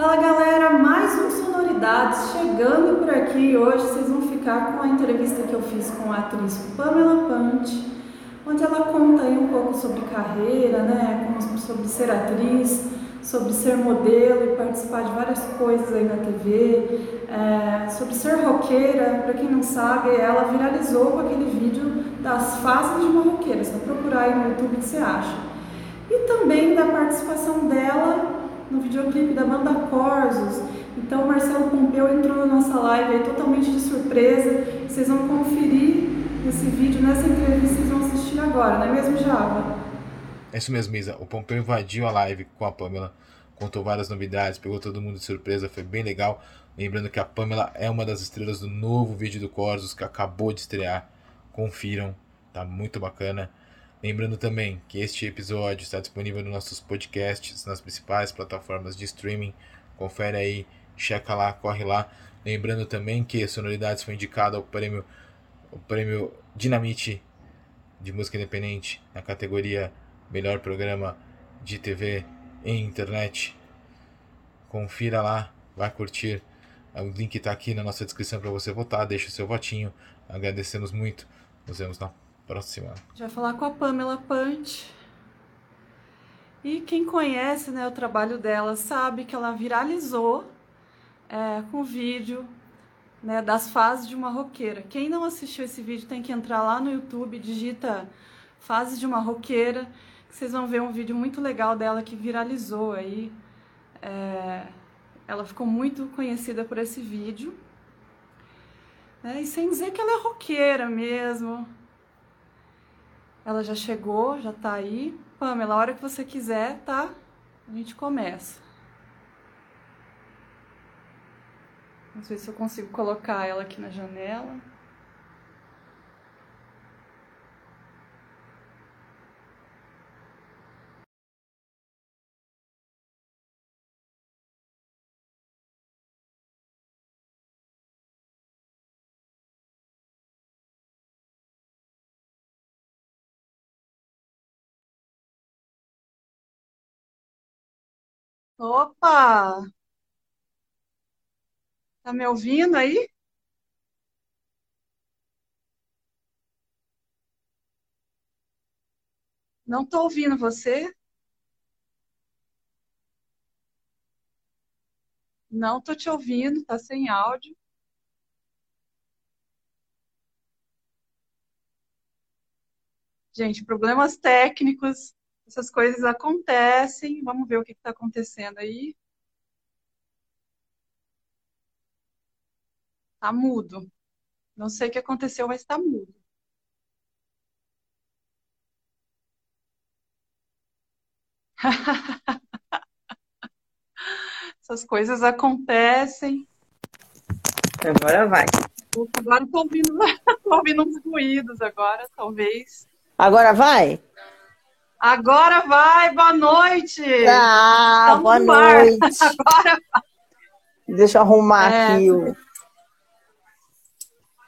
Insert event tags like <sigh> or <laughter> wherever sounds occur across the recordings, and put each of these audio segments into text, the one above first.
Fala galera, mais um Sonoridades chegando por aqui. Hoje vocês vão ficar com a entrevista que eu fiz com a atriz Pamela Pant, onde ela conta aí um pouco sobre carreira, né, sobre ser atriz, sobre ser modelo e participar de várias coisas aí na TV, é, sobre ser roqueira. Para quem não sabe, ela viralizou com aquele vídeo das fases de uma roqueira. Só procurar aí no YouTube que você acha. E também da participação dela no videoclipe da banda Corsos. Então, o Marcelo Pompeu entrou na nossa live aí totalmente de surpresa. Vocês vão conferir esse vídeo nessa entrevista, vocês vão assistir agora, não é mesmo, Java? É isso mesmo, Isa. O Pompeu invadiu a live com a Pamela, contou várias novidades, pegou todo mundo de surpresa, foi bem legal. Lembrando que a Pamela é uma das estrelas do novo vídeo do Corsos que acabou de estrear. Confiram, tá muito bacana. Lembrando também que este episódio está disponível nos nossos podcasts, nas principais plataformas de streaming. Confere aí, checa lá, corre lá. Lembrando também que Sonoridades foi indicado ao prêmio, ao prêmio Dinamite de música independente na categoria Melhor Programa de TV e Internet. Confira lá, vai curtir. O link está aqui na nossa descrição para você votar. Deixa o seu votinho. Agradecemos muito. Nos vemos na próxima. Já falar com a Pamela Punch. E quem conhece né, o trabalho dela sabe que ela viralizou é, com vídeo né, das fases de uma roqueira. Quem não assistiu esse vídeo tem que entrar lá no YouTube, digita fases de uma roqueira, que vocês vão ver um vídeo muito legal dela que viralizou aí. É, ela ficou muito conhecida por esse vídeo. Né, e sem dizer que ela é roqueira mesmo, ela já chegou, já tá aí. Pamela, a hora que você quiser, tá? A gente começa. Vamos ver se eu consigo colocar ela aqui na janela. Opa! Tá me ouvindo aí? Não tô ouvindo você? Não tô te ouvindo, tá sem áudio. Gente, problemas técnicos. Essas coisas acontecem. Vamos ver o que está acontecendo aí. Tá mudo. Não sei o que aconteceu, mas está mudo. <laughs> Essas coisas acontecem. Agora vai. Agora estou ouvindo, <laughs> tô ouvindo uns ruídos agora, talvez. Agora vai? Agora vai, boa noite! Ah, boa noite! <laughs> Agora vai. Deixa eu arrumar é, aqui o.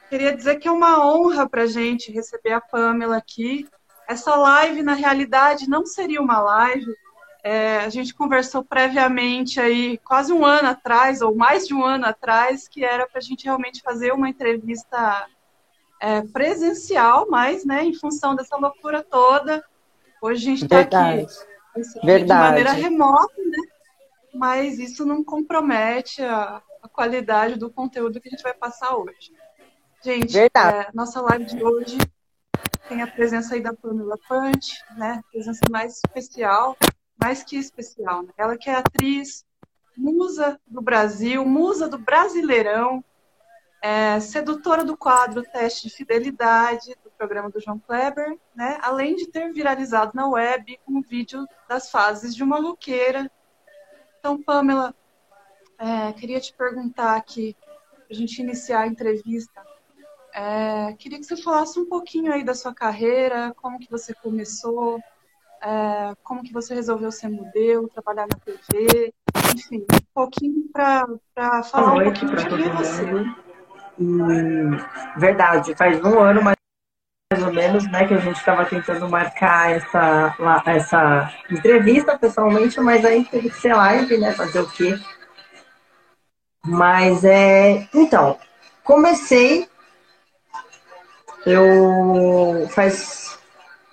Queria dizer que é uma honra para gente receber a Pamela aqui. Essa live, na realidade, não seria uma live. É, a gente conversou previamente aí, quase um ano atrás, ou mais de um ano atrás, que era para a gente realmente fazer uma entrevista é, presencial, mas, né, em função dessa loucura toda, Hoje a gente está aqui Verdade. de maneira remota, né? Mas isso não compromete a, a, qualidade do conteúdo que a gente vai passar hoje. Gente, é, nossa live de hoje tem a presença aí da Pamela Pante, né? Presença mais especial, mais que especial. Né? Ela que é atriz, musa do Brasil, musa do Brasileirão, é, sedutora do quadro Teste de Fidelidade, programa do João Kleber, né? além de ter viralizado na web com um vídeo das fases de uma roqueira. Então, Pamela, é, queria te perguntar aqui, para a gente iniciar a entrevista, é, queria que você falasse um pouquinho aí da sua carreira, como que você começou, é, como que você resolveu ser modelo, trabalhar na TV, enfim, um pouquinho para falar um pouquinho de quem você. E verdade, faz um ano mais ou menos, né, que a gente estava tentando marcar essa, essa entrevista pessoalmente, mas aí teve que ser live, né, fazer o quê? Mas é. Então, comecei. Eu faz.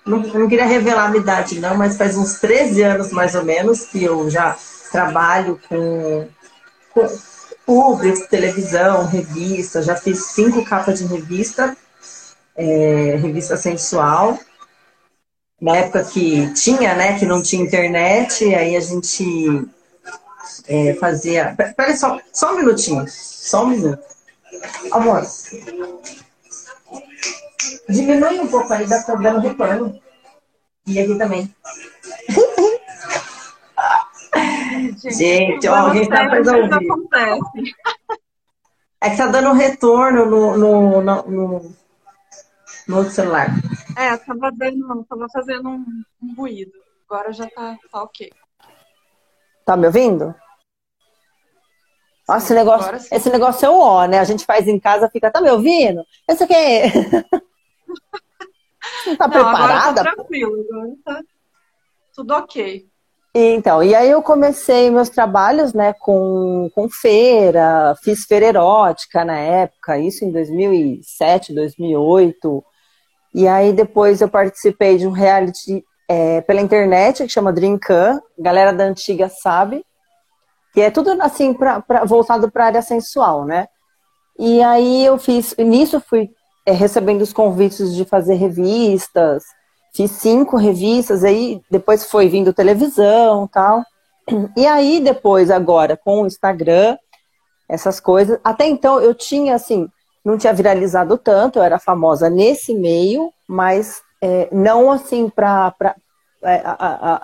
Não, não queria revelar a minha idade, não, mas faz uns 13 anos mais ou menos que eu já trabalho com, com público, televisão, revista. Já fiz cinco capas de revista, é, revista sensual. Na época que tinha, né, que não tinha internet, aí a gente é, fazia. Peraí, só, só um minutinho. Só um minuto. Amor. Diminui um pouco aí, dá pra dando retorno. E aqui também. <laughs> Gente, ó, alguém tá resolvendo. É que tá dando retorno no, no, no, no, no outro celular. É, tava, dando, tava fazendo um, um ruído. Agora já tá, tá ok. Tá me ouvindo? Nossa, esse negócio, esse negócio é o ó, né? A gente faz em casa, fica, tá me ouvindo? Isso aqui é. Não tá Não, preparada? Agora tá tranquilo, agora tá tudo ok. Então, e aí eu comecei meus trabalhos, né, com, com feira, fiz feira erótica na época, isso em 2007, 2008. E aí depois eu participei de um reality é, pela internet que chama Dreamcam, galera da antiga sabe, que é tudo assim pra, pra voltado para a área sensual, né? E aí eu fiz, nisso fui é, recebendo os convites de fazer revistas, fiz cinco revistas, aí depois foi vindo televisão tal. E aí depois, agora, com o Instagram, essas coisas, até então eu tinha assim, não tinha viralizado tanto, eu era famosa nesse meio, mas é, não assim para é,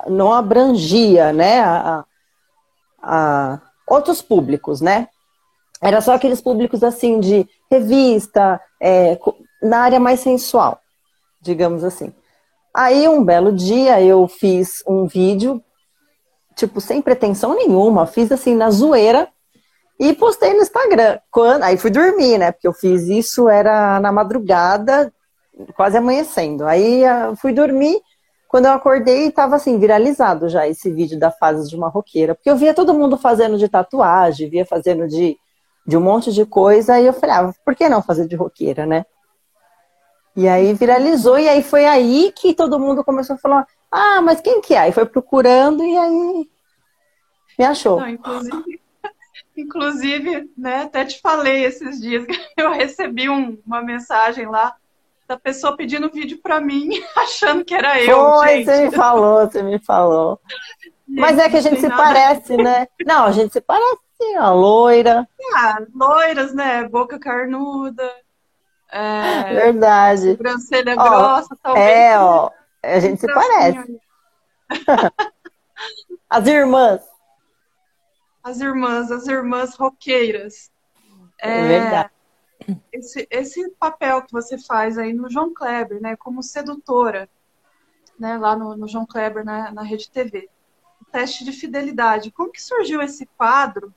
não abrangia, né, a, a, outros públicos, né? Era só aqueles públicos assim de revista, é, na área mais sensual, digamos assim. Aí um belo dia eu fiz um vídeo, tipo, sem pretensão nenhuma, fiz assim na zoeira e postei no Instagram. Quando, aí fui dormir, né? Porque eu fiz isso, era na madrugada, quase amanhecendo. Aí ah, fui dormir, quando eu acordei, estava assim, viralizado já esse vídeo da fase de uma roqueira. Porque eu via todo mundo fazendo de tatuagem, via fazendo de, de um monte de coisa, e eu falei, ah, por que não fazer de roqueira, né? E aí viralizou, e aí foi aí que todo mundo começou a falar, ah, mas quem que é? Aí foi procurando e aí me achou. Não, inclusive, inclusive, né, até te falei esses dias que <laughs> eu recebi um, uma mensagem lá da pessoa pedindo vídeo para mim, <laughs> achando que era eu. Foi, gente. você me falou, você me falou. Mas é que a gente se parece, né? Não, a gente se parece, a loira. Ah, loiras, né? Boca carnuda. É, Verdade. Sobrancelha ó, grossa, talvez. É, ó. A gente se parece. <laughs> as irmãs. As irmãs, as irmãs roqueiras. É, é verdade. Esse, esse papel que você faz aí no João Kleber, né, como sedutora, né, lá no, no João Kleber na, na Rede TV. O teste de fidelidade. Como que surgiu esse quadro?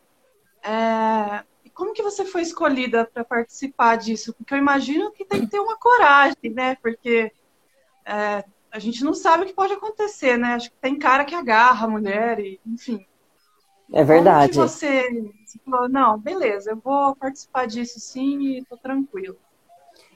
É, como que você foi escolhida para participar disso? Porque eu imagino que tem que ter uma coragem, né? Porque é, a gente não sabe o que pode acontecer, né? Acho que tem cara que agarra a mulher, e, enfim. É verdade. Como você, você falou, não, beleza, eu vou participar disso sim e tô tranquilo.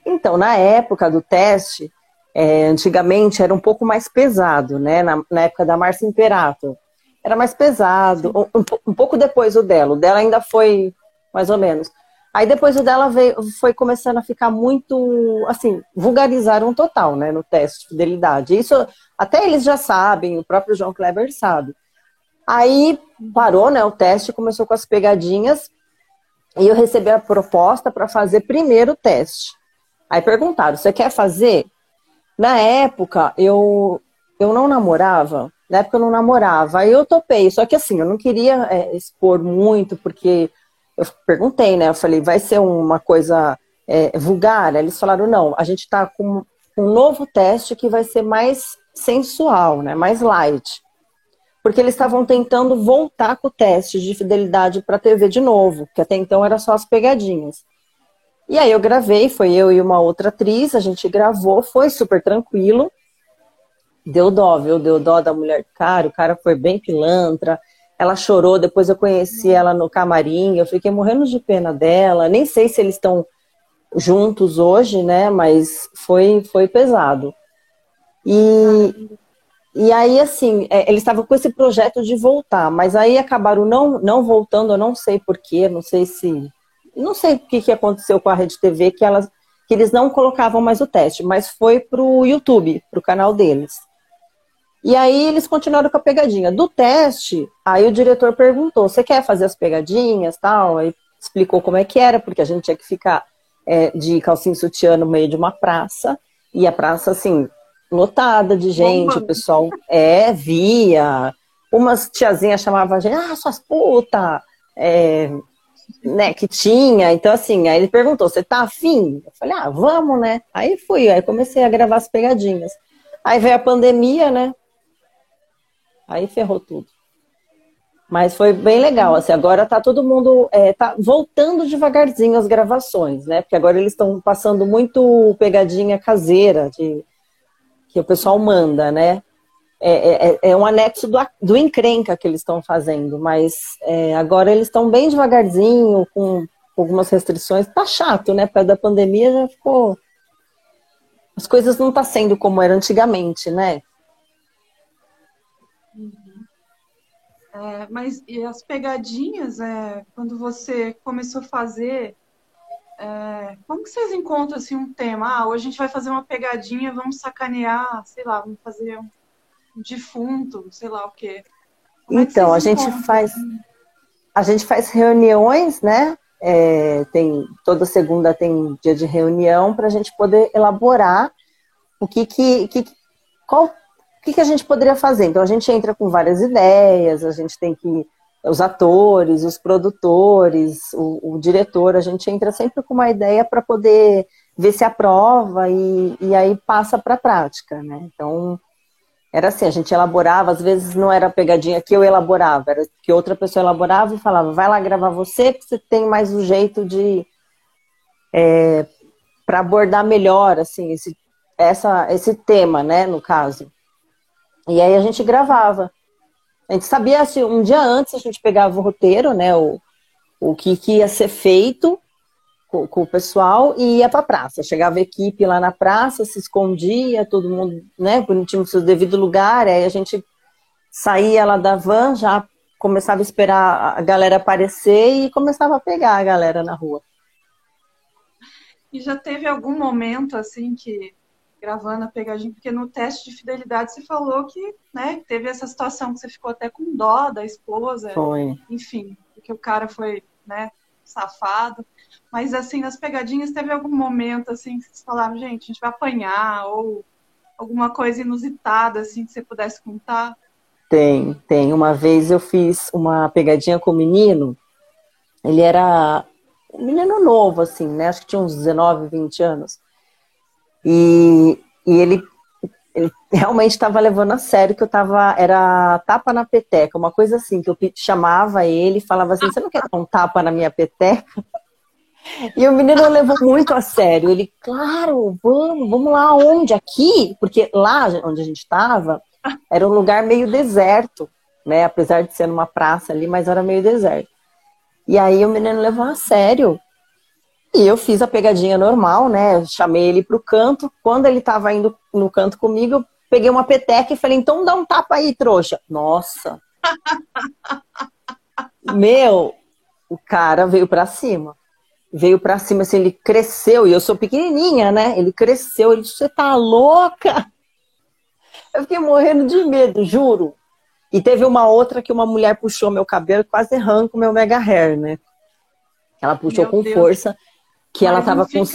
Então, na época do teste, é, antigamente era um pouco mais pesado, né? Na, na época da Márcia Imperato. Era mais pesado, um, um, pouco depois o dela. O dela ainda foi mais ou menos. Aí depois o dela veio, foi começando a ficar muito, assim, vulgarizaram total, né, no teste de fidelidade. Isso até eles já sabem, o próprio João Kleber sabe. Aí parou, né, o teste, começou com as pegadinhas e eu recebi a proposta para fazer primeiro o teste. Aí perguntaram, você quer fazer? Na época, eu, eu não namorava, na época eu não namorava, aí eu topei, só que assim, eu não queria é, expor muito, porque eu perguntei, né? Eu falei, vai ser uma coisa é, vulgar? Eles falaram, não, a gente está com um novo teste que vai ser mais sensual, né? Mais light. Porque eles estavam tentando voltar com o teste de fidelidade para a TV de novo, que até então era só as pegadinhas. E aí eu gravei, foi eu e uma outra atriz, a gente gravou, foi super tranquilo. Deu dó, viu? Deu dó da mulher cara, o cara foi bem pilantra, ela chorou, depois eu conheci ela no camarim, eu fiquei morrendo de pena dela. Nem sei se eles estão juntos hoje, né? Mas foi, foi pesado. E, e aí, assim, é, eles estavam com esse projeto de voltar, mas aí acabaram não, não voltando, eu não sei porquê, não sei se. Não sei o que, que aconteceu com a Rede TV, que, elas, que eles não colocavam mais o teste, mas foi pro YouTube, pro canal deles. E aí eles continuaram com a pegadinha. Do teste, aí o diretor perguntou: você quer fazer as pegadinhas tal? Aí explicou como é que era, porque a gente tinha que ficar é, de calcinha sutiã no meio de uma praça. E a praça, assim, lotada de gente, o pessoal é, via. Umas tiazinhas chamavam a gente, ah, suas puta, é, né, que tinha. Então, assim, aí ele perguntou, você tá afim? Eu falei, ah, vamos, né? Aí fui, aí comecei a gravar as pegadinhas. Aí veio a pandemia, né? Aí ferrou tudo. Mas foi bem legal, assim, agora tá todo mundo é, tá voltando devagarzinho as gravações, né? Porque agora eles estão passando muito pegadinha caseira, de, que o pessoal manda, né? É, é, é um anexo do, do encrenca que eles estão fazendo, mas é, agora eles estão bem devagarzinho, com algumas restrições. Tá chato, né? Perto da pandemia já ficou. As coisas não tá sendo como era antigamente, né? É, mas e as pegadinhas, é, quando você começou a fazer, é, como que vocês encontram assim, um tema? Ah, hoje a gente vai fazer uma pegadinha, vamos sacanear, sei lá, vamos fazer um, defunto, sei lá o quê. Como é então, a gente faz a gente faz reuniões, né? É, tem toda segunda tem dia de reunião para a gente poder elaborar o que que, que qual que, que a gente poderia fazer? Então a gente entra com várias ideias, a gente tem que. Os atores, os produtores, o, o diretor, a gente entra sempre com uma ideia para poder ver se aprova e, e aí passa para a prática, né? Então, era assim, a gente elaborava, às vezes não era pegadinha que eu elaborava, era que outra pessoa elaborava e falava, vai lá gravar você, porque você tem mais um jeito de é, para abordar melhor, assim, esse, essa, esse tema, né, no caso. E aí a gente gravava. A gente sabia, assim, um dia antes a gente pegava o roteiro, né, o, o que, que ia ser feito com, com o pessoal e ia para a praça. Chegava a equipe lá na praça, se escondia, todo mundo, né, bonitinho no seu devido lugar, aí a gente saía lá da van, já começava a esperar a galera aparecer e começava a pegar a galera na rua. E já teve algum momento, assim, que gravando a pegadinha, porque no teste de fidelidade você falou que, né, teve essa situação que você ficou até com dó da esposa. Foi. Enfim, porque o cara foi, né, safado. Mas assim, nas pegadinhas teve algum momento assim que vocês falaram, gente, a gente vai apanhar ou alguma coisa inusitada assim que você pudesse contar? Tem, tem. Uma vez eu fiz uma pegadinha com o menino. Ele era um menino novo, assim, né? Acho que tinha uns 19, 20 anos. E, e ele, ele realmente estava levando a sério que eu tava. Era tapa na peteca, uma coisa assim, que eu chamava ele e falava assim: você não quer dar um tapa na minha peteca? E o menino levou muito a sério. Ele, claro, vamos, vamos lá onde? Aqui? Porque lá onde a gente estava era um lugar meio deserto, né? Apesar de ser numa praça ali, mas era meio deserto. E aí o menino levou a sério. E eu fiz a pegadinha normal, né? chamei ele pro canto. Quando ele tava indo no canto comigo, eu peguei uma peteca e falei, então dá um tapa aí, trouxa. Nossa! <laughs> Meu, o cara veio pra cima. Veio pra cima, assim, ele cresceu, e eu sou pequenininha, né? Ele cresceu, ele disse, você tá louca? Eu fiquei morrendo de medo, juro. E teve uma outra que uma mulher puxou meu cabelo, quase arranca o meu mega hair, né? Ela puxou meu com Deus. força que ela estava com.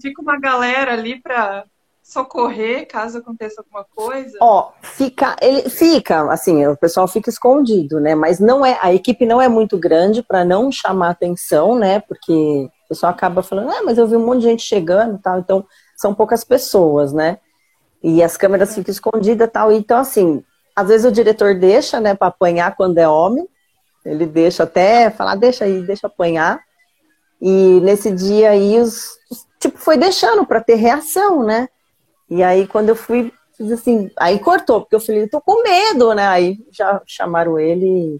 Fica uma galera ali para socorrer caso aconteça alguma coisa? Ó, fica, ele fica, assim, o pessoal fica escondido, né? Mas não é, a equipe não é muito grande para não chamar atenção, né? Porque o pessoal acaba falando, ah, mas eu vi um monte de gente chegando, tal. Então são poucas pessoas, né? E as câmeras é. ficam escondidas, tal. Então assim, às vezes o diretor deixa, né, para apanhar quando é homem. Ele deixa até falar, deixa aí, deixa apanhar. E nesse dia aí, os, tipo, foi deixando para ter reação, né? E aí, quando eu fui, fiz assim, aí cortou, porque eu falei, tô com medo, né? Aí já chamaram ele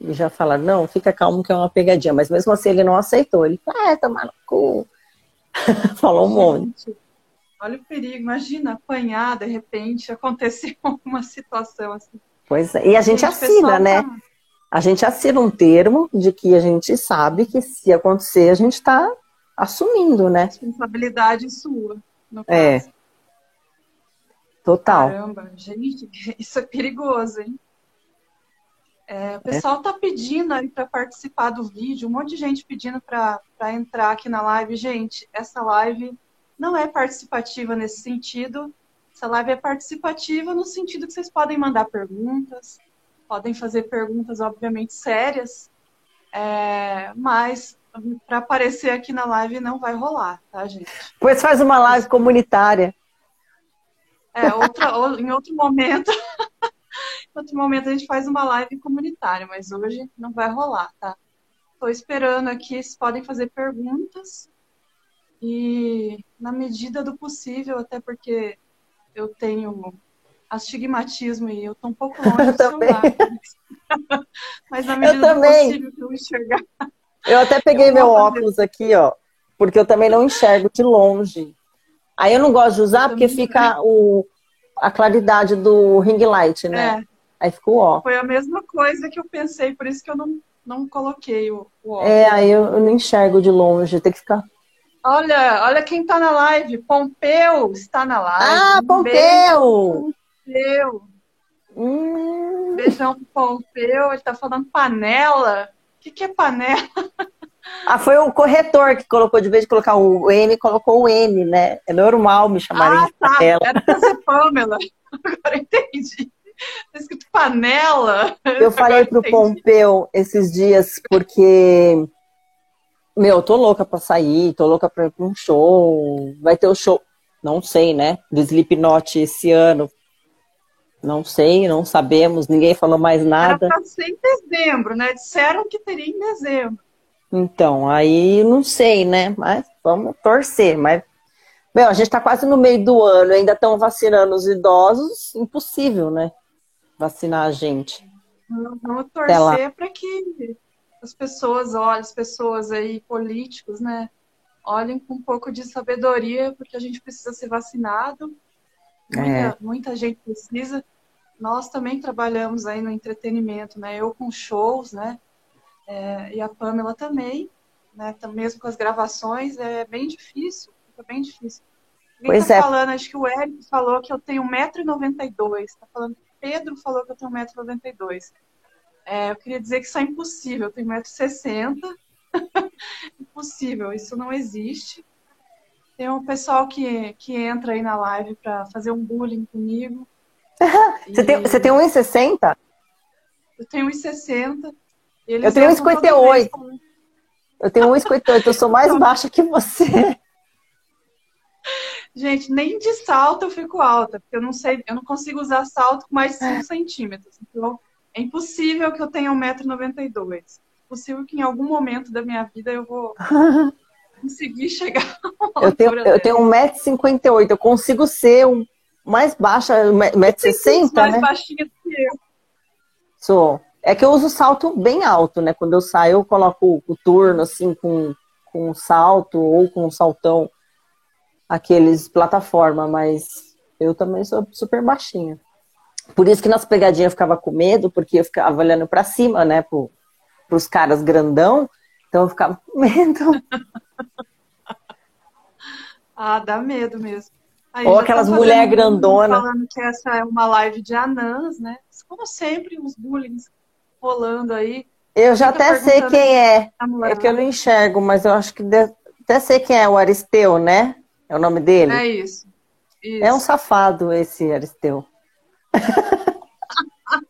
E já falaram, não, fica calmo que é uma pegadinha. Mas mesmo assim ele não aceitou. Ele, ah, é, tomar no cu. <laughs> Falou um monte. Olha o perigo, imagina apanhar, de repente, acontecer <laughs> uma situação assim. Pois é, e a gente, gente assina, né? Tá... A gente assina um termo de que a gente sabe que se acontecer, a gente está assumindo, né? Responsabilidade sua, no é. caso. É. Total. Caramba, gente, <laughs> isso é perigoso, hein? É, o pessoal está pedindo aí para participar do vídeo, um monte de gente pedindo para entrar aqui na live. Gente, essa live não é participativa nesse sentido. Essa live é participativa no sentido que vocês podem mandar perguntas, podem fazer perguntas, obviamente, sérias, é, mas para aparecer aqui na live não vai rolar, tá, gente? Pois faz uma live comunitária. É, outra, em outro momento. <laughs> em outro momento a gente faz uma live comunitária, mas hoje não vai rolar, tá? Estou esperando aqui, vocês podem fazer perguntas. E na medida do possível, até porque eu tenho astigmatismo e eu tô um pouco <laughs> longe do celular. <laughs> Mas na medida do possível que eu enxergar. Eu até peguei eu meu óculos aqui, ó, porque eu também não enxergo de longe. Aí eu não gosto de usar porque fica o, a claridade do ring light, né? É. Aí ficou ó. Foi a mesma coisa que eu pensei, por isso que eu não, não coloquei o, o óculos. É, aí eu, eu não enxergo de longe, tem que ficar. Olha, olha quem está na live. Pompeu está na live. Ah, Pompeu! Pompeu. Hum. Beijão pro Pompeu. Ele está falando panela. O que, que é panela? Ah, foi o corretor que colocou, de vez de colocar o N, colocou o N, né? É normal me chamarem ah, de tá. panela. Era pra ser Pamela. <laughs> Agora entendi. Tá escrito panela. Eu falei Agora pro entendi. Pompeu esses dias, porque. Meu, tô louca pra sair, tô louca pra ir pra um show. Vai ter o show, não sei, né? Do Slipknot esse ano. Não sei, não sabemos, ninguém falou mais nada. Era ser em dezembro, né? Disseram que teria em dezembro. Então, aí não sei, né? Mas vamos torcer. Mas, meu, a gente tá quase no meio do ano, ainda estão vacinando os idosos, impossível, né? Vacinar a gente. Vamos torcer para que as pessoas olhem, as pessoas aí, políticos, né? Olhem com um pouco de sabedoria, porque a gente precisa ser vacinado. Muita, é. muita gente precisa. Nós também trabalhamos aí no entretenimento, né? Eu com shows, né? é, e a Pamela também, né? Mesmo com as gravações, é bem difícil, fica bem difícil. Ninguém pois tá é. falando, acho que o Eric falou que eu tenho 1,92m. Tá falando que o Pedro falou que eu tenho 1,92m. É, eu queria dizer que isso é impossível, eu tenho 1,60m. <laughs> impossível, isso não existe. Tem um pessoal que, que entra aí na live para fazer um bullying comigo. <laughs> você, e... tem, você tem 1,60? Eu tenho 1,60. Eu tenho 1,58. Eu tenho 1,58, eu sou mais <laughs> baixa que você. Gente, nem de salto eu fico alta, porque eu não sei, eu não consigo usar salto com mais de 5 centímetros. Então, é impossível que eu tenha 1,92m. É possível que em algum momento da minha vida eu vou <laughs> conseguir chegar <laughs> Eu tenho, eu tenho 1,58m, eu consigo ser um, mais baixa, 1,60m, né? mais baixinha do que eu. Sou. É que eu uso salto bem alto, né? Quando eu saio, eu coloco o turno, assim, com, com salto ou com saltão, aqueles plataforma, mas eu também sou super baixinha. Por isso que nas pegadinhas eu ficava com medo, porque eu ficava olhando para cima, né, pro, pros caras grandão, então eu ficava com medo. <laughs> ah, dá medo mesmo. Aí Ou aquelas mulheres grandonas. Falando que essa é uma live de anãs, né? Como sempre, os bullying rolando aí. Eu já até sei quem é. É que eu não enxergo, mas eu acho que de... até sei quem é o Aristeu, né? É o nome dele? É isso. isso. É um safado esse Aristeu. <laughs>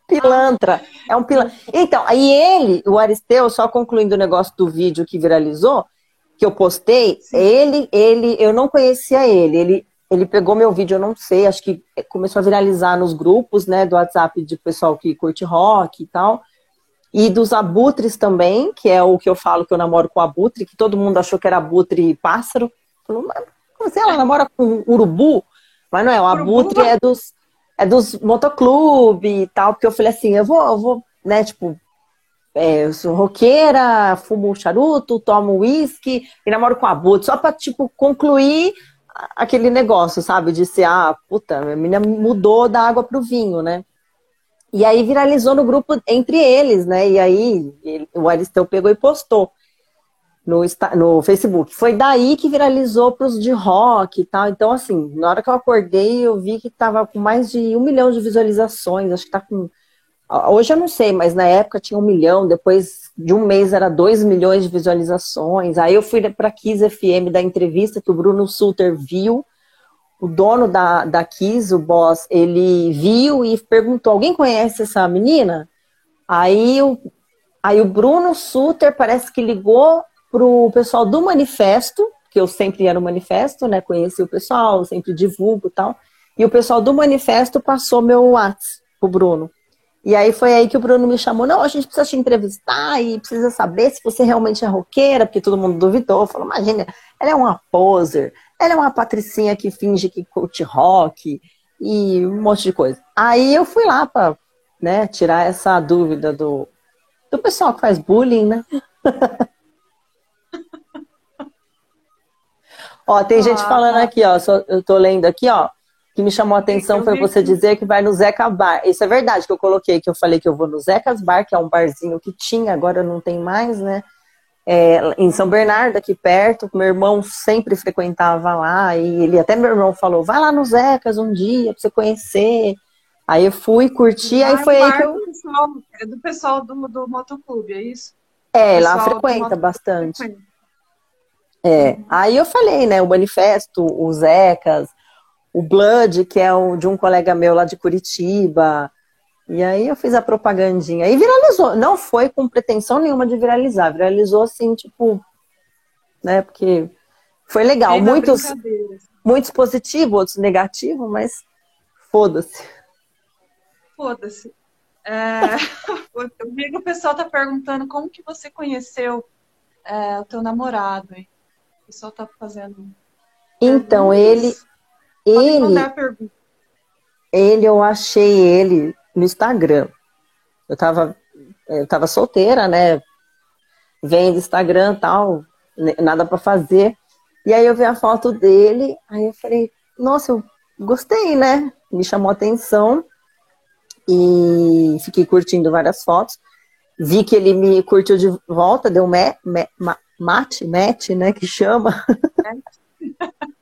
pilantra. É um pilantra. Então, aí ele, o Aristeu, só concluindo o negócio do vídeo que viralizou, que eu postei, Sim. ele, ele, eu não conhecia ele. Ele ele pegou meu vídeo, eu não sei, acho que começou a viralizar nos grupos, né, do WhatsApp de pessoal que curte rock e tal. E dos abutres também, que é o que eu falo que eu namoro com abutre, que todo mundo achou que era abutre pássaro. Falou, mas como assim ela namora com urubu? Mas não é, o abutre é dos, é dos motoclube e tal, porque eu falei assim, eu vou, eu vou, né, tipo, é, eu sou roqueira, fumo charuto, tomo uísque e namoro com a Boot, só pra, tipo, concluir aquele negócio, sabe? De ser, ah, puta, a menina mudou da água pro vinho, né? E aí viralizou no grupo entre eles, né? E aí ele, o Aristeu pegou e postou no, no Facebook. Foi daí que viralizou pros de rock e tal. Então, assim, na hora que eu acordei, eu vi que tava com mais de um milhão de visualizações. Acho que tá com. Hoje eu não sei, mas na época tinha um milhão, depois de um mês era dois milhões de visualizações. Aí eu fui para Kiss FM da entrevista que o Bruno Suter viu. O dono da, da Kiss, o boss, ele viu e perguntou: alguém conhece essa menina? Aí o, aí o Bruno Suter parece que ligou pro pessoal do manifesto, que eu sempre ia no manifesto, né? Conheci o pessoal, sempre divulgo tal. E o pessoal do manifesto passou meu WhatsApp pro Bruno. E aí foi aí que o Bruno me chamou, não, a gente precisa te entrevistar e precisa saber se você realmente é roqueira, porque todo mundo duvidou. Falou, imagina, ela é uma poser, ela é uma patricinha que finge que curte rock e um monte de coisa. Aí eu fui lá para né, tirar essa dúvida do, do pessoal que faz bullying, né? <laughs> ó, tem ah, gente falando aqui, ó, só, eu tô lendo aqui, ó, que me chamou a atenção foi você dizer que vai no Zeca Bar. Isso é verdade que eu coloquei, que eu falei que eu vou no Zeca's Bar, que é um barzinho que tinha, agora não tem mais, né? É, em São Bernardo, aqui perto, meu irmão sempre frequentava lá, e ele até meu irmão falou, vai lá no Zecas um dia pra você conhecer. Aí eu fui, curti, aí foi aí que eu... Pessoal, é do pessoal do, do motoclube, é isso? É, lá frequenta bastante. Frequenta. É, aí eu falei, né, o Manifesto, o Zecas, o Blood, que é o, de um colega meu lá de Curitiba. E aí eu fiz a propagandinha. E viralizou. Não foi com pretensão nenhuma de viralizar. Viralizou assim, tipo, né? Porque foi legal. Muitos, muitos positivos, outros negativos, mas foda-se. Foda-se. É, eu vi que o pessoal tá perguntando como que você conheceu é, o teu namorado. Hein? O pessoal tá fazendo. Então, ele, ele, ele, eu achei ele no Instagram. Eu tava, eu tava solteira, né? Vendo Instagram tal, nada para fazer. E aí eu vi a foto dele, aí eu falei, nossa, eu gostei, né? Me chamou a atenção e fiquei curtindo várias fotos. Vi que ele me curtiu de volta, deu me, me, mate, mate, né? Que chama. <laughs>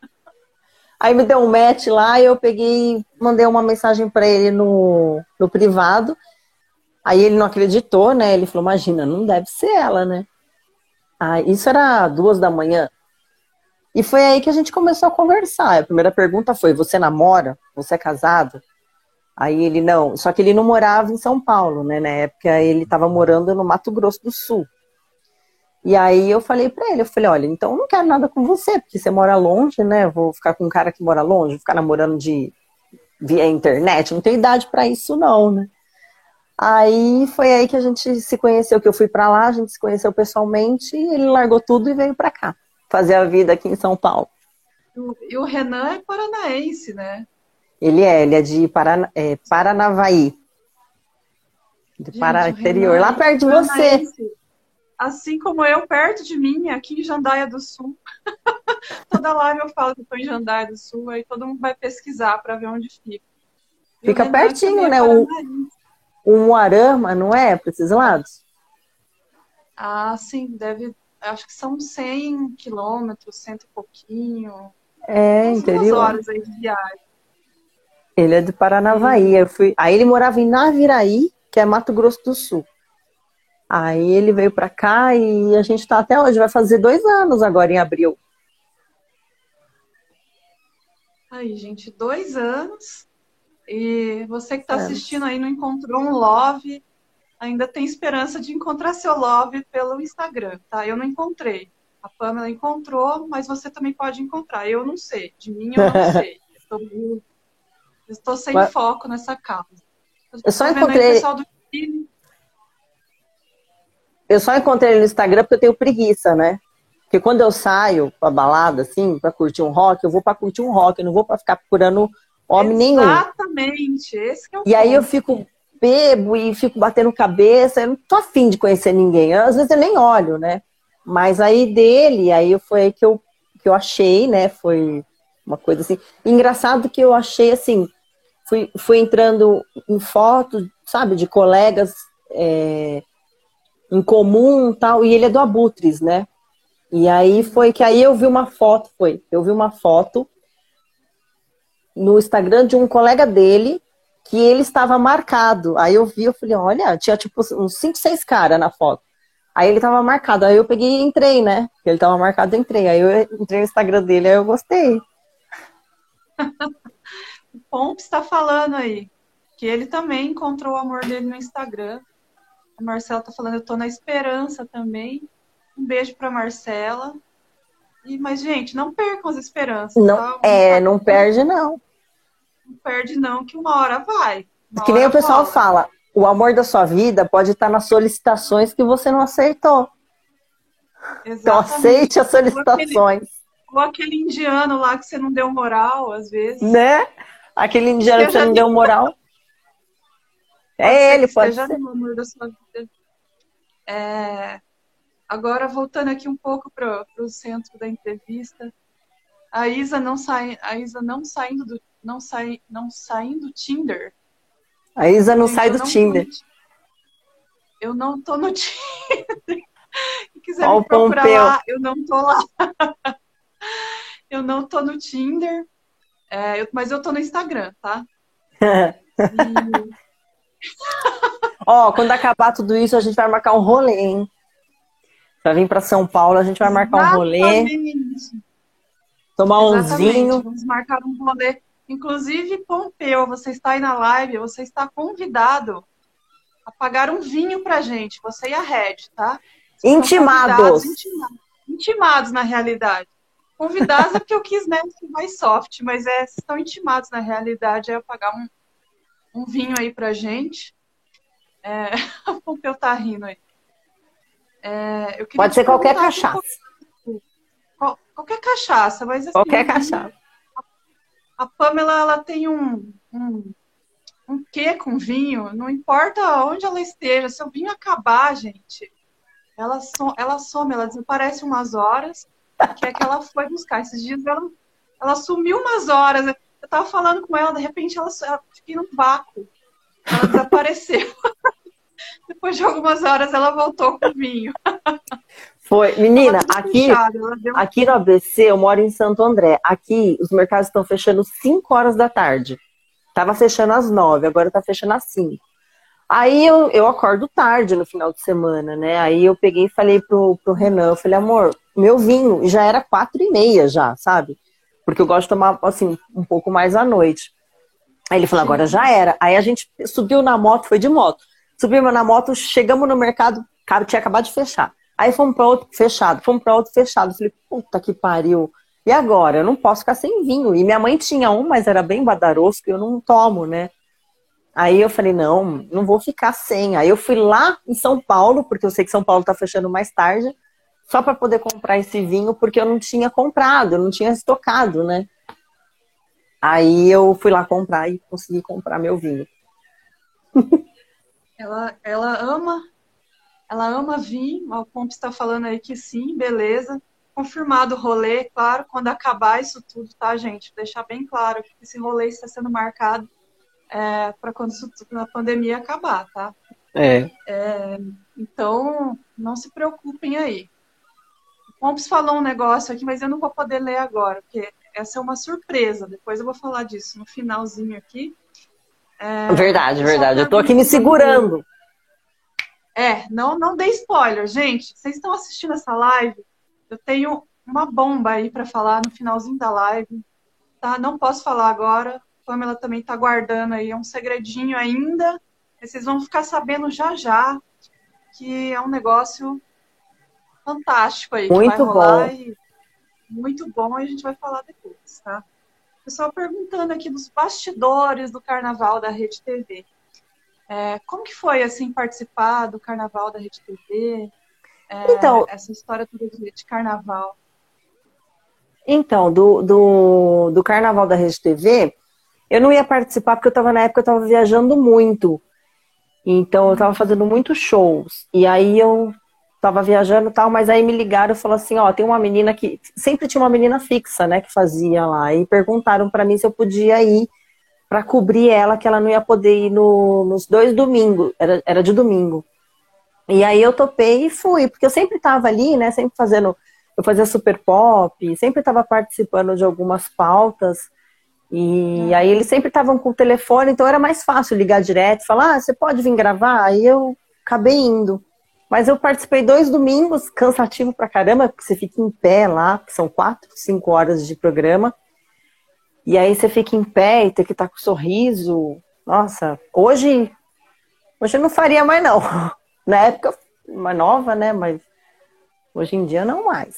Aí me deu um match lá e eu peguei, mandei uma mensagem para ele no, no privado. Aí ele não acreditou, né? Ele falou, imagina, não deve ser ela, né? Ah, isso era duas da manhã. E foi aí que a gente começou a conversar. A primeira pergunta foi: Você namora? Você é casado? Aí ele não. Só que ele não morava em São Paulo, né? Na época ele estava morando no Mato Grosso do Sul. E aí eu falei para ele, eu falei, olha, então eu não quero nada com você, porque você mora longe, né? Vou ficar com um cara que mora longe, ficar namorando de via internet, não tenho idade para isso não, né? Aí foi aí que a gente se conheceu, que eu fui para lá, a gente se conheceu pessoalmente, e ele largou tudo e veio para cá, fazer a vida aqui em São Paulo. E o Renan é paranaense, né? Ele é, ele é de Parana, é, Paranavaí. De gente, Pará interior, lá perto de você assim como eu, perto de mim, aqui em Jandaia do Sul. <laughs> Toda live eu falo que estou em Jandaia do Sul, aí todo mundo vai pesquisar para ver onde fica. Fica pertinho, né? O, o Moarama, não é? Para esses lados? Ah, sim, deve. Acho que são 100 quilômetros, cento e pouquinho. É, interior. horas aí de viagem. Ele é de Paranavaí. Eu fui... Aí ele morava em Naviraí, que é Mato Grosso do Sul. Aí ele veio para cá e a gente está até hoje, vai fazer dois anos agora em abril. Aí, gente, dois anos. E você que está assistindo aí não encontrou um love, ainda tem esperança de encontrar seu love pelo Instagram, tá? Eu não encontrei. A Pamela encontrou, mas você também pode encontrar. Eu não sei. De mim eu não <laughs> sei. Eu estou sem mas... foco nessa causa. Eu, só encontrei. Aí, do eu só encontrei ele no Instagram porque eu tenho preguiça, né? Porque quando eu saio pra balada, assim, pra curtir um rock, eu vou pra curtir um rock, eu não vou pra ficar procurando homem Exatamente. nenhum. Exatamente, esse que é o E ponto. aí eu fico bebo e fico batendo cabeça, eu não tô afim de conhecer ninguém. Eu, às vezes eu nem olho, né? Mas aí dele, aí foi aí que eu, que eu achei, né? Foi uma coisa assim. Engraçado que eu achei assim, fui, fui entrando em fotos, sabe, de colegas é, em comum tal, e ele é do Abutres, né? E aí foi que aí eu vi uma foto, foi, eu vi uma foto no Instagram de um colega dele que ele estava marcado. Aí eu vi, eu falei, olha, tinha tipo uns 5, 6 caras na foto. Aí ele estava marcado, aí eu peguei e entrei, né? Ele estava marcado, entrei. Aí eu entrei no Instagram dele, aí eu gostei. <laughs> o Pomp está falando aí que ele também encontrou o amor dele no Instagram. Marcela tá falando, eu tô na esperança também. Um beijo para Marcela. E, mas, gente, não percam as esperanças. Não, tá? É, não perde, não. Não perde, não, que uma hora vai. Uma que nem o pessoal fala, o amor da sua vida pode estar nas solicitações que você não aceitou. Exatamente. Então aceite as solicitações. Ou aquele, ou aquele, indiano lá que você não deu moral, às vezes. Né? Aquele indiano que você não deu moral. É ele, pode ser. No amor da sua vida. É... Agora, voltando aqui um pouco para o centro da entrevista, a Isa não, sai, a Isa não saindo do não sai, não saindo do Tinder. A Isa não sai do Tinder. eu não tô no <laughs> Tinder. Se quiser Ó, me procurar Pompeu. lá, eu não tô lá. <laughs> eu não tô no Tinder, é, eu, mas eu tô no Instagram, tá? <laughs> E... Ó, quando acabar tudo isso, a gente vai marcar um rolê, hein? Pra vir pra São Paulo, a gente vai marcar um rolê. Tomar um vinho. Vamos marcar um rolê. Inclusive, Pompeu, você está aí na live, você está convidado a pagar um vinho pra gente, você e a Red, tá? Intimados. intimados. Intimados, na realidade. Convidados é porque eu quis, né, mais soft, mas é, estão intimados na realidade, é pagar um, um vinho aí pra gente. É, <laughs> o Pompeu tá rindo aí. É, Pode ser qualquer cachaça. Qual, qualquer cachaça, mas assim, Qualquer cachaça. A Pamela, ela tem um, um, um quê com vinho, não importa onde ela esteja, se o vinho acabar, gente, ela, so, ela some, ela desaparece umas horas, que é que ela foi buscar. Esses dias ela, ela sumiu umas horas, eu tava falando com ela, de repente ela, ela fiquei num vácuo, ela desapareceu. <laughs> Depois de algumas horas ela voltou com o vinho. Foi. Menina, aqui, aqui no ABC, eu moro em Santo André. Aqui, os mercados estão fechando 5 horas da tarde. Tava fechando às 9, agora tá fechando às 5. Aí eu, eu acordo tarde no final de semana, né? Aí eu peguei e falei pro, pro Renan, eu falei, amor, meu vinho já era quatro e meia já, sabe? Porque eu gosto de tomar, assim, um pouco mais à noite. Aí ele falou, agora já era. Aí a gente subiu na moto, foi de moto. Subimos na moto, chegamos no mercado, cara, tinha acabado de fechar. Aí fomos para outro fechado, fomos para outro fechado. Falei, puta que pariu. E agora? Eu não posso ficar sem vinho. E minha mãe tinha um, mas era bem badaroso, que eu não tomo, né? Aí eu falei, não, não vou ficar sem. Aí eu fui lá em São Paulo, porque eu sei que São Paulo tá fechando mais tarde, só para poder comprar esse vinho, porque eu não tinha comprado, eu não tinha estocado, né? Aí eu fui lá comprar e consegui comprar meu vinho. <laughs> ela, ela ama ela ama vir, o Pomp está falando aí que sim, beleza. Confirmado o rolê, claro, quando acabar isso tudo, tá, gente? Deixar bem claro que esse rolê está sendo marcado é, para quando isso, a pandemia acabar, tá? É. é. Então, não se preocupem aí. O Pomps falou um negócio aqui, mas eu não vou poder ler agora, porque essa é uma surpresa. Depois eu vou falar disso no finalzinho aqui. É, verdade, verdade. Eu tô aqui me segurando. É, não, não dê spoiler, gente. Vocês estão assistindo essa live? Eu tenho uma bomba aí para falar no finalzinho da live, tá? Não posso falar agora. A Pamela também tá guardando aí, é um segredinho ainda. Vocês vão ficar sabendo já já que é um negócio fantástico aí. Muito bom. E... Muito bom, e a gente vai falar depois, tá? Pessoal perguntando aqui dos bastidores do carnaval da Rede TV. É, como que foi assim participar do Carnaval da Rede TV? É, então, essa história toda de, Carnaval. Então, do, do, do Carnaval da Rede TV, eu não ia participar porque eu estava na época eu estava viajando muito. Então eu tava fazendo muitos shows. E aí eu tava viajando e tal, mas aí me ligaram e falaram assim, ó, tem uma menina que sempre tinha uma menina fixa, né, que fazia lá e perguntaram para mim se eu podia ir para cobrir ela, que ela não ia poder ir no, nos dois domingos, era, era de domingo. E aí eu topei e fui, porque eu sempre tava ali, né, sempre fazendo, eu fazia super pop, sempre tava participando de algumas pautas. E aí eles sempre estavam com o telefone, então era mais fácil ligar direto e falar, ah, você pode vir gravar? Aí eu acabei indo. Mas eu participei dois domingos, cansativo pra caramba, porque você fica em pé lá, que são quatro, cinco horas de programa. E aí você fica em pé e tem que estar tá com sorriso. Nossa, hoje, hoje eu não faria mais não. <laughs> Na época, mais nova, né? Mas hoje em dia não mais.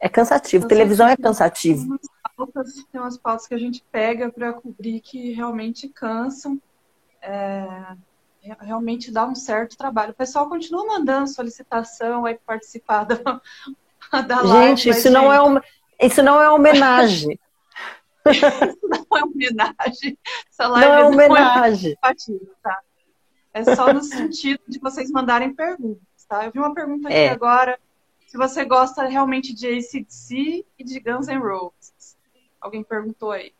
É cansativo. Televisão é cansativo. Tem umas, pautas, tem umas pautas que a gente pega para cobrir que realmente cansam. É, realmente dá um certo trabalho. O pessoal continua mandando solicitação aí participar da, <laughs> da live. Gente, isso, gente... Não é um, isso não é homenagem. <laughs> isso não é homenagem. Essa live não é homenagem. Não é, tá? é só no sentido de vocês mandarem perguntas, tá? Eu vi uma pergunta aqui é. agora. Se você gosta realmente de ACDC e de Guns N' Roses. Alguém perguntou aí.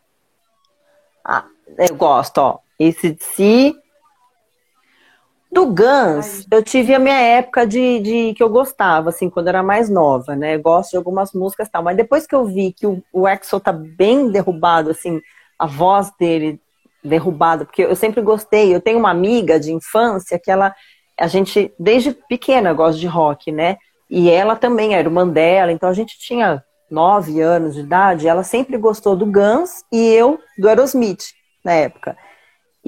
Ah, eu gosto, ó. ACDC, do Guns, eu tive a minha época de, de, que eu gostava, assim, quando eu era mais nova, né? Eu gosto de algumas músicas e tal, mas depois que eu vi que o, o Axel tá bem derrubado, assim, a voz dele derrubada, porque eu sempre gostei, eu tenho uma amiga de infância que ela, a gente, desde pequena gosta de rock, né? E ela também, a irmã dela, então a gente tinha nove anos de idade, ela sempre gostou do Guns e eu do Aerosmith na época.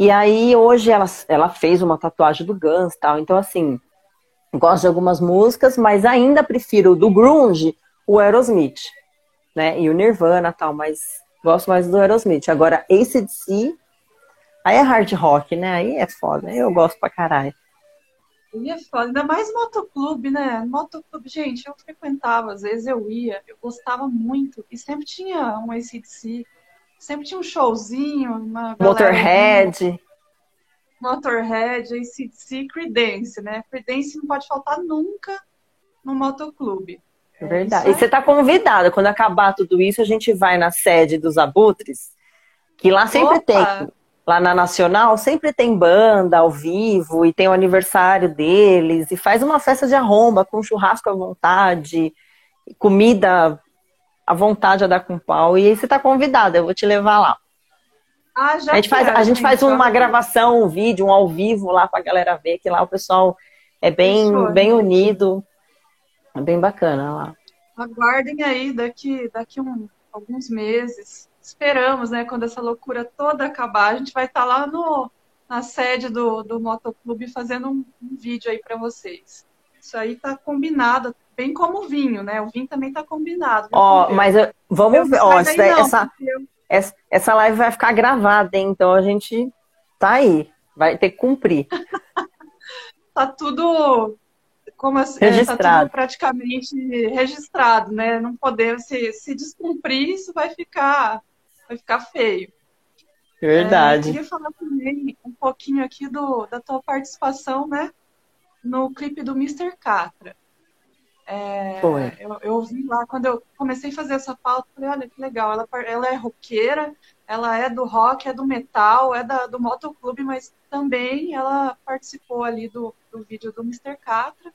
E aí hoje ela, ela fez uma tatuagem do Guns tal. Então, assim, gosto de algumas músicas, mas ainda prefiro do Grunge o Aerosmith, né? E o Nirvana tal, mas gosto mais do Aerosmith. Agora, ACDC, aí é hard rock, né? Aí é foda. Eu gosto pra caralho. É ainda mais motoclube, né? Motoclube, gente, eu frequentava, às vezes eu ia, eu gostava muito, e sempre tinha um ACDC sempre tinha um showzinho, uma Motorhead. Motorhead, ACDC, Creedence, né? Creedence não pode faltar nunca no motoclube. É Verdade. É... E você está convidada. Quando acabar tudo isso, a gente vai na sede dos Abutres, que lá sempre Opa. tem. Lá na Nacional sempre tem banda ao vivo e tem o aniversário deles e faz uma festa de arromba com churrasco à vontade, comida à vontade a dar com pau. E aí você tá convidada, eu vou te levar lá. Ah, já a gente faz, a gente faz uma gravação, um vídeo, um ao vivo lá pra galera ver, que lá o pessoal é bem, bem unido. É bem bacana lá. Aguardem aí daqui, daqui um, alguns meses. Esperamos, né? Quando essa loucura toda acabar, a gente vai estar tá lá no, na sede do, do Motoclube fazendo um, um vídeo aí para vocês. Isso aí tá combinado, bem como o vinho, né? O vinho também tá combinado. Ó, oh, mas eu, vamos ver, ó, essa, não, essa, eu... essa, essa live vai ficar gravada, hein? Então a gente tá aí, vai ter que cumprir. <laughs> tá tudo como assim, registrado. É, tá tudo praticamente registrado, né? Não poder se, se descumprir, isso vai ficar vai ficar feio. Verdade. É, eu queria falar também um pouquinho aqui do, da tua participação, né? No clipe do Mr. Catra. É, Foi. Eu, eu vi lá, quando eu comecei a fazer essa pauta, falei, olha que legal, ela, ela é roqueira, ela é do rock, é do metal, é da, do motoclube, mas também ela participou ali do, do vídeo do Mr. Catra.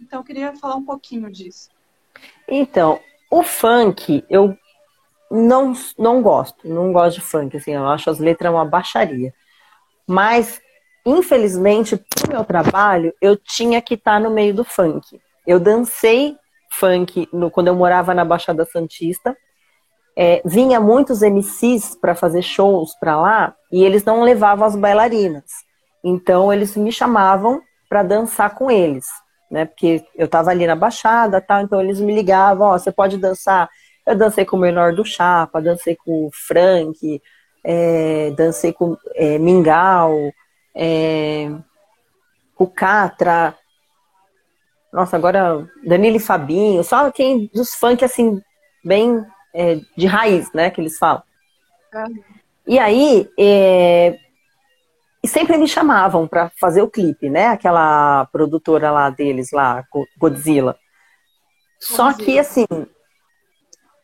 Então, eu queria falar um pouquinho disso. Então, o funk, eu não, não gosto, não gosto de funk, assim, eu acho as letras uma baixaria. Mas, infelizmente, pro meu trabalho, eu tinha que estar no meio do funk. Eu dancei funk no, quando eu morava na Baixada Santista. É, vinha muitos MCs para fazer shows para lá e eles não levavam as bailarinas. Então eles me chamavam para dançar com eles, né? Porque eu estava ali na Baixada, tal. Então eles me ligavam, ó, oh, você pode dançar. Eu dancei com o menor do Chapa, dancei com o Frank, é, dancei com é, Mingau, é, o Catra, nossa, agora Danilo e Fabinho, só quem dos funk assim, bem é, de raiz, né, que eles falam. Uhum. E aí, é, e sempre me chamavam para fazer o clipe, né? Aquela produtora lá deles, lá, Godzilla. Só que, assim,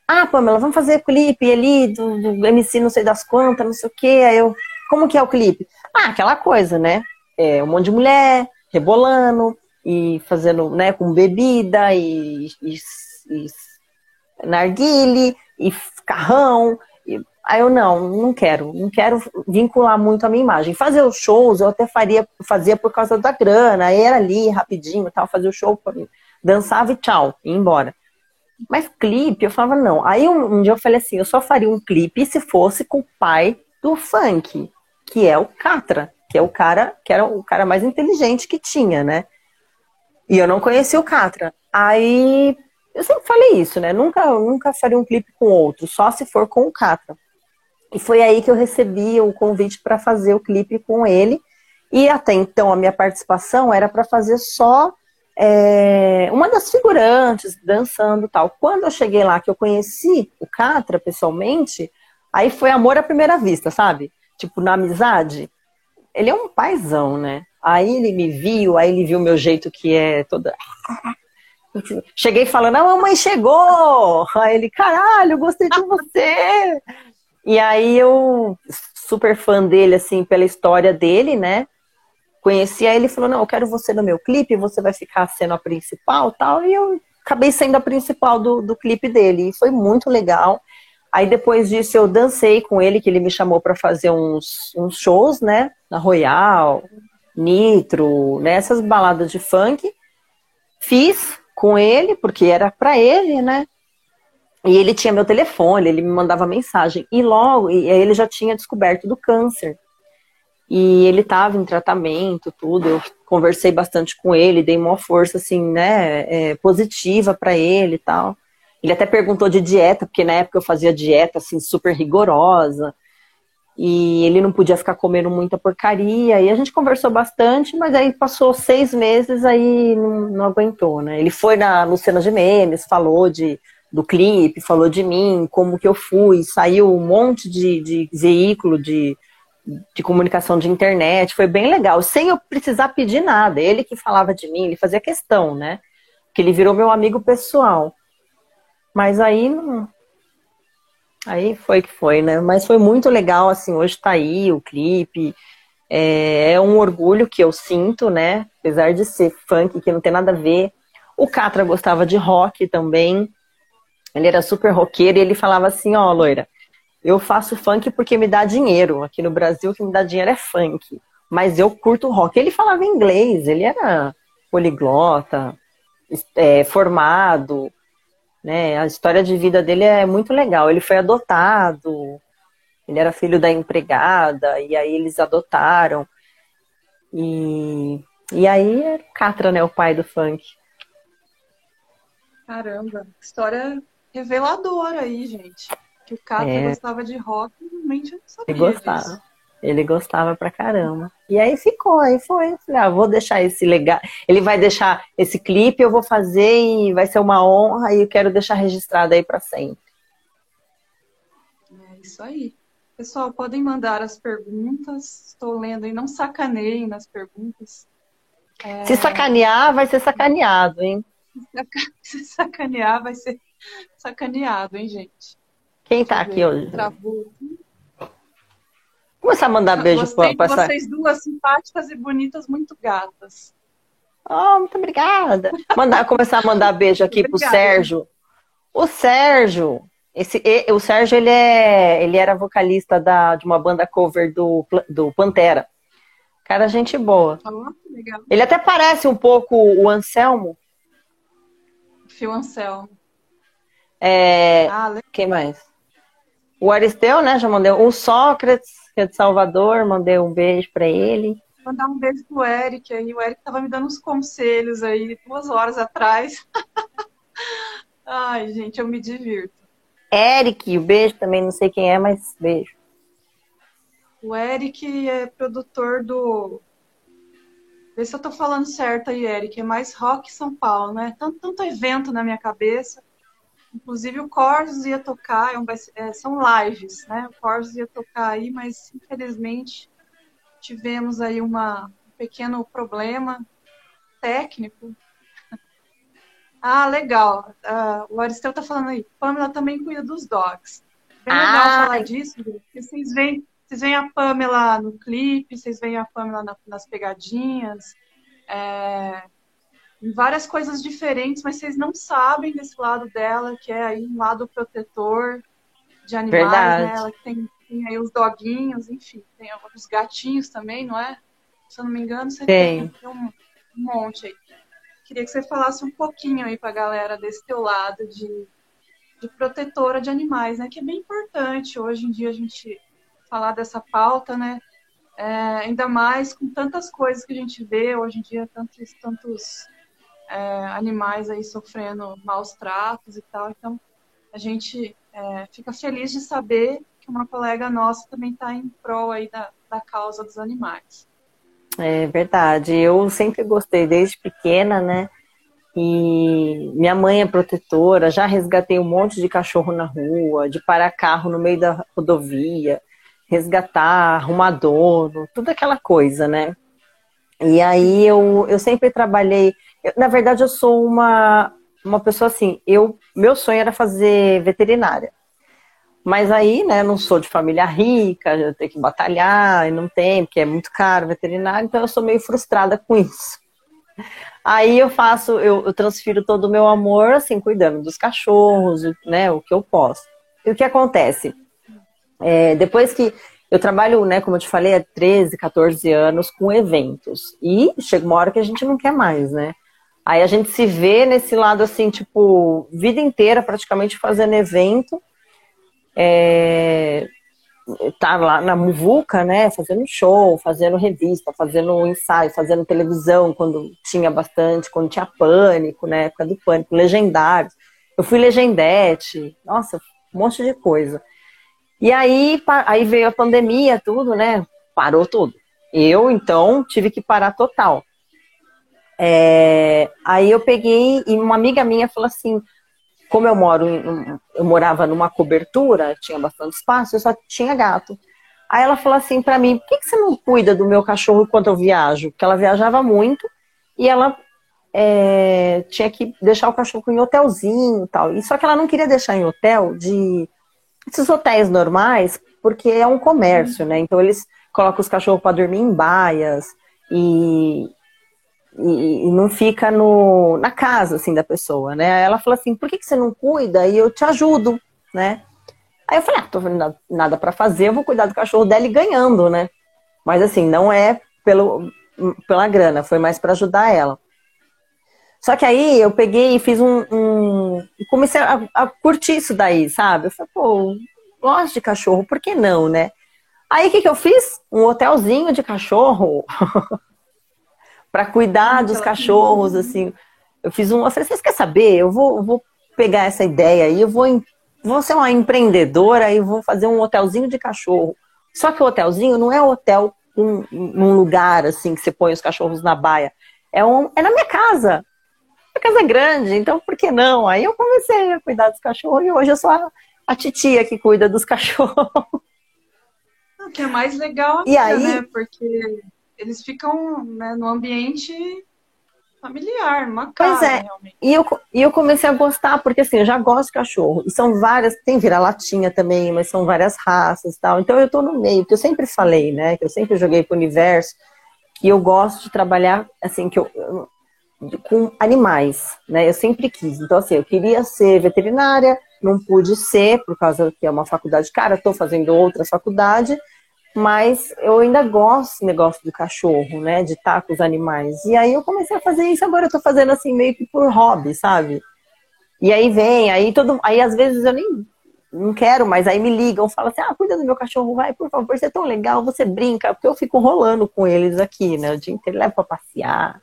ah, Pamela, vamos fazer o clipe ali do, do MC não sei das quantas, não sei o quê. Aí eu, como que é o clipe? Ah, aquela coisa, né? É, um monte de mulher rebolando e fazendo, né, com bebida e, e, e narguile e carrão. E, aí eu não, não quero, não quero vincular muito a minha imagem. Fazer os shows eu até faria, fazia por causa da grana, aí era ali rapidinho, tal, fazer o show dançava e tchau, ia embora. Mas clipe, eu falava, não. Aí um, um, dia eu falei assim, eu só faria um clipe se fosse com o pai do funk, que é o Catra, que é o cara, que era o cara mais inteligente que tinha, né? E eu não conhecia o Catra. Aí eu sempre falei isso, né? Nunca, nunca faria um clipe com outro, só se for com o Catra. E foi aí que eu recebi o convite para fazer o clipe com ele. E até então a minha participação era para fazer só é, uma das figurantes dançando tal. Quando eu cheguei lá, que eu conheci o Catra pessoalmente, aí foi amor à primeira vista, sabe? Tipo, na amizade. Ele é um paizão, né? Aí ele me viu, aí ele viu meu jeito que é toda. Cheguei falando, a mamãe chegou! Aí ele, caralho, gostei de você! E aí eu, super fã dele, assim, pela história dele, né? conhecia ele e falou: Não, eu quero você no meu clipe, você vai ficar sendo a principal tal. E eu acabei sendo a principal do, do clipe dele. E foi muito legal. Aí depois disso eu dancei com ele, que ele me chamou para fazer uns, uns shows, né? Na Royal, Nitro, nessas né? baladas de funk. Fiz com ele, porque era para ele, né? E ele tinha meu telefone, ele me mandava mensagem. E logo, e ele já tinha descoberto do câncer. E ele estava em tratamento, tudo. Eu conversei bastante com ele, dei uma força, assim, né, é, positiva para ele e tal. Ele até perguntou de dieta, porque na época eu fazia dieta, assim, super rigorosa. E ele não podia ficar comendo muita porcaria. E a gente conversou bastante, mas aí passou seis meses, aí não, não aguentou, né? Ele foi na Luciana Gimenez, falou de, do clipe, falou de mim, como que eu fui, saiu um monte de, de veículo de de comunicação de internet, foi bem legal, sem eu precisar pedir nada. Ele que falava de mim, ele fazia questão, né? Que ele virou meu amigo pessoal. Mas aí não. Aí foi que foi, né? Mas foi muito legal, assim, hoje tá aí o clipe. É, é um orgulho que eu sinto, né? Apesar de ser funk, que não tem nada a ver. O Catra gostava de rock também. Ele era super roqueiro e ele falava assim, ó, oh, loira, eu faço funk porque me dá dinheiro. Aqui no Brasil, o que me dá dinheiro é funk. Mas eu curto rock. Ele falava inglês, ele era poliglota, é, formado. Né? A história de vida dele é muito legal. Ele foi adotado, ele era filho da empregada, e aí eles adotaram. E, e aí é Catra, né, o pai do funk. Caramba, história reveladora aí, gente que o Catra é. gostava de rock, realmente eu não sabia Ele gostava. Disso. Ele gostava pra caramba. E aí ficou, aí foi. Falei, ah, vou deixar esse legal. Ele vai deixar esse clipe, eu vou fazer e vai ser uma honra e eu quero deixar registrado aí para sempre. É isso aí. Pessoal, podem mandar as perguntas. Estou lendo e não sacaneiem nas perguntas. É... Se sacanear, vai ser sacaneado, hein? Se <laughs> sacanear, vai ser sacaneado, hein, gente? Quem tá aqui hoje? Travou. Começar a mandar beijo Gostei pra, pra vocês duas simpáticas e bonitas, muito gatas. Oh, muito obrigada. Mandar, começar a mandar beijo aqui pro Sérgio. O Sérgio, esse, o Sérgio ele, é, ele era vocalista da, de uma banda cover do, do Pantera. Cara, gente boa. Oh, ele até parece um pouco o Anselmo. Fio Anselmo. É, ah, quem mais? O Aristeu, né? Já mandei. O Sócrates, que é de Salvador, mandei um beijo para ele. Mandar um beijo pro Eric aí. O Eric tava me dando uns conselhos aí duas horas atrás. <laughs> Ai, gente, eu me divirto. Eric, o beijo também, não sei quem é, mas beijo. O Eric é produtor do. Vê se eu tô falando certo aí, Eric. É mais rock São Paulo, né? Tanto, tanto evento na minha cabeça. Inclusive o Corsos ia tocar, é é, são lives, né? O Corsos ia tocar aí, mas infelizmente tivemos aí uma, um pequeno problema técnico. <laughs> Ah, legal. Uh, o Aristeu está falando aí. Pamela também cuida dos dogs. Bem legal ah, falar disso, porque vocês veem, vocês veem a Pamela no clipe, vocês veem a Pamela na, nas pegadinhas, é, em várias coisas diferentes, mas vocês não sabem desse lado dela, que é aí um lado protetor de animais, né? Ela tem, tem, aí os doguinhos, enfim, tem os gatinhos também, não é? Se eu não me engano, você tem, tem um, um monte aí. Queria que você falasse um pouquinho aí para a galera desse teu lado de, de protetora de animais, né? Que é bem importante hoje em dia a gente falar dessa pauta, né? É, ainda mais com tantas coisas que a gente vê hoje em dia, tantos, tantos é, animais aí sofrendo maus tratos e tal. Então, a gente é, fica feliz de saber que uma colega nossa também está em prol aí da, da causa dos animais. É verdade. Eu sempre gostei desde pequena, né? E minha mãe é protetora, já resgatei um monte de cachorro na rua, de parar carro no meio da rodovia, resgatar, arrumar dono, tudo aquela coisa, né? E aí eu, eu sempre trabalhei. Na verdade, eu sou uma, uma pessoa assim, eu meu sonho era fazer veterinária. Mas aí, né, não sou de família rica, eu tenho que batalhar e não tem, porque é muito caro veterinário, então eu sou meio frustrada com isso. Aí eu faço, eu, eu transfiro todo o meu amor, assim, cuidando dos cachorros, né, o que eu posso. E o que acontece? É, depois que eu trabalho, né, como eu te falei, há 13, 14 anos com eventos. E chega uma hora que a gente não quer mais, né? Aí a gente se vê nesse lado assim, tipo, vida inteira praticamente fazendo evento é, tá lá na Muvuca, né, fazendo show, fazendo revista, fazendo ensaio, fazendo televisão, quando tinha bastante, quando tinha pânico, né, época do pânico, legendários. Eu fui legendete, nossa, um monte de coisa. E aí, aí veio a pandemia, tudo, né, parou tudo. Eu, então, tive que parar total. É, aí eu peguei e uma amiga minha falou assim, como eu moro, eu morava numa cobertura, tinha bastante espaço, eu só tinha gato. Aí ela falou assim para mim, por que, que, você não cuida do meu cachorro enquanto eu viajo? Porque ela viajava muito e ela é, tinha que deixar o cachorro em hotelzinho e tal. E só que ela não queria deixar em hotel de esses hotéis normais, porque é um comércio, né? Então eles colocam os cachorros para dormir em baias e, e, e, não fica no, na casa, assim, da pessoa, né? Ela falou assim, por que, que você não cuida e eu te ajudo, né? Aí eu falei, ah, tô vendo nada para fazer, eu vou cuidar do cachorro dela e ganhando, né? Mas assim, não é pelo, pela grana, foi mais para ajudar ela. Só que aí eu peguei e fiz um. um comecei a, a, curtir isso daí, sabe? Eu falei, pô, gosto de cachorro, por que não, né? Aí o que, que eu fiz? Um hotelzinho de cachorro. <laughs> para cuidar dos cachorros, assim. Eu fiz um. Eu falei, vocês querem saber? Eu vou, vou pegar essa ideia aí, eu vou, vou ser uma empreendedora e vou fazer um hotelzinho de cachorro. Só que o hotelzinho não é hotel um, um lugar assim que você põe os cachorros na baia. É, um, é na minha casa. A casa é grande, então por que não? Aí eu comecei a cuidar dos cachorros e hoje eu sou a, a titia que cuida dos <laughs> cachorros. O que é mais legal, e aí, né? Porque eles ficam né, no ambiente familiar, numa casa, pois é. realmente. E eu, e eu comecei a gostar, porque assim, eu já gosto de cachorro. E são várias, tem vira-latinha também, mas são várias raças e tal. Então eu tô no meio, que eu sempre falei, né? Que eu sempre joguei pro universo, que eu gosto de trabalhar, assim, que eu, com animais, né? Eu sempre quis. Então, assim, eu queria ser veterinária, não pude ser, por causa que é uma faculdade cara, estou fazendo outra faculdade, mas eu ainda gosto desse negócio do cachorro, né? De estar com os animais. E aí eu comecei a fazer isso, agora eu tô fazendo assim meio que por hobby, sabe? E aí vem, aí todo. Aí às vezes eu nem não quero, mas aí me ligam, falam assim: ah, cuida do meu cachorro, vai, por favor, você é tão legal, você brinca, porque eu fico rolando com eles aqui, né? O dia inteiro levo pra passear.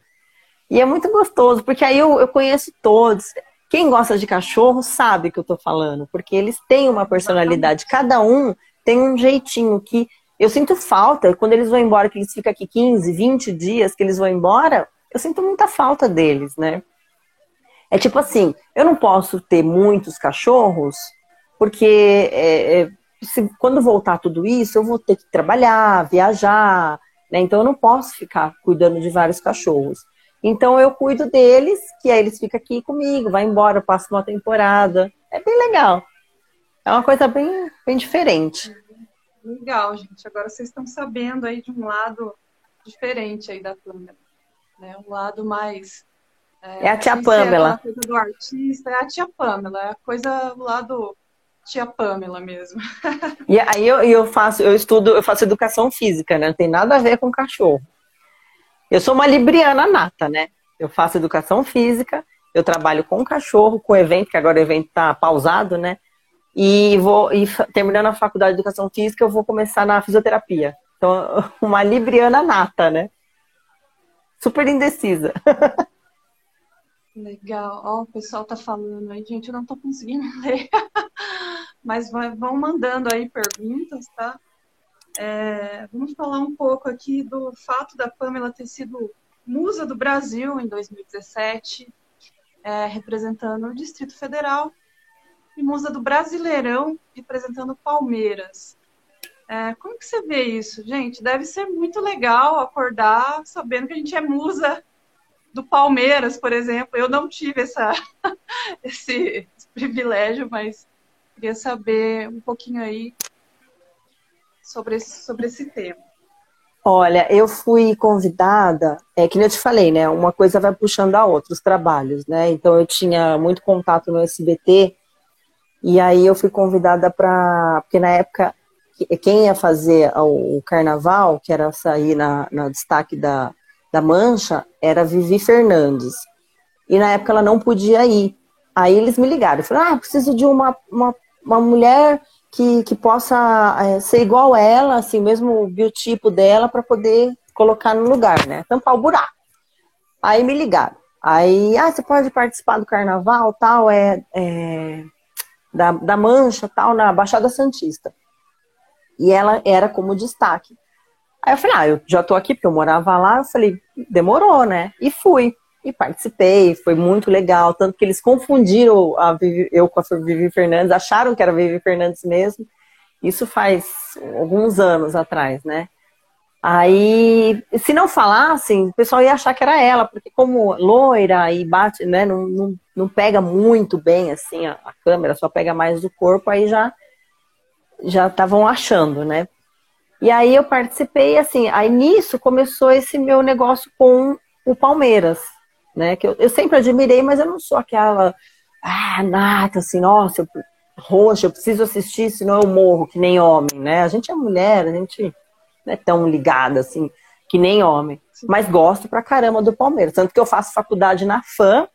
E é muito gostoso, porque aí eu, eu conheço todos. Quem gosta de cachorro sabe que eu tô falando, porque eles têm uma personalidade, cada um tem um jeitinho que eu sinto falta, quando eles vão embora, que eles ficam aqui 15, 20 dias, que eles vão embora, eu sinto muita falta deles, né? É tipo assim, eu não posso ter muitos cachorros, porque é, é, se, quando voltar tudo isso, eu vou ter que trabalhar, viajar, Né? Então eu não posso ficar cuidando de vários cachorros. Então eu cuido deles, que aí eles ficam aqui comigo, vai embora, passo uma temporada. É bem legal. É uma coisa bem, bem diferente. Legal, gente. Agora vocês estão sabendo aí de um lado diferente aí da Pamela. Né? Um lado mais. É, é a tia Pamela. É coisa do artista, é a tia Pamela, é a coisa do lado tia Pamela mesmo. <laughs> E aí eu, eu faço, eu estudo, eu faço educação física, né? Não tem nada a ver com cachorro. Eu sou uma libriana nata, né? Eu faço educação física, eu trabalho com cachorro, com evento, que agora o evento tá pausado, né? E vou e terminando a faculdade de educação física, eu vou começar na fisioterapia. Então, <laughs> uma libriana nata, né? Super indecisa. Legal. Ó, o pessoal tá falando aí, gente, eu não tô conseguindo <laughs> ler. Mas vão mandando aí perguntas, tá? É, vamos falar um pouco aqui do fato da Pamela ter sido musa do Brasil em 2017, é, representando o Distrito Federal, e musa do Brasileirão, representando Palmeiras. É, como que você vê isso, gente? Deve ser muito legal acordar sabendo que a gente é musa do Palmeiras, por exemplo. Eu não tive essa, esse, <laughs> esse privilégio, mas queria saber um pouquinho aí sobre esse, sobre esse tema. Olha, eu fui convidada, é que nem eu te falei, né? Uma coisa vai puxando a outra, os trabalhos, né? Então eu tinha muito contato no SBT, e aí eu fui convidada para. Porque na época, quem ia fazer o carnaval, que era sair na, na destaque da, da Mancha, era Vivi Fernandes. E na época ela não podia ir. Aí eles me ligaram, falaram, ah, preciso de uma, uma, uma mulher que, que possa é, ser igual ela, assim, mesmo o biotipo dela, para poder colocar no lugar, né? Tampar o buraco. Aí me ligaram. Aí, ah, você pode participar do carnaval, tal, é, é da, da Mancha, tal, na Baixada Santista. E ela era como destaque. Aí eu falei, ah, eu já tô aqui, porque eu morava lá. Eu falei, demorou, né? E fui. E participei, foi muito legal. Tanto que eles confundiram a Vivi, eu com a Vivi Fernandes, acharam que era Vivi Fernandes mesmo. Isso faz alguns anos atrás, né? Aí, se não falassem, o pessoal ia achar que era ela, porque como loira e bate, né, não, não, não pega muito bem, assim, a, a câmera, só pega mais do corpo, aí já já estavam achando, né? E aí eu participei, assim, aí nisso começou esse meu negócio com o Palmeiras, né? Que eu, eu sempre admirei, mas eu não sou aquela, ah, nata, assim, nossa, eu, roxa, eu preciso assistir, senão eu morro, que nem homem, né? A gente é mulher, a gente não é tão ligada, assim, que nem homem. Mas gosto pra caramba do Palmeiras. Tanto que eu faço faculdade na FAM,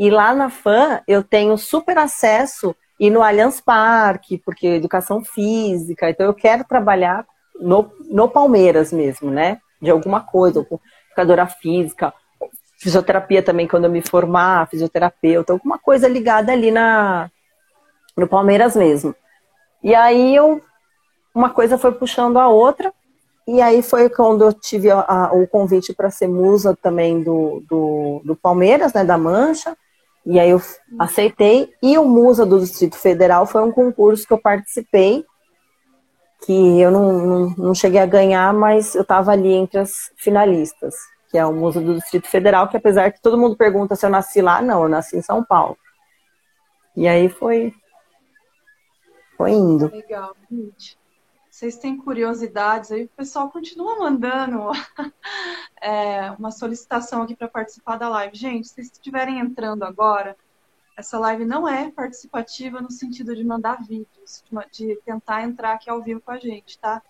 e lá na FAM eu tenho super acesso e no Allianz Parque, porque educação física, então eu quero trabalhar no, no Palmeiras mesmo, né? De alguma coisa, educadora física, fisioterapia também, quando eu me formar, fisioterapeuta, alguma coisa ligada ali na, no Palmeiras mesmo. E aí eu, uma coisa foi puxando a outra, e aí foi quando eu tive a, a, o convite para ser musa também do, do, do, Palmeiras, né, da Mancha, e aí eu aceitei. E o Musa do Distrito Federal foi um concurso que eu participei, que eu não, não, não cheguei a ganhar, mas eu estava ali entre as finalistas que é o Museu do Distrito Federal, que apesar que todo mundo pergunta se eu nasci lá, não, eu nasci em São Paulo. E aí foi, foi indo. Legal, gente. Vocês têm curiosidades aí, o pessoal continua mandando <laughs> é, uma solicitação aqui para participar da live. Gente, se vocês estiverem entrando agora, essa live não é participativa no sentido de mandar vídeos, de tentar entrar aqui ao vivo com a gente, tá?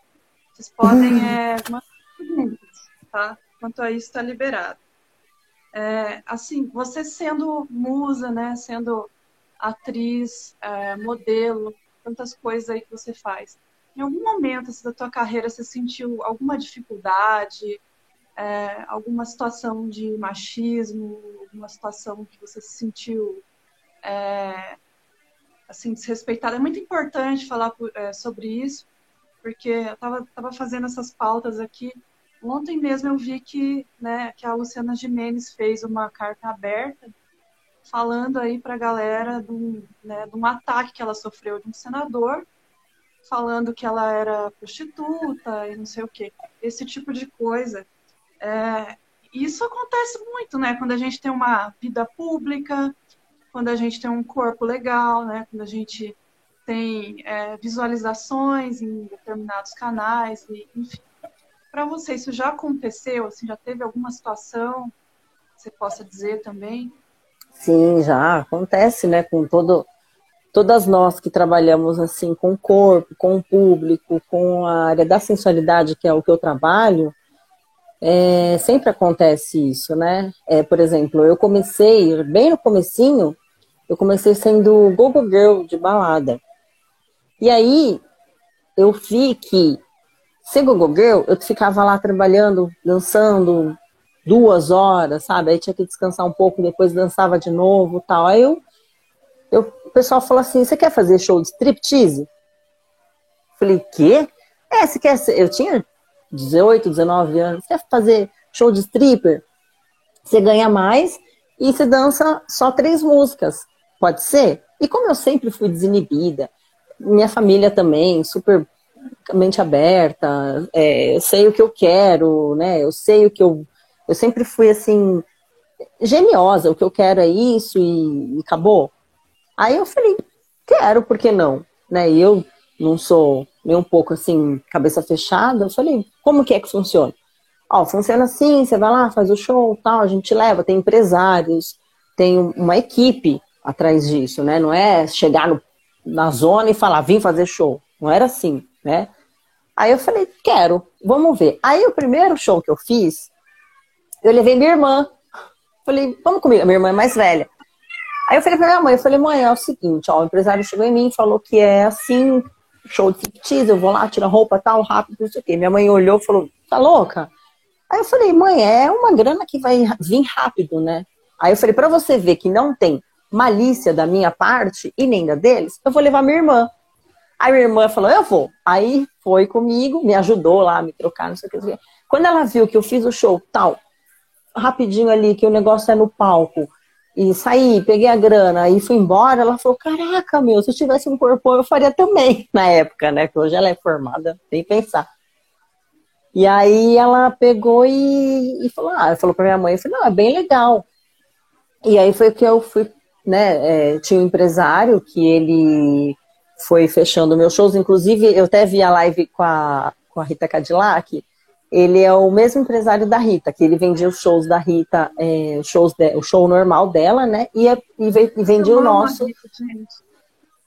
Vocês podem <laughs> é, mandar perguntas, tá? quanto a isso está liberado. É, assim, você sendo musa, né, sendo atriz, é, modelo, tantas coisas aí que você faz, em algum momento assim, da tua carreira você sentiu alguma dificuldade, é, alguma situação de machismo, alguma situação que você se sentiu é, assim desrespeitada? É muito importante falar por, é, sobre isso, porque eu estava fazendo essas pautas aqui Ontem mesmo eu vi que, né, que a Luciana Gimenez fez uma carta aberta falando aí para a galera de um, né, de um ataque que ela sofreu de um senador falando que ela era prostituta e não sei o quê. Esse tipo de coisa. É, isso acontece muito, né? Quando a gente tem uma vida pública, quando a gente tem um corpo legal, né? Quando a gente tem é, visualizações em determinados canais, e, enfim. Para você, isso já aconteceu? Assim, já teve alguma situação que você possa dizer também? Sim, já acontece, né? Com todo, todas nós que trabalhamos assim com o corpo, com o público, com a área da sensualidade, que é o que eu trabalho, é, sempre acontece isso, né? É, por exemplo, eu comecei, bem no comecinho, eu comecei sendo gogo girl de balada. E aí, eu vi que, ser gogo girl, eu ficava lá trabalhando, dançando duas horas, sabe? Aí tinha que descansar um pouco, depois dançava de novo tal. Aí eu, eu o pessoal falou assim, você quer fazer show de striptease? Falei, quê? É, você quer ser... Eu tinha 18, 19 anos, quer fazer show de stripper? Você ganha mais e você dança só três músicas. Pode ser? E como eu sempre fui desinibida, minha família também, super mente aberta, é, eu sei o que eu quero, né? Eu sei o que eu. Eu sempre fui assim, geniosa, o que eu quero é isso e, e acabou. Aí eu falei, quero, por que não? Né? E eu não sou nem um pouco assim, cabeça fechada, eu falei, como que é que funciona? Ó, funciona assim, você vai lá, faz o show, tal, a gente leva, tem empresários, tem uma equipe atrás disso, né? Não é chegar no, na zona e falar, vim fazer show. Não era assim, né? Aí eu falei, quero, vamos ver. Aí o primeiro show que eu fiz, eu levei minha irmã. Falei, vamos comigo, a minha irmã é mais velha. Aí eu falei pra minha mãe, eu falei, mãe, é o seguinte, ó, o empresário chegou em mim e falou que é assim, show de striptease, eu vou lá, tiro a roupa tal, rápido, não sei o quê. Minha mãe olhou e falou, tá louca? Aí eu falei, mãe, é uma grana que vai vir rápido, né? Aí eu falei, para você ver que não tem malícia da minha parte e nem da deles, eu vou levar minha irmã. Aí minha irmã falou, eu vou. Aí foi comigo, me ajudou lá, me trocar, não sei o que. Quando ela viu que eu fiz o show tal, rapidinho ali, que o negócio é no palco, e saí, peguei a grana e fui embora, ela falou, caraca, meu, se eu tivesse um corpo, eu faria também, <laughs> na época, né? Que hoje ela é formada, nem pensar. E aí ela pegou e, e falou, ah, falou pra minha mãe, eu falei, não, é bem legal. E aí foi que eu fui, né, é, tinha um empresário que ele foi fechando meus shows, inclusive eu até vi a live com a, com a Rita Cadillac, ele é o mesmo empresário da Rita, que ele vendia os shows da Rita, é, shows de, o show normal dela, né? E, e, e vendia o nosso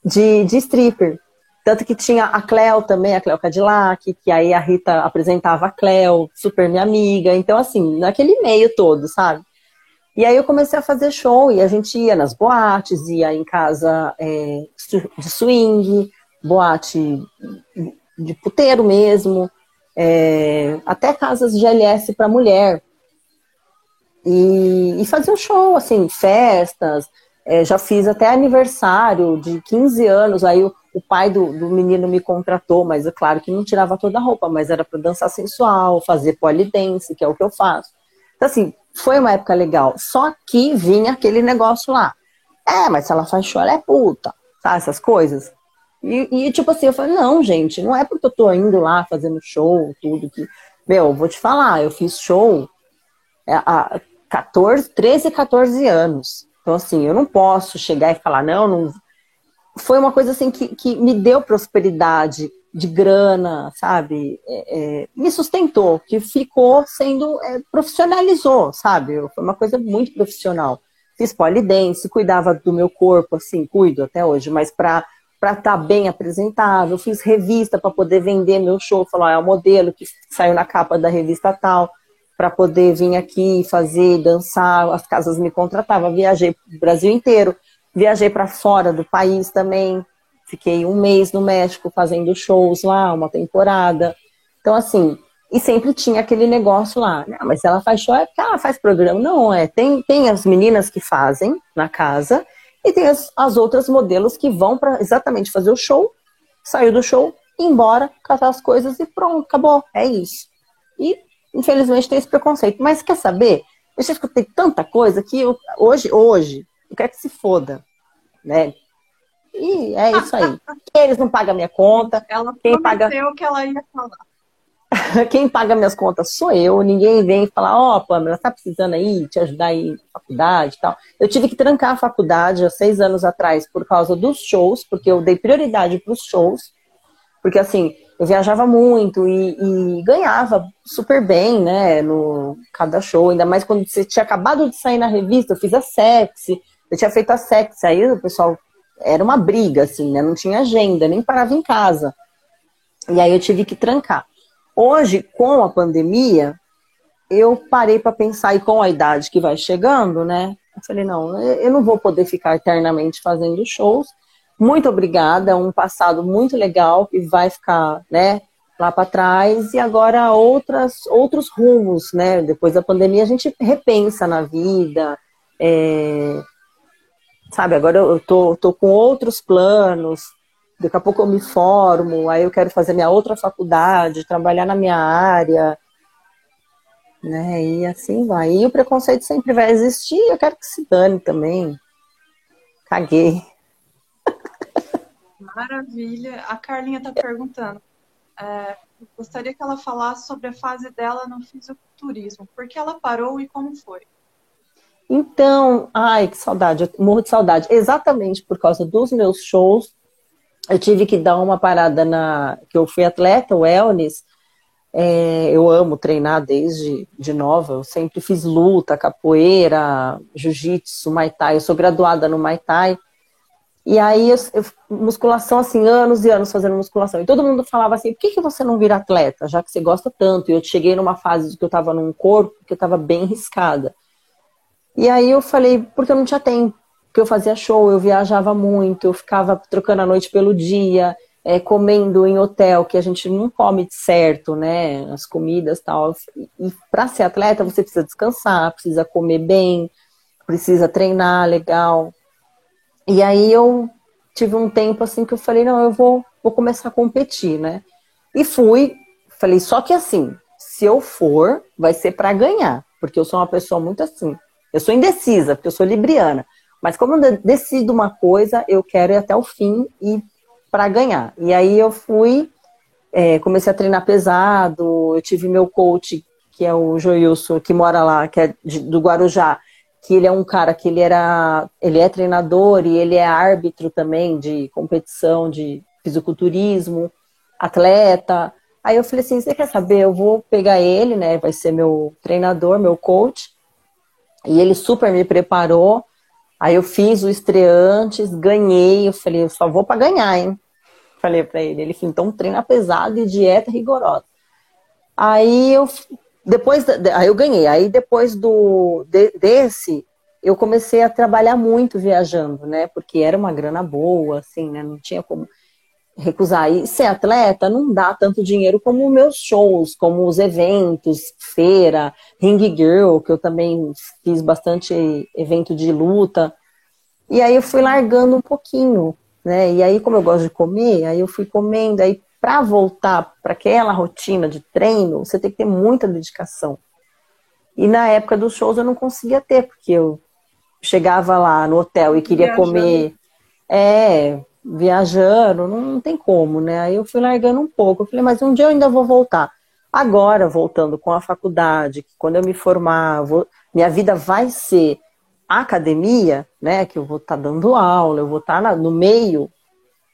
de, de stripper. Tanto que tinha a Cleo também, a Cleo Cadillac, que aí a Rita apresentava a Cleo, super minha amiga. Então, assim, naquele meio todo, sabe? E aí eu comecei a fazer show e a gente ia nas boates, ia em casa é, de swing, boate de puteiro mesmo é, até casas de LS para mulher. E, e fazer um show, assim, festas. É, já fiz até aniversário de 15 anos, aí o, o pai do, do, menino me contratou, mas é claro que não tirava toda a roupa, mas era para dançar sensual, fazer polidense, que é o que eu faço. Então, assim, foi uma época legal. Só que vinha aquele negócio lá. É, mas se ela faz show, ela é puta, sabe? Essas coisas. E, e, tipo assim, eu falei, não, gente, não é porque eu tô indo lá fazendo show, tudo que. Meu, vou te falar, eu fiz show há 14, 13, 14 anos. Então, assim, eu não posso chegar e falar, não, não. Foi uma coisa assim que, que me deu prosperidade de grana, sabe? É, é, me sustentou, que ficou sendo, é, profissionalizou, sabe? Foi uma coisa muito profissional. Fiz polidense, cuidava do meu corpo, assim, cuido até hoje, mas para para estar tá bem apresentável, fiz revista para poder vender meu show, falar, é o modelo que saiu na capa da revista tal, para poder vir aqui fazer, dançar, as casas me contratavam, viajei o Brasil inteiro, viajei para fora do país também, fiquei um mês no México fazendo shows lá, uma temporada. Então, assim, e sempre tinha aquele negócio lá, né? mas ela faz show, é porque ela faz programa. Não, é, tem, tem as meninas que fazem na casa, e tem as, as outras modelos que vão para exatamente fazer o show, saiu do show, embora, catar as coisas e pronto, acabou. É isso. E, infelizmente, tem esse preconceito. Mas quer saber? Eu já escutei tanta coisa que eu, hoje, hoje, eu quero que se foda. Né? E é isso aí. <laughs> Eles não pagam a minha conta. Ela quem prometeu paga... que ela ia falar. <laughs> Quem paga minhas contas sou eu, ninguém vem falar, ó, oh, Pamela, tá precisando aí te ajudar aí na faculdade e tal. Eu tive que trancar a faculdade há seis anos atrás por causa dos shows, porque eu dei prioridade para os shows, porque assim, eu viajava muito e, e, ganhava super bem, né, no cada show, ainda mais quando você tinha acabado de sair na revista, eu fiz a sexy, eu tinha feito a sexy, aí o pessoal, era uma briga, assim, né, não tinha agenda, nem parava em casa. E aí eu tive que trancar. Hoje, com a pandemia, eu parei para pensar, e com a idade que vai chegando, né? Eu falei, não, eu não vou poder ficar eternamente fazendo shows. Muito obrigada, é um passado muito legal que vai ficar, né, lá para trás. E agora outras, outros rumos, né? Depois da pandemia a gente repensa na vida. É... Sabe, agora eu tô, tô com outros planos, daqui a pouco eu me formo, aí eu quero fazer minha outra faculdade, trabalhar na minha área, né? E assim vai. E o preconceito sempre vai existir, eu quero que se dane também. Caguei. Maravilha. A Carlinha está perguntando. É, gostaria que ela falasse sobre a fase dela no fisiculturismo. Por que ela parou e como foi? Então, ai, que saudade, eu morro de saudade. Exatamente por causa dos meus shows, eu tive que dar uma parada na. que eu fui atleta, wellness. É, eu amo treinar desde de nova. Eu sempre fiz luta, capoeira, jiu-jitsu, muay thai. Eu sou graduada no muay thai. E aí, eu, eu, musculação, assim, anos e anos fazendo musculação. E todo mundo falava assim: por que, que você não vira atleta, já que você gosta tanto? E eu cheguei numa fase que eu estava num corpo que eu estava bem riscada. E aí eu falei: porque eu não tinha tempo porque eu fazia show, eu viajava muito, eu ficava trocando a noite pelo dia, é, comendo em hotel, que a gente não come certo, né? As comidas tal. E para ser atleta, você precisa descansar, precisa comer bem, precisa treinar legal. E aí eu tive um tempo assim que eu falei, não, eu vou, vou começar a competir, né? E fui, falei, só que assim, se eu for, vai ser para ganhar, porque eu sou uma pessoa muito assim. Eu sou indecisa, porque eu sou libriana. Mas como eu decido uma coisa, eu quero ir até o fim e para ganhar. E aí eu fui, é, comecei a treinar pesado, eu tive meu coach, que é o Joilson, que mora lá, que é de, do Guarujá, que ele é um cara que ele era, ele é treinador e ele é árbitro também de competição de fisiculturismo, atleta. Aí eu falei assim, você quer saber? Eu vou pegar ele, né? Vai ser meu treinador, meu coach. E ele super me preparou. Aí eu fiz o estreantes, ganhei, eu falei, eu só vou para ganhar, hein? Falei para ele, ele então treina pesado e dieta rigorosa. Aí eu depois aí eu ganhei. Aí depois do de, desse, eu comecei a trabalhar muito viajando, né? Porque era uma grana boa, assim, né? Não tinha como recusar. E ser atleta não dá tanto dinheiro como meus shows, como os eventos, feira, Ring Girl, que eu também fiz bastante evento de luta. E aí eu fui largando um pouquinho, né? E aí, como eu gosto de comer, aí eu fui comendo. Aí, para voltar para aquela rotina de treino, você tem que ter muita dedicação. E na época dos shows eu não conseguia ter, porque eu chegava lá no hotel e queria Viajando. comer. É, viajando, não, tem como, né? Aí eu fui largando um pouco. Eu falei, mas um dia eu ainda vou voltar. Agora, voltando com a faculdade, quando eu me formar, vou, minha vida vai ser academia, né? Que eu vou estar tá dando aula, eu vou estar tá no meio.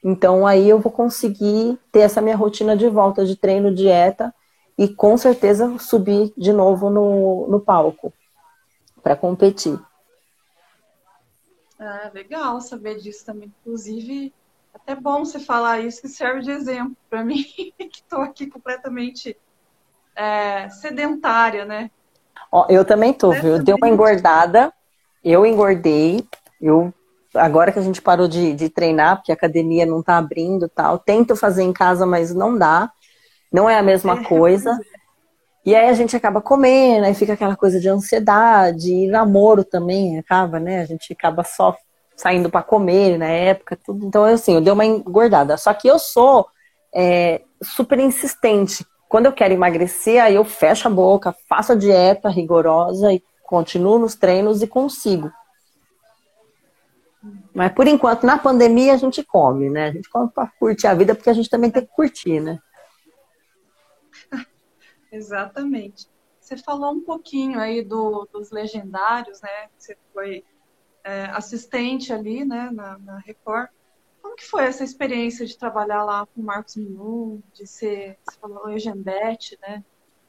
Então aí eu vou conseguir ter essa minha rotina de volta de treino, dieta e com certeza subir de novo no, no palco para competir. Ah, legal saber disso também. Inclusive, até bom você falar isso, que serve de exemplo para mim, <laughs> que estou aqui completamente é, sedentária, né? Ó, eu também tô, viu? Eu dei uma engordada, eu engordei, eu agora que a gente parou de, de treinar, porque a academia não tá abrindo tal, tento fazer em casa, mas não dá, não é a mesma é, coisa. E aí a gente acaba comendo, aí fica aquela coisa de ansiedade, e namoro também acaba, né? A gente acaba só saindo para comer na época, tudo. Então, assim, eu dei uma engordada. Só que eu sou é, super insistente. Quando eu quero emagrecer, aí eu fecho a boca, faço a dieta rigorosa e continuo nos treinos e consigo. Mas por enquanto, na pandemia, a gente come, né? A gente come para curtir a vida, porque a gente também tem que curtir, né? <laughs> Exatamente. Você falou um pouquinho aí do, dos legendários, né? Você foi é, assistente ali, né, na, na, Record. Como que foi essa experiência de trabalhar lá com o Marcos Minu, de ser, você falou, legendete, né?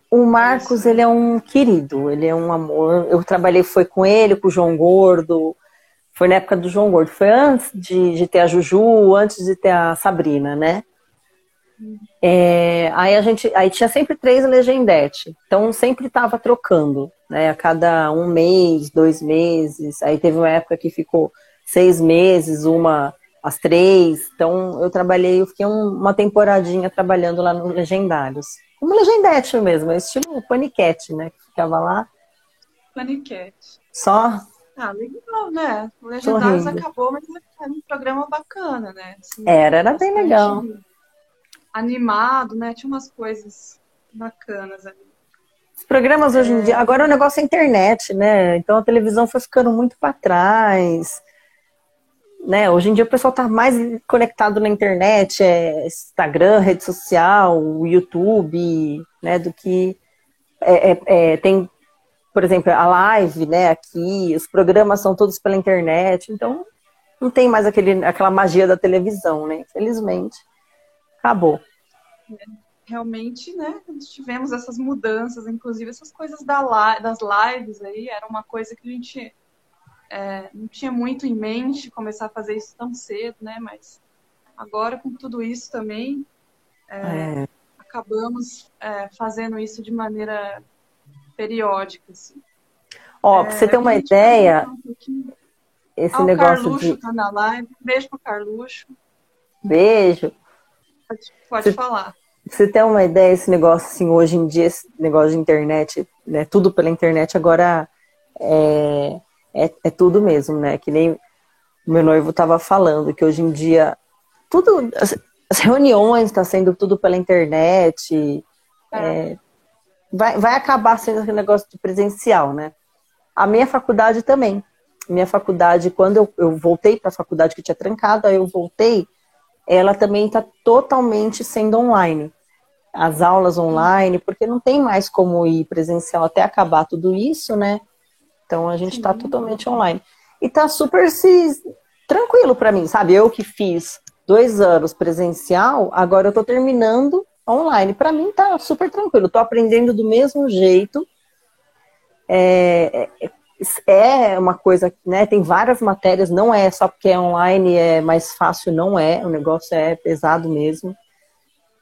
O Marcos, ele é um querido, ele é um amor. Eu trabalhei, foi com ele, com o João Gordo, foi na época do João Gordo, foi antes de, de ter a Juju, antes de ter a Sabrina, né? É, aí a gente, aí tinha sempre três legendetes, então sempre estava trocando, né? A cada um mês, dois meses. Aí teve uma época que ficou seis meses, uma às três. Então eu trabalhei, eu fiquei um, uma temporadinha trabalhando lá no Legendários, como legendete mesmo, estilo paniquete, né? Que ficava lá. Paniquete. Só ah, legal, né? O Legendários acabou, mas era um programa bacana, né? Assim, era, era bem legal. Animado, né? Tinha umas coisas bacanas ali. Programas hoje em dia, agora o negócio é internet, né? Então a televisão foi ficando muito para trás. Né? Hoje em dia o pessoal está mais conectado na internet, é Instagram, rede social, YouTube, né? Do que é, é, é, tem por exemplo, a live, né, aqui, os programas são todos pela internet, então não tem mais aquele, aquela magia da televisão, né? Infelizmente, acabou. Realmente, né, tivemos essas mudanças, inclusive essas coisas da, das lives aí, era uma coisa que a gente é, não tinha muito em mente começar a fazer isso tão cedo, né? Mas agora com tudo isso também é, é. acabamos é, fazendo isso de maneira periódica, assim. Ó, pra você ter uma ideia, um esse ah, negócio Carluxo de... tá na live. Beijo pro Carluxo. Beijo. Pode, pode falar. Você ter uma ideia, esse negócio, assim, hoje em dia, esse negócio de internet, né, tudo pela internet, agora é, é, é tudo mesmo, né? Que nem o meu noivo tava falando, que hoje em dia, tudo, as, as reuniões estão tá sendo tudo pela internet, é. É, vai, vai acabar sendo aquele negócio de presencial, né? A minha faculdade também. Minha faculdade, quando eu, eu voltei para a faculdade que tinha trancado, aí eu voltei, ela também está totalmente sendo online. As aulas online, porque não tem mais como ir presencial até acabar tudo isso, né? Então a gente está totalmente online. E tá super se tranquilo para mim, sabe? Eu que fiz dois anos presencial, agora eu tô terminando online. Para mim tá super tranquilo, tô aprendendo do mesmo jeito. É, é, é uma coisa, né? Tem várias matérias, não é só porque é online é mais fácil, não é. O negócio é pesado mesmo.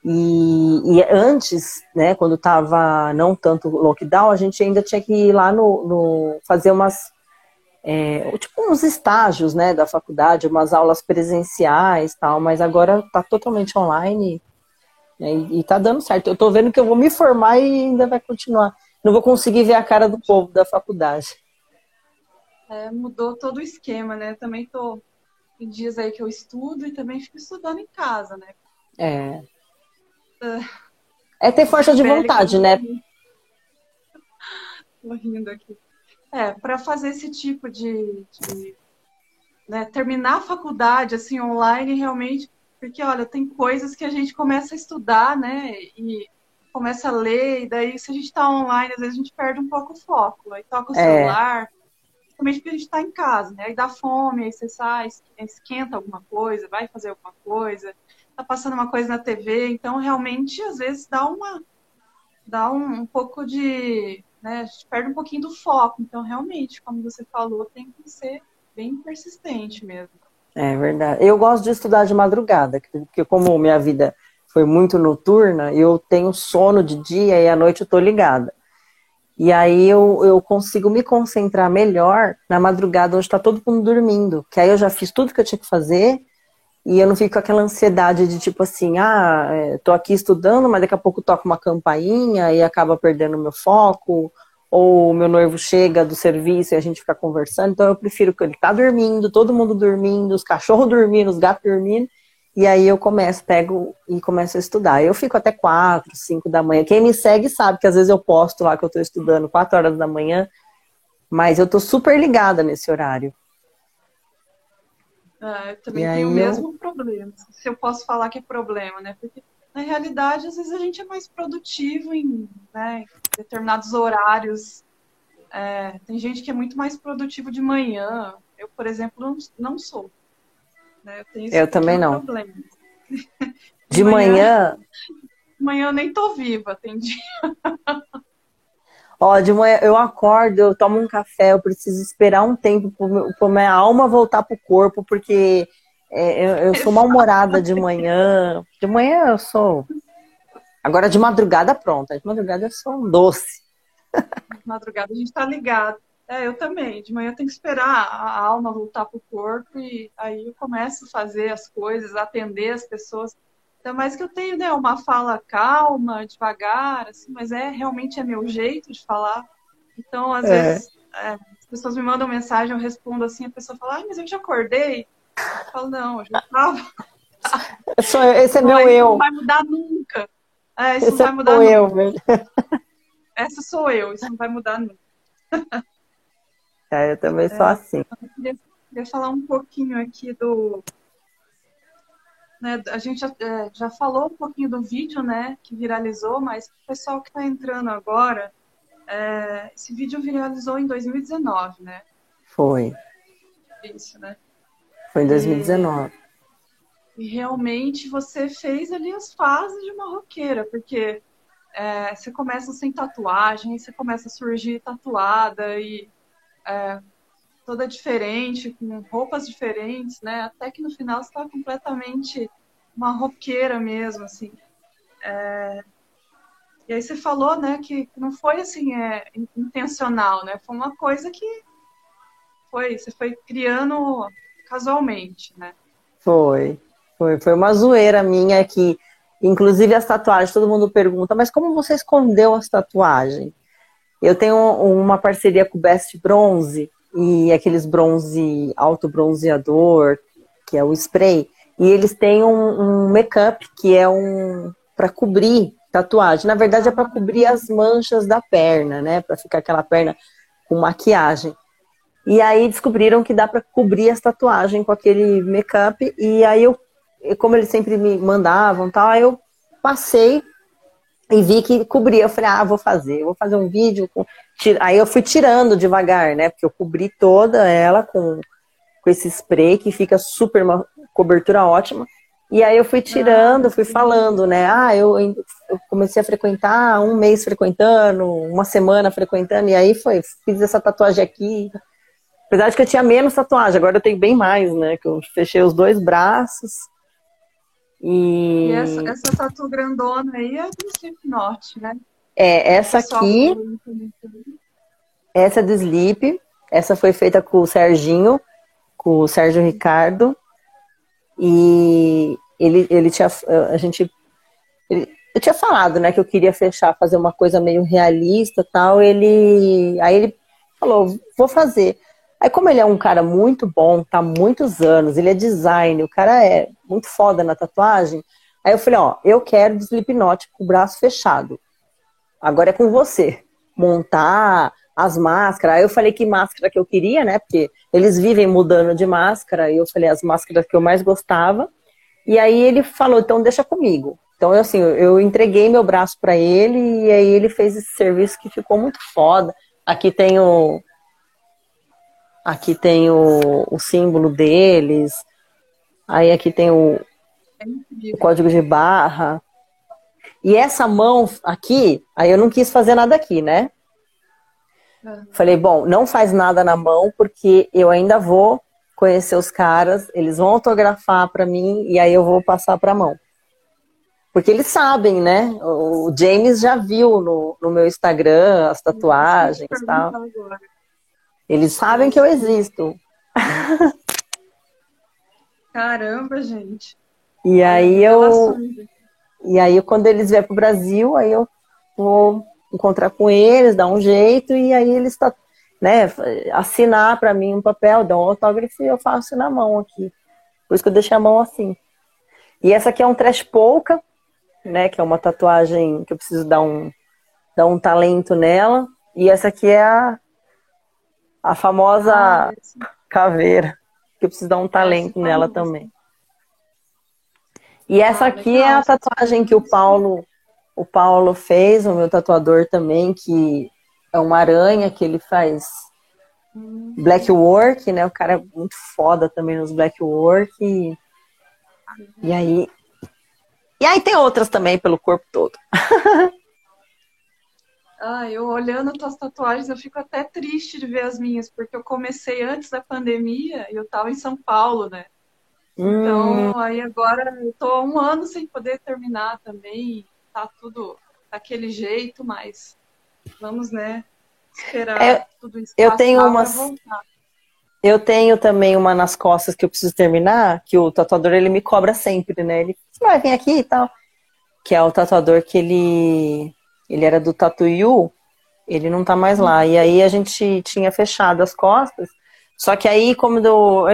E, e antes, né, quando tava não tanto lockdown, a gente ainda tinha que ir lá no, no fazer umas é, tipo uns estágios, né, da faculdade, umas aulas presenciais, tal. Mas agora tá totalmente online né? E, e tá dando certo. Eu tô vendo que eu vou me formar e ainda vai continuar. Não vou conseguir ver a cara do povo da faculdade. É, mudou todo o esquema, né? Também tô em dias aí que eu estudo e também fico estudando em casa, né? É. É ter força de vontade, né? Tô rindo aqui. É, para fazer esse tipo de, de né, terminar a faculdade assim online realmente porque, olha, tem coisas que a gente começa a estudar, né? E começa a ler, e daí, se a gente está online, às vezes a gente perde um pouco o foco. Aí toca o é. celular, principalmente porque a gente está em casa, né? Aí dá fome, aí você sai, esquenta alguma coisa, vai fazer alguma coisa, tá passando uma coisa na TV, então realmente, às vezes, dá uma. dá um, um pouco de. Né? A gente perde um pouquinho do foco. Então, realmente, como você falou, tem que ser bem persistente mesmo. É verdade. Eu gosto de estudar de madrugada, porque como minha vida foi muito noturna, eu tenho sono de dia e à noite eu tô ligada. E aí eu, eu consigo me concentrar melhor na madrugada onde está todo mundo dormindo. Que aí eu já fiz tudo que eu tinha que fazer e eu não fico com aquela ansiedade de tipo assim, ah, é, tô aqui estudando, mas daqui a pouco toca uma campainha e acaba perdendo o meu foco, ou meu noivo chega do serviço e a gente fica conversando, então eu prefiro que ele tá dormindo, todo mundo dormindo, os cachorros <laughs> dormindo, os gatos dormindo, e aí eu começo, pego e começo a estudar. Eu fico até quatro, cinco da manhã. Quem me segue sabe que às vezes eu posto lá que eu tô estudando quatro horas da manhã, mas eu tô super ligada nesse horário. É, eu também e tenho o mesmo eu... problema. Se eu posso falar que é problema, né? Porque na realidade, às vezes a gente é mais produtivo em, né, em determinados horários. É, tem gente que é muito mais produtivo de manhã. Eu, por exemplo, não, não sou. Né? Eu, eu também não. Problema. De, manhã, manhã. De manhã eu nem tô viva, tem dia. <laughs> Ó, de manhã eu acordo, eu tomo um café, eu preciso esperar um tempo para minha alma voltar pro corpo, porque é, eu, eu, sou mal-humorada de manhã. De manhã eu sou. Agora de madrugada, pronto. De madrugada eu sou um doce. De madrugada a gente tá ligado. É, eu também. De manhã tem que esperar a alma voltar pro corpo e aí eu começo a fazer as coisas, atender as pessoas. Ainda mais que eu tenho né, uma fala calma, devagar, assim, mas é realmente é meu jeito de falar. Então, às é. vezes, é, as pessoas me mandam mensagem, eu respondo assim, a pessoa fala, ai, mas eu já acordei. Eu falo, não, eu já estava. esse é meu eu. Não vai mudar nunca. É, isso esse não vai mudar sou nunca. eu, velho. <laughs> Essa sou eu, isso não vai mudar nunca. É, eu também sou é, assim. Eu queria, queria falar um pouquinho aqui do, né, a gente já, é, já, falou um pouquinho do vídeo, né, que viralizou, mas o pessoal que está entrando agora, é, esse vídeo viralizou em 2019, né? Foi. Isso, né? Foi em 2019. E, e realmente você fez ali as fases de uma roqueira, porque é, você começa sem tatuagem, você começa a surgir tatuada e é, toda diferente, com roupas diferentes, né? Até que no final está completamente uma roqueira mesmo, assim. É... E aí você falou, né, que não foi assim é, intencional, né? Foi uma coisa que foi, você foi criando casualmente, né? Foi, foi, foi uma zoeira minha que, inclusive as tatuagens, todo mundo pergunta, mas como você escondeu as tatuagens? Eu tenho uma parceria com o Best Bronze, e aqueles bronze, alto bronzeador, que é o spray, e eles têm um, um make-up que é um para cobrir tatuagem. Na verdade é para cobrir as manchas da perna, né? Para ficar aquela perna com maquiagem. E aí descobriram que dá para cobrir as tatuagens com aquele make-up e aí eu, como eles sempre me mandavam, tal, aí eu passei e vi que cobria. Eu falei, ah, vou fazer, vou fazer um vídeo. Com... Aí eu fui tirando devagar, né? Porque eu cobri toda ela com, com esse spray que fica super uma cobertura ótima. E aí eu fui tirando, ah, fui falando, né? Ah, eu, eu, comecei a frequentar um mês frequentando, uma semana frequentando, e aí foi, fiz essa tatuagem aqui. Apesar de que eu tinha menos tatuagem, agora eu tenho bem mais, né? Que eu fechei os dois braços. E, e essa, essa tatu grandona aí é do Slipknot, né? É, essa aqui. Essa é do Sleep. Essa foi feita com o Serginho, com o Sérgio Ricardo. E ele, ele tinha. A gente. Ele, eu tinha falado, né, que eu queria fechar, fazer uma coisa meio realista tal. Ele. Aí ele falou, vou fazer. Aí, como ele é um cara muito bom, tá há muitos anos, ele é design, o cara é muito foda na tatuagem. Aí eu falei, ó, eu quero de Slipknot com o braço fechado. Agora é com você. Montar as máscaras. Aí eu falei que máscara que eu queria, né? Porque eles vivem mudando de máscara. E eu falei as máscaras que eu mais gostava. E aí ele falou, então deixa comigo. Então, assim, eu entreguei meu braço para ele e aí ele fez esse serviço que ficou muito foda. Aqui tem o, Aqui tem o, o símbolo deles. Aí aqui tem o, o código de barra. E essa mão aqui, aí eu não quis fazer nada aqui, né? Uhum. Falei, bom, não faz nada na mão, porque eu ainda vou conhecer os caras, eles vão autografar para mim e aí eu vou passar para a mão. Porque eles sabem, né? O James já viu no, no meu Instagram as tatuagens e tal. Agora. Eles sabem que eu existo. <laughs> Caramba, gente. E aí eu. E aí, quando eles vierem pro Brasil, aí eu vou encontrar com eles, dar um jeito, e aí eles tá, né, assinar para mim um papel, dar um autógrafo e eu faço na mão aqui. Por isso que eu deixei a mão assim. E essa aqui é um trash polka, né, que é uma tatuagem que eu preciso dar um, dar um talento nela. E essa aqui é a, a famosa ah, caveira. que eu preciso dar um talento nela também. E essa ah, aqui é a tatuagem que o Paulo, o Paulo fez, o meu tatuador também, que é uma aranha que ele faz hum. black work, né? O cara é muito foda também nos black work. E, e aí. E aí tem outras também pelo corpo todo. <laughs> Ah, eu olhando tuas tatuagens, eu fico até triste de ver as minhas, porque eu comecei antes da pandemia e eu tava em São Paulo, né? Hum. Então, aí agora eu tô há um ano sem poder terminar também, tá tudo daquele jeito, mas vamos, né, esperar é, tudo isso eu tenho umas Eu tenho também uma nas costas que eu preciso terminar, que o tatuador ele me cobra sempre, né? Ele vai vir aqui e tal. Que é o tatuador que ele ele era do Tatuiu, ele não tá mais lá. E aí a gente tinha fechado as costas. Só que aí, como eu,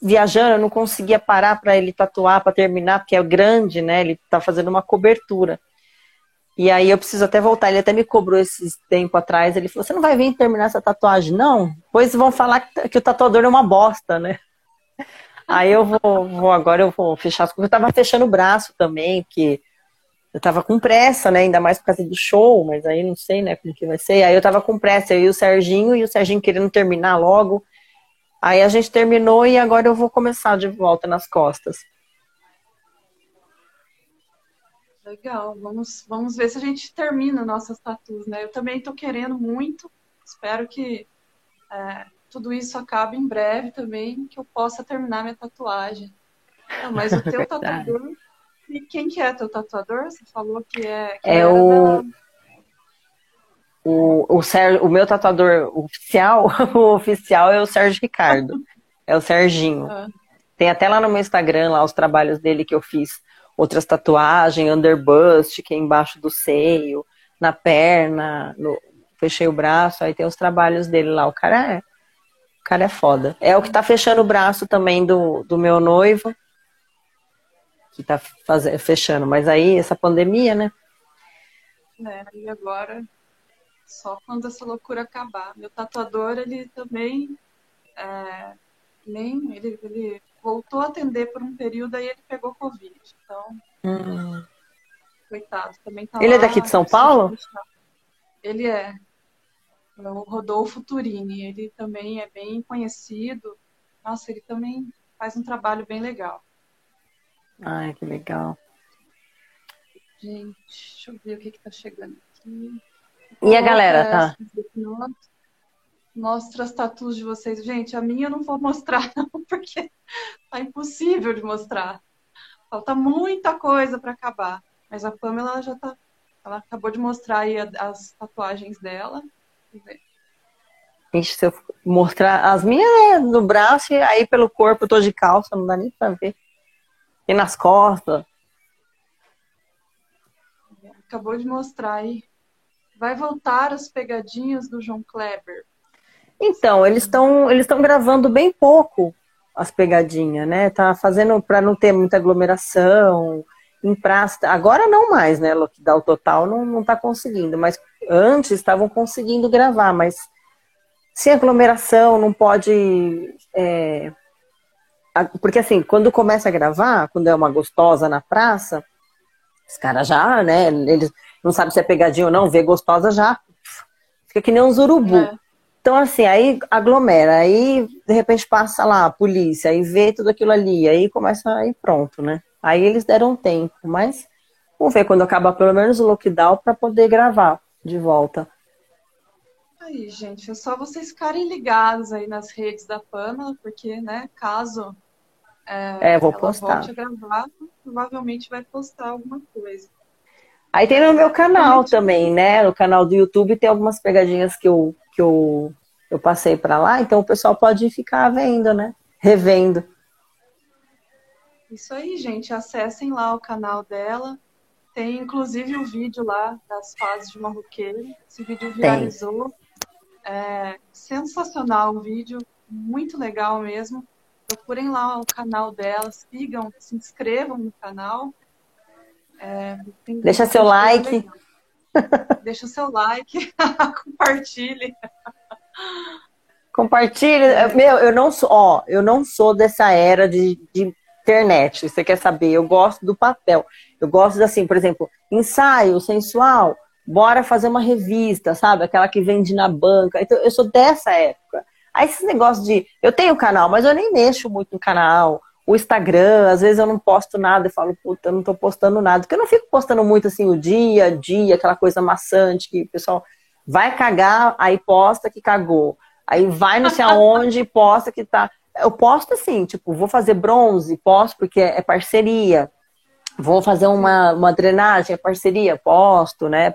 viajando, eu não conseguia parar para ele tatuar, para terminar, porque é grande, né? Ele tá fazendo uma cobertura. E aí eu preciso até voltar. Ele até me cobrou esse tempo atrás. Ele falou: Você não vai vir terminar essa tatuagem? Não. Pois vão falar que, o tatuador é uma bosta, né? <laughs> Aí eu vou, vou agora eu vou fechar as coisas. Eu tava fechando o braço também, porque eu tava com pressa, né? Ainda mais por causa do show, mas aí não sei, né, como que vai ser. Aí eu tava com pressa, eu e o Serginho, e o Serginho querendo terminar logo. Aí a gente terminou e agora eu vou começar de volta nas costas. Legal, vamos, vamos ver se a gente termina nossas tatuas, né? Eu também estou querendo muito, espero que é, tudo isso acabe em breve também, que eu possa terminar minha tatuagem. Não, mas o teu <laughs> tatuador e quem que é teu tatuador? Você falou que é. Que é o. Da... O, o, Ser, o meu tatuador oficial, <laughs> o oficial é o Sérgio Ricardo. É o Serginho. Ah. Tem até lá no meu Instagram lá os trabalhos dele que eu fiz. Outras tatuagens, underbust, que é embaixo do seio, na perna, no, fechei o braço, aí tem os trabalhos dele lá. O cara é, o cara é foda. É o que tá fechando o braço também do, do meu noivo que está fechando. Mas aí, essa pandemia, né? É, e agora, só quando essa loucura acabar. Meu tatuador, ele também é, nem ele, ele voltou a atender por um período aí ele pegou Covid. Então, hum. coitado, também tá Ele lá, é daqui de São Paulo? Ele é. é. O Rodolfo Turini, ele também é bem conhecido. Nossa, ele também faz um trabalho bem legal. Ai, que legal. Gente, deixa eu ver o que está chegando aqui. E a galera, tá? Mostra as tatus de vocês. Gente, a minha eu não vou mostrar, <laughs> não, porque tá impossível de mostrar. Falta muita coisa para acabar. Mas a Pamela já tá. Ela acabou de mostrar aí as tatuagens dela. Gente, se eu mostrar as minhas é no braço e aí pelo corpo eu tô de calça, não dá nem pra ver. E nas costas. Acabou de mostrar aí. Vai voltar as pegadinhas do João Kleber. Então, eles estão eles estão gravando bem pouco as pegadinhas, né? Tá fazendo para não ter muita aglomeração em praça. Agora não mais, né? Lockdown total não, não tá conseguindo, mas antes estavam conseguindo gravar, mas sem aglomeração, não pode é, porque assim, quando começa a gravar, quando é uma gostosa na praça, os caras já, né, eles não sabem se é pegadinha ou não, vê gostosa já, fica que nem uns urubu. É. Então, assim, aí aglomera, aí de repente passa lá a polícia, aí vê tudo aquilo ali, aí começa aí pronto, né? Aí eles deram tempo, mas vamos ver quando acabar pelo menos o lockdown para poder gravar de volta. Aí, gente, é só vocês ficarem ligados aí nas redes da Pamela, porque, né, caso é, é vou postar. volte a gravar, provavelmente vai postar alguma coisa. Aí tem no meu canal também, né? No canal do YouTube tem algumas pegadinhas que eu, que eu, eu passei para lá, então o pessoal pode ficar vendo, né? Revendo. Isso aí, gente. Acessem lá o canal dela. Tem inclusive o um vídeo lá das fases de marroqueiro. Esse vídeo viralizou. Tem. É sensacional o vídeo, muito legal mesmo. Procurem lá o canal dela, sigam, se inscrevam no canal. É, <laughs> Deixa seu like. Deixa seu like, compartilhe. Compartilha. Meu, eu não sou, ó, eu não sou dessa era de, de internet. Você quer saber? Eu gosto do papel. Eu gosto assim, por exemplo, ensaio sensual. Bora fazer uma revista, sabe? Aquela que vende na banca. Então, eu sou dessa época. Aí esse negócio de. Eu tenho canal, mas eu nem mexo muito no canal. O Instagram, às vezes eu não posto nada e falo, puta, eu não tô postando nada. Porque eu não fico postando muito assim o dia a dia, aquela coisa maçante que o pessoal vai cagar, aí posta que cagou. Aí vai não sei aonde e posta que tá. Eu posto assim, tipo, vou fazer bronze, posto porque é parceria. Vou fazer uma, uma drenagem, é parceria, posto, né?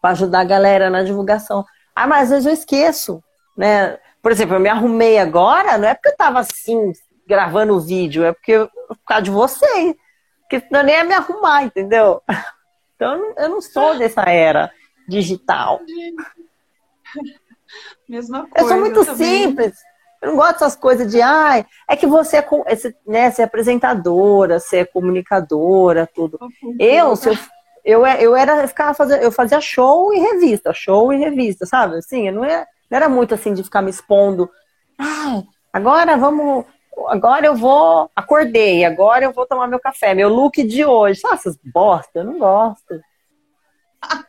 Para ajudar a galera na divulgação. Ah, mas às vezes eu esqueço, né? Por exemplo, eu me arrumei agora, não é porque eu tava assim, gravando o vídeo, é porque eu, por causa de você. Porque senão nem ia me arrumar, entendeu? <laughs> Então eu não sou dessa era digital. <laughs> Mesma coisa. Eu sou muito eu simples. Eu não gosto dessas coisas de, ai, é que você é, né, você é apresentadora, você é comunicadora, tudo. Eu, se eu, eu, eu era, eu ficava eu fazia show e revista, show e revista, sabe? Assim, eu não, é, não era muito assim de ficar me expondo. Ah, agora vamos, agora eu vou, acordei, agora eu vou tomar meu café, meu look de hoje. Sabe essas bosta? Eu não gosto.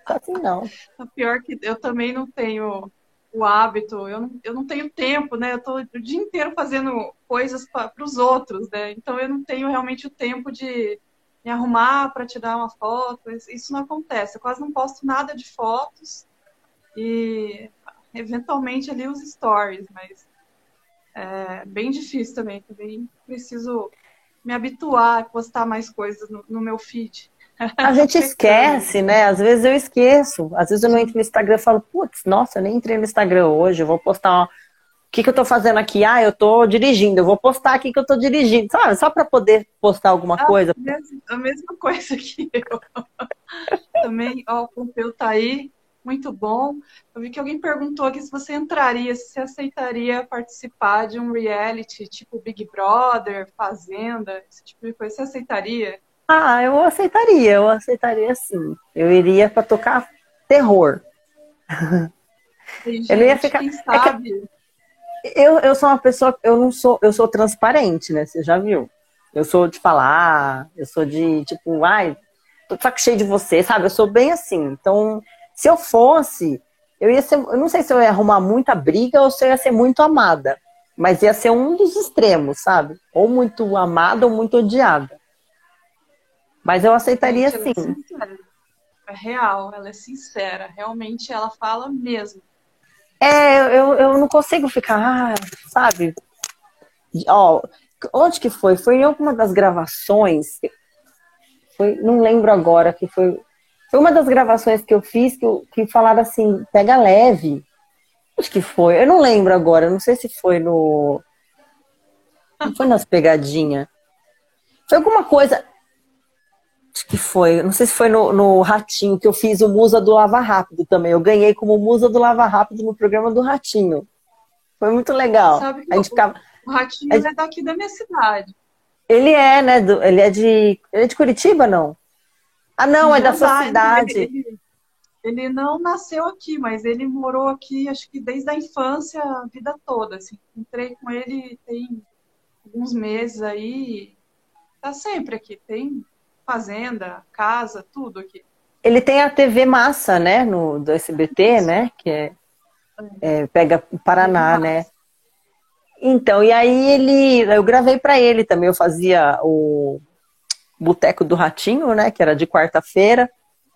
Assim não. O <laughs> pior que eu também não tenho o hábito, eu não, eu não tenho tempo, né? Eu tô o dia inteiro fazendo coisas para os outros, né? Então eu não tenho realmente o tempo de me arrumar para tirar uma foto. Isso não acontece. Eu quase não posto nada de fotos e eventualmente ali os stories, mas é bem difícil também. Também preciso me habituar a postar mais coisas no, no meu feed. A gente <laughs> esquece, né? Às vezes eu esqueço. Às vezes eu não entro no Instagram e falo, putz, nossa, eu nem entrei no Instagram hoje, eu vou postar uma... O que, que eu tô fazendo aqui? Ah, eu tô dirigindo, eu vou postar aqui que eu tô dirigindo, sabe? Só para poder postar alguma a coisa. A mesma coisa que eu. <laughs> Também, ó, o Pompeu tá aí, muito bom. Eu vi que alguém perguntou aqui se você entraria, se você aceitaria participar de um reality tipo Big Brother, Fazenda, esse tipo de coisa. Você aceitaria? Ah, eu aceitaria, eu aceitaria sim. Eu iria para tocar terror. Gente, eu não ia ficar. Quem sabe? É eu, eu sou uma pessoa, eu não sou, eu sou transparente, né? Você já viu? Eu sou de falar, eu sou de tipo, ai, tô saco cheio de você, sabe? Eu sou bem assim. Então, se eu fosse, eu ia ser, eu não sei se eu ia arrumar muita briga ou se eu ia ser muito amada, mas ia ser um dos extremos, sabe? Ou muito amada ou muito odiada. Mas eu aceitaria Gente, sim. É, é real, ela é sincera. Realmente ela fala mesmo. É, eu, eu não consigo ficar, sabe? Ó, onde que foi? Foi em alguma das gravações. Foi, não lembro agora que foi. Foi uma das gravações que eu fiz que, que falaram assim, pega leve. Acho que foi. Eu não lembro agora. Não sei se foi no. Não foi nas pegadinhas. Foi alguma coisa. Acho que foi, não sei se foi no, no, Ratinho que eu fiz o Musa do Lava Rápido também. Eu ganhei como Musa do Lava Rápido no programa do Ratinho. Foi muito legal. Sabe a gente o, ficava... o Ratinho gente... é daqui da minha cidade. Ele é, né? Do... Ele é de. Ele é de Curitiba, não? Ah, não, é da sua cidade. Ele, ele, não nasceu aqui, mas ele morou aqui, acho que desde a infância, a vida toda. Assim. Entrei com ele tem alguns meses aí. Tá sempre aqui. Tem fazenda, casa, tudo aqui. Ele tem a TV Massa, né, no, do SBT, né, que é, é pega o Paraná, né. Então, e aí ele, eu gravei para ele também, eu fazia o Boteco do Ratinho, né, que era de quarta-feira.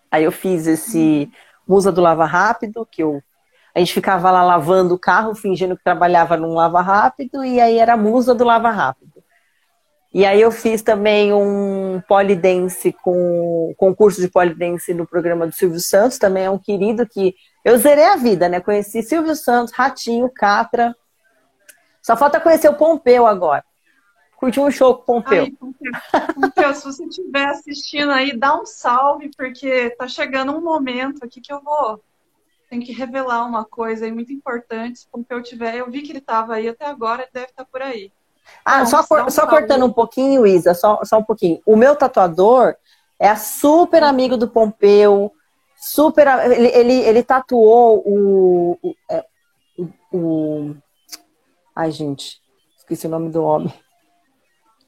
Aí eu fiz esse Musa do Lava Rápido, que eu a gente ficava lá lavando o carro, fingindo que trabalhava num lava rápido, e aí era a musa do lava rápido. E aí eu fiz também um polidense com concurso de polidense no programa do Silvio Santos, também é um querido que eu zerei a vida, né? Conheci Silvio Santos, Ratinho, Catra. Só falta conhecer o Pompeu agora. Curti um show com o Pompeu. Ai, Pompeu. Pompeu, se você estiver assistindo aí, dá um salve, porque tá chegando um momento aqui que eu vou. Tem que revelar uma coisa aí muito importante. Se o Pompeu tiver, eu vi que ele estava aí até agora, ele deve estar tá por aí. Ah, só, for, só cortando um pouquinho, Isa, só, só um pouquinho. O meu tatuador é super amigo do Pompeu, super. Ele, ele, ele tatuou o, o, é, o, Ai, gente, esqueci o nome do homem.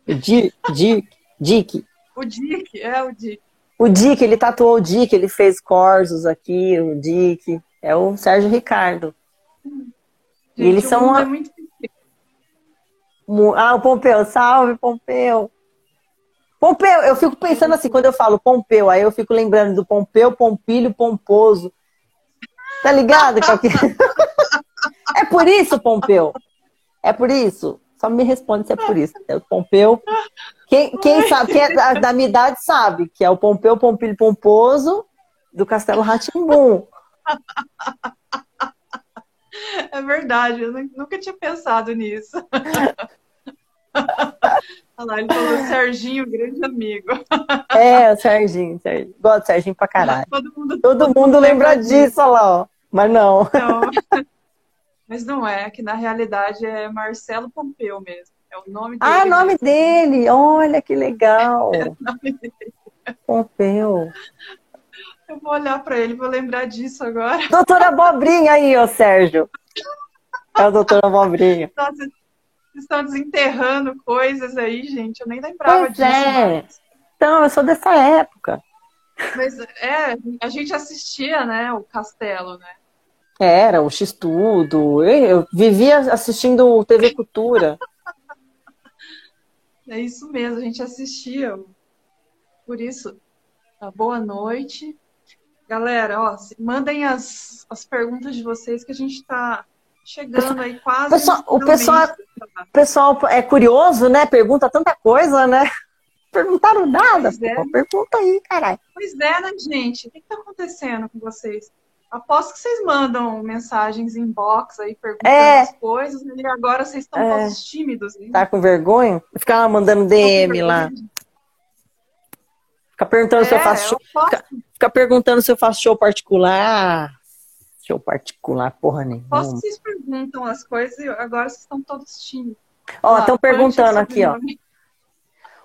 Dick, Dick, Dick. O Dick, é o Dick. O Dick, ele tatuou o Dick, ele fez Corsos aqui, o Dick. É o Sérgio Ricardo. Gente, e eles são. Uma... É muito... Ah, o Pompeu, salve, Pompeu. Pompeu, eu fico pensando assim, quando eu falo Pompeu, aí eu fico lembrando do Pompeu, Pompilho, Pomposo. Tá ligado? <laughs> é por isso, Pompeu. É por isso. Só me responde se é por isso. É o Pompeu. Quem, quem sabe, quem é da, da, minha idade sabe que é o Pompeu, Pompilho, Pomposo do Castelo Ratimbum. <laughs> É verdade, eu nunca tinha pensado nisso. <laughs> Olha lá, ele falou Serginho, grande amigo. <laughs> É, o Serginho, Serginho. Gosto do Serginho pra caralho. Todo mundo, todo todo mundo lembra disso, olha lá, ó. Mas não. não. Mas não é, que na realidade é Marcelo Pompeu mesmo. É o nome ah, dele. Ah, nome mesmo. dele! Olha que legal! É o nome dele. Pompeu. Eu vou olhar para ele, vou lembrar disso agora. <laughs> Doutora Abobrinha aí, ô Sérgio. É o doutor Abobrinha. <laughs> Nossa, estão desenterrando coisas aí, gente. Eu nem lembrava pois disso. É. Então, eu sou dessa época. Mas é, a gente assistia, né, o Castelo, né? Era, o X-Tudo. Eu vivia assistindo TV Cultura. <laughs> É isso mesmo, a gente assistia. Por isso, tá, boa noite. Galera, ó, mandem as, as perguntas de vocês que a gente está chegando aí quase. Pessoal, o pessoal, o pessoal é curioso, né? Pergunta tanta coisa, né? <laughs> Perguntaram nada. É. Pergunta aí, caralho. Pois é, né, gente? O que está acontecendo com vocês? Aposto que vocês mandam mensagens inbox aí perguntando é. as coisas, né? e agora vocês estão é. todos tímidos. Hein? Tá com vergonha? Ficar mandando DM lá. Ficar perguntando é, se eu faço show. Fica, fica, perguntando se eu faço show particular. Show particular, porra nenhuma. Posso que vocês perguntam as coisas e agora vocês estão todos tímidos. Ó, estão perguntando aqui, ó.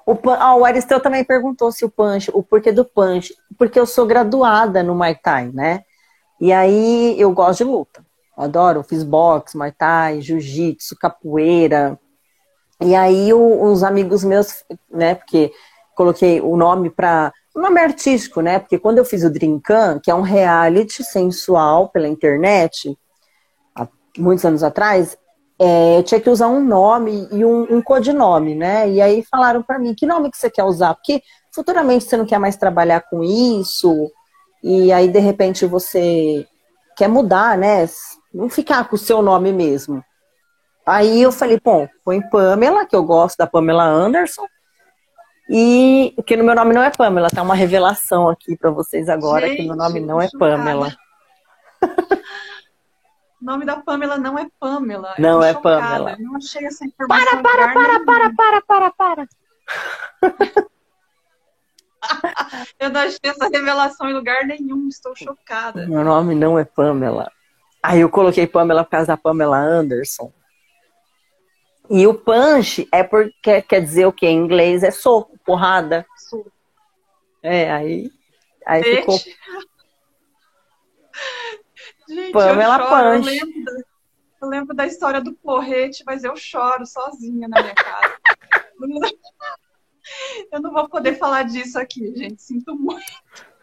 O, ah, o Aristeu também perguntou se o punch, o porquê do punch. Porque eu sou graduada no Muay Thai, né? E aí eu gosto de luta. adoro, fiz boxe, Muay Thai, jiu-jitsu, capoeira. E aí o, os amigos meus, né, porque coloquei o nome para nome artístico, né? Porque quando eu fiz o Drinkan, que é um reality sensual pela internet, há muitos anos atrás, é, eu tinha que usar um nome e um, um codinome, né? E aí falaram para mim, que nome que você quer usar? Porque futuramente você não quer mais trabalhar com isso, e aí de repente você quer mudar, né? Não ficar com o seu nome mesmo. Aí eu falei, bom, põe Pamela, que eu gosto da Pamela Anderson, e que no meu nome não é Pamela, tá uma revelação aqui para vocês agora Gente, que meu nome não é Pamela. <laughs> O nome da Pamela não é Pamela. Não é chocada. Pamela. Eu não achei essa informação. Para, para, para, para, para, para, para, Eu não achei essa revelação em lugar nenhum, estou chocada. Meu nome não é Pamela. Aí eu coloquei Pamela por causa da Pamela Anderson. E o punch é porque quer dizer o que em inglês é soco, porrada. Soco. É, aí, aí ficou. <laughs> Gente, Pamela eu choro, punch. Eu lembro, da, eu lembro da história do porrete, mas eu choro sozinha na minha casa. <laughs> Eu não vou poder falar disso aqui, gente. Sinto muito.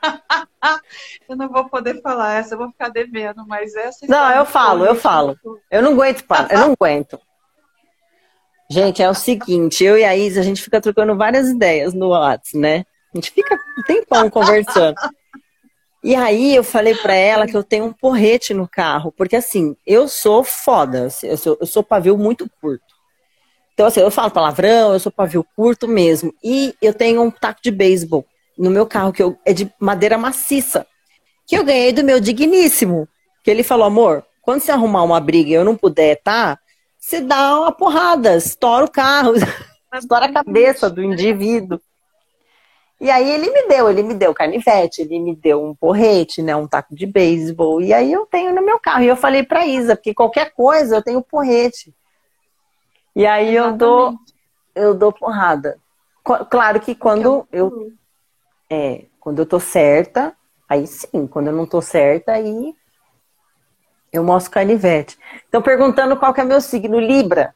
<laughs> eu não vou poder falar essa, eu vou ficar devendo, mas essa. Não, eu falo, eu falo. Eu não aguento, eu não aguento. Gente, é o seguinte, eu e a Isa, a gente fica trocando várias ideias no WhatsApp, né? A gente fica um tempão conversando. E aí eu falei para ela que eu tenho um porrete no carro, porque assim, eu sou foda, eu sou, eu sou pavio muito curto. Então, assim, eu falo palavrão, eu sou pavio curto mesmo. E eu tenho um taco de beisebol no meu carro, que eu, é de madeira maciça, que eu ganhei do meu digníssimo. Que ele falou, amor, quando você arrumar uma briga e eu não puder, tá? Você dá uma porrada, estoura o carro, <laughs> estoura a cabeça do indivíduo. E aí ele me deu, ele me deu canivete, ele me deu um porrete, né, um taco de beisebol. E aí eu tenho no meu carro. E eu falei pra Isa, porque qualquer coisa eu tenho porrete. E aí eu dou, eu dou porrada. Claro que quando eu, é, quando eu tô certa, aí sim. Quando eu não tô certa, aí eu mostro canivete. Então perguntando qual que é meu signo, Libra.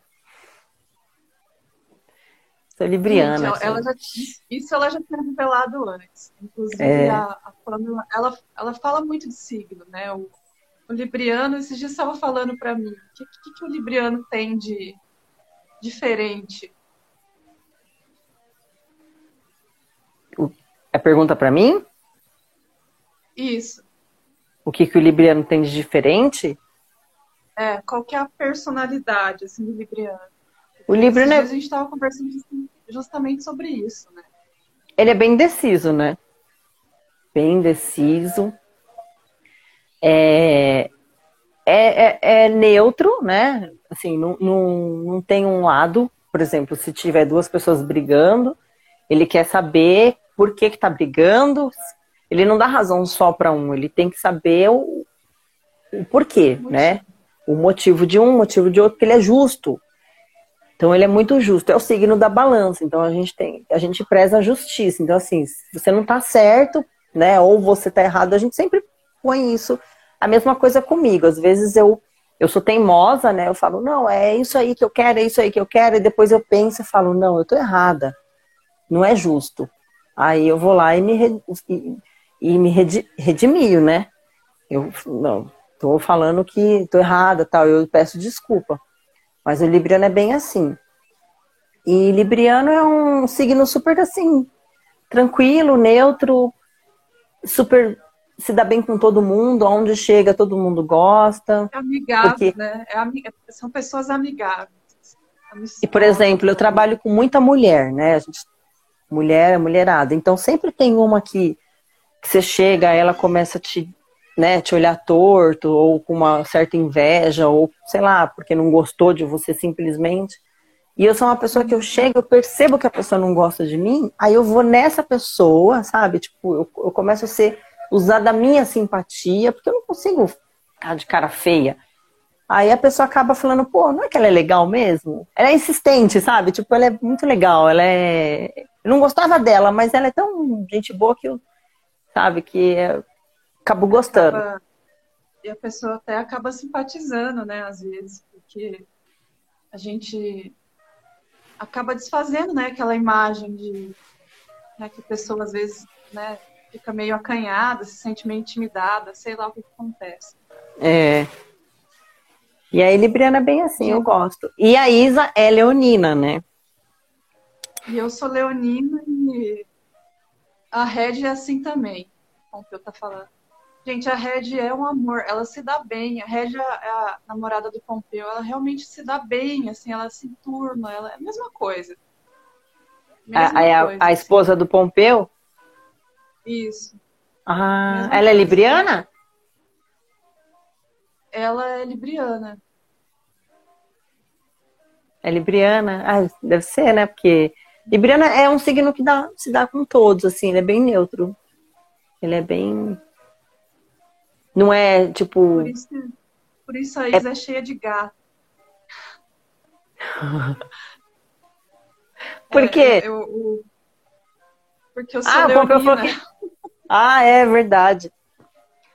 Sou libriana. Gente, ela, ela já, isso ela já tinha revelado antes. Inclusive, é. a, a Pamela, ela, ela fala muito de signo, né? O, o Libriano, esses dias estava falando para mim, o que, que, que, o Libriano tem de diferente? É pergunta para mim? Isso. O que, que o Libriano tem de diferente? É, qual que é a personalidade assim, do Libriano? O Libriano é... A gente estava conversando justamente sobre isso, né? Ele é bem deciso, né? Bem deciso. É, é, é, é neutro, né? Assim, não, não, não tem um lado. Por exemplo, se tiver duas pessoas brigando, ele quer saber por que que tá brigando. Ele não dá razão só para um, ele tem que saber o, o porquê, né? O motivo de um, o motivo de outro, porque ele é justo. Então ele é muito justo, é o signo da balança. Então a gente tem, a gente preza a justiça. Então assim, se você não tá certo, né, ou você tá errado, a gente sempre põe isso. A mesma coisa comigo. Às vezes eu eu sou teimosa, né? Eu falo, não, é isso aí que eu quero, é isso aí que eu quero, e depois eu penso e falo, não, eu tô errada. Não é justo. Aí eu vou lá e me, e, me redimio, né? Eu não, tô falando que tô errada, tal, eu peço desculpa. Mas o Libriano é bem assim. E Libriano é um signo super assim, tranquilo, neutro, super se dá bem com todo mundo, aonde chega todo mundo gosta. É amigável, porque... né? É amig... São pessoas amigáveis. E, por exemplo, eu trabalho com muita mulher, né? A gente mulher, mulherada. Então sempre tem uma que, que você chega, ela começa a te, né, te olhar torto, ou com uma certa inveja, ou sei lá, porque não gostou de você simplesmente. E eu sou uma pessoa que eu chego, eu percebo que a pessoa não gosta de mim, aí eu vou nessa pessoa, sabe? Tipo, eu, eu começo a ser usar da minha simpatia, porque eu não consigo ficar de cara feia. Aí a pessoa acaba falando, pô, não é que ela é legal mesmo? Ela é insistente, sabe? Tipo, ela é muito legal, ela é. Eu não gostava dela, mas ela é tão gente boa que eu, sabe, que acabo gostando. Acaba... E a pessoa até acaba simpatizando, né, às vezes, porque a gente acaba desfazendo, né, aquela imagem de né, que a pessoa às vezes, né, fica meio acanhada, se sente meio intimidada, sei lá o que, acontece. É. E a Libriana é bem assim, eu gosto. E a Isa é leonina, né? E eu sou leonina e a Red é assim também, como eu tá falando. Gente, a Red é um amor, ela se dá bem. A Red é a namorada do Pompeu, ela realmente se dá bem, assim, ela se turma, ela é a mesma coisa. Mesma a, coisa, a, a, esposa do Pompeu? Isso. Ah, mesma ela é é libriana? Ela é libriana. É libriana? Ah, deve ser, né? Porque libriana é um signo que dá, se dá com todos, assim, ele é bem neutro. Ele é bem. Não é tipo. Por isso, por isso a Isa é, é cheia de gato. <laughs> Por quê? É, eu, eu, porque eu sou ah, leonina. <laughs> Ah, é verdade.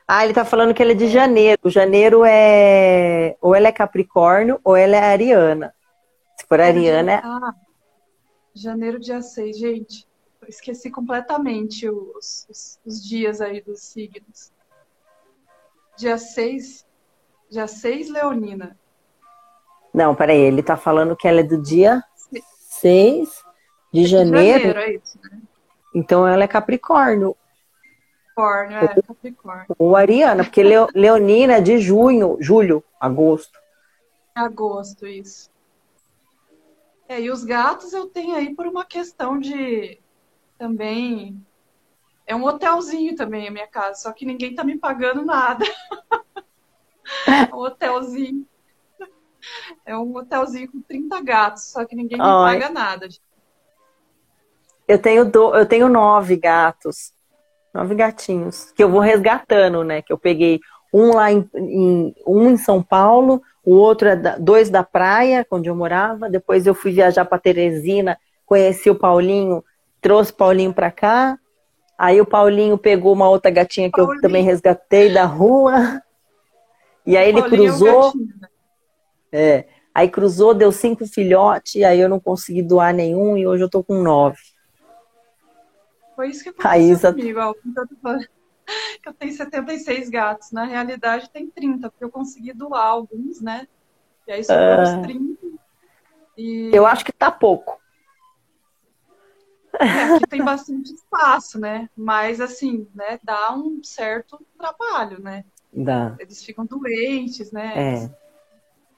Ah, ele tá falando que ele é de janeiro. Janeiro é. Ou ela é Capricórnio ou ela é Ariana. Se for Ariana, é. Ah, janeiro, dia 6. Gente, esqueci completamente os, os, os, dias aí dos signos. Dia 6. Dia 6, Leonina. Não, peraí, ele tá falando que ela é do dia 6 de janeiro. janeiro é isso, né? Então ela é Capricórnio. Capricórnio, é, Capricórnio. Ou Ariana, porque Leonina é de junho, julho, agosto. Agosto, isso. É, e os gatos eu tenho aí por uma questão de também. É um hotelzinho também a minha casa, só que ninguém tá me pagando nada. é <laughs> um hotelzinho. É um hotelzinho com 30 gatos, só que ninguém me paga nada. Eu tenho, do, eu tenho nove gatos. Nove gatinhos. Que eu vou resgatando, né? Que eu peguei um lá em, em um em São Paulo, o outro é da, dois da praia, onde eu morava. Depois eu fui viajar para Teresina, conheci o Paulinho, trouxe o Paulinho para cá. Aí o Paulinho pegou uma outra gatinha que Paulinho. eu também resgatei da rua. E aí ele Paulinho cruzou. É, é. Aí cruzou, deu cinco filhotes, aí eu não consegui doar nenhum e hoje eu tô com nove. Foi isso que aconteceu Isa... comigo, ó, <laughs> eu tenho 76 gatos. Na realidade tem 30, porque eu consegui doar alguns, né? E aí sobrou ah. os 30. E... Eu acho que tá pouco. É, aqui tem bastante espaço, né? Mas assim, né, dá um certo trabalho, né? Dá. Eles ficam doentes, né? É.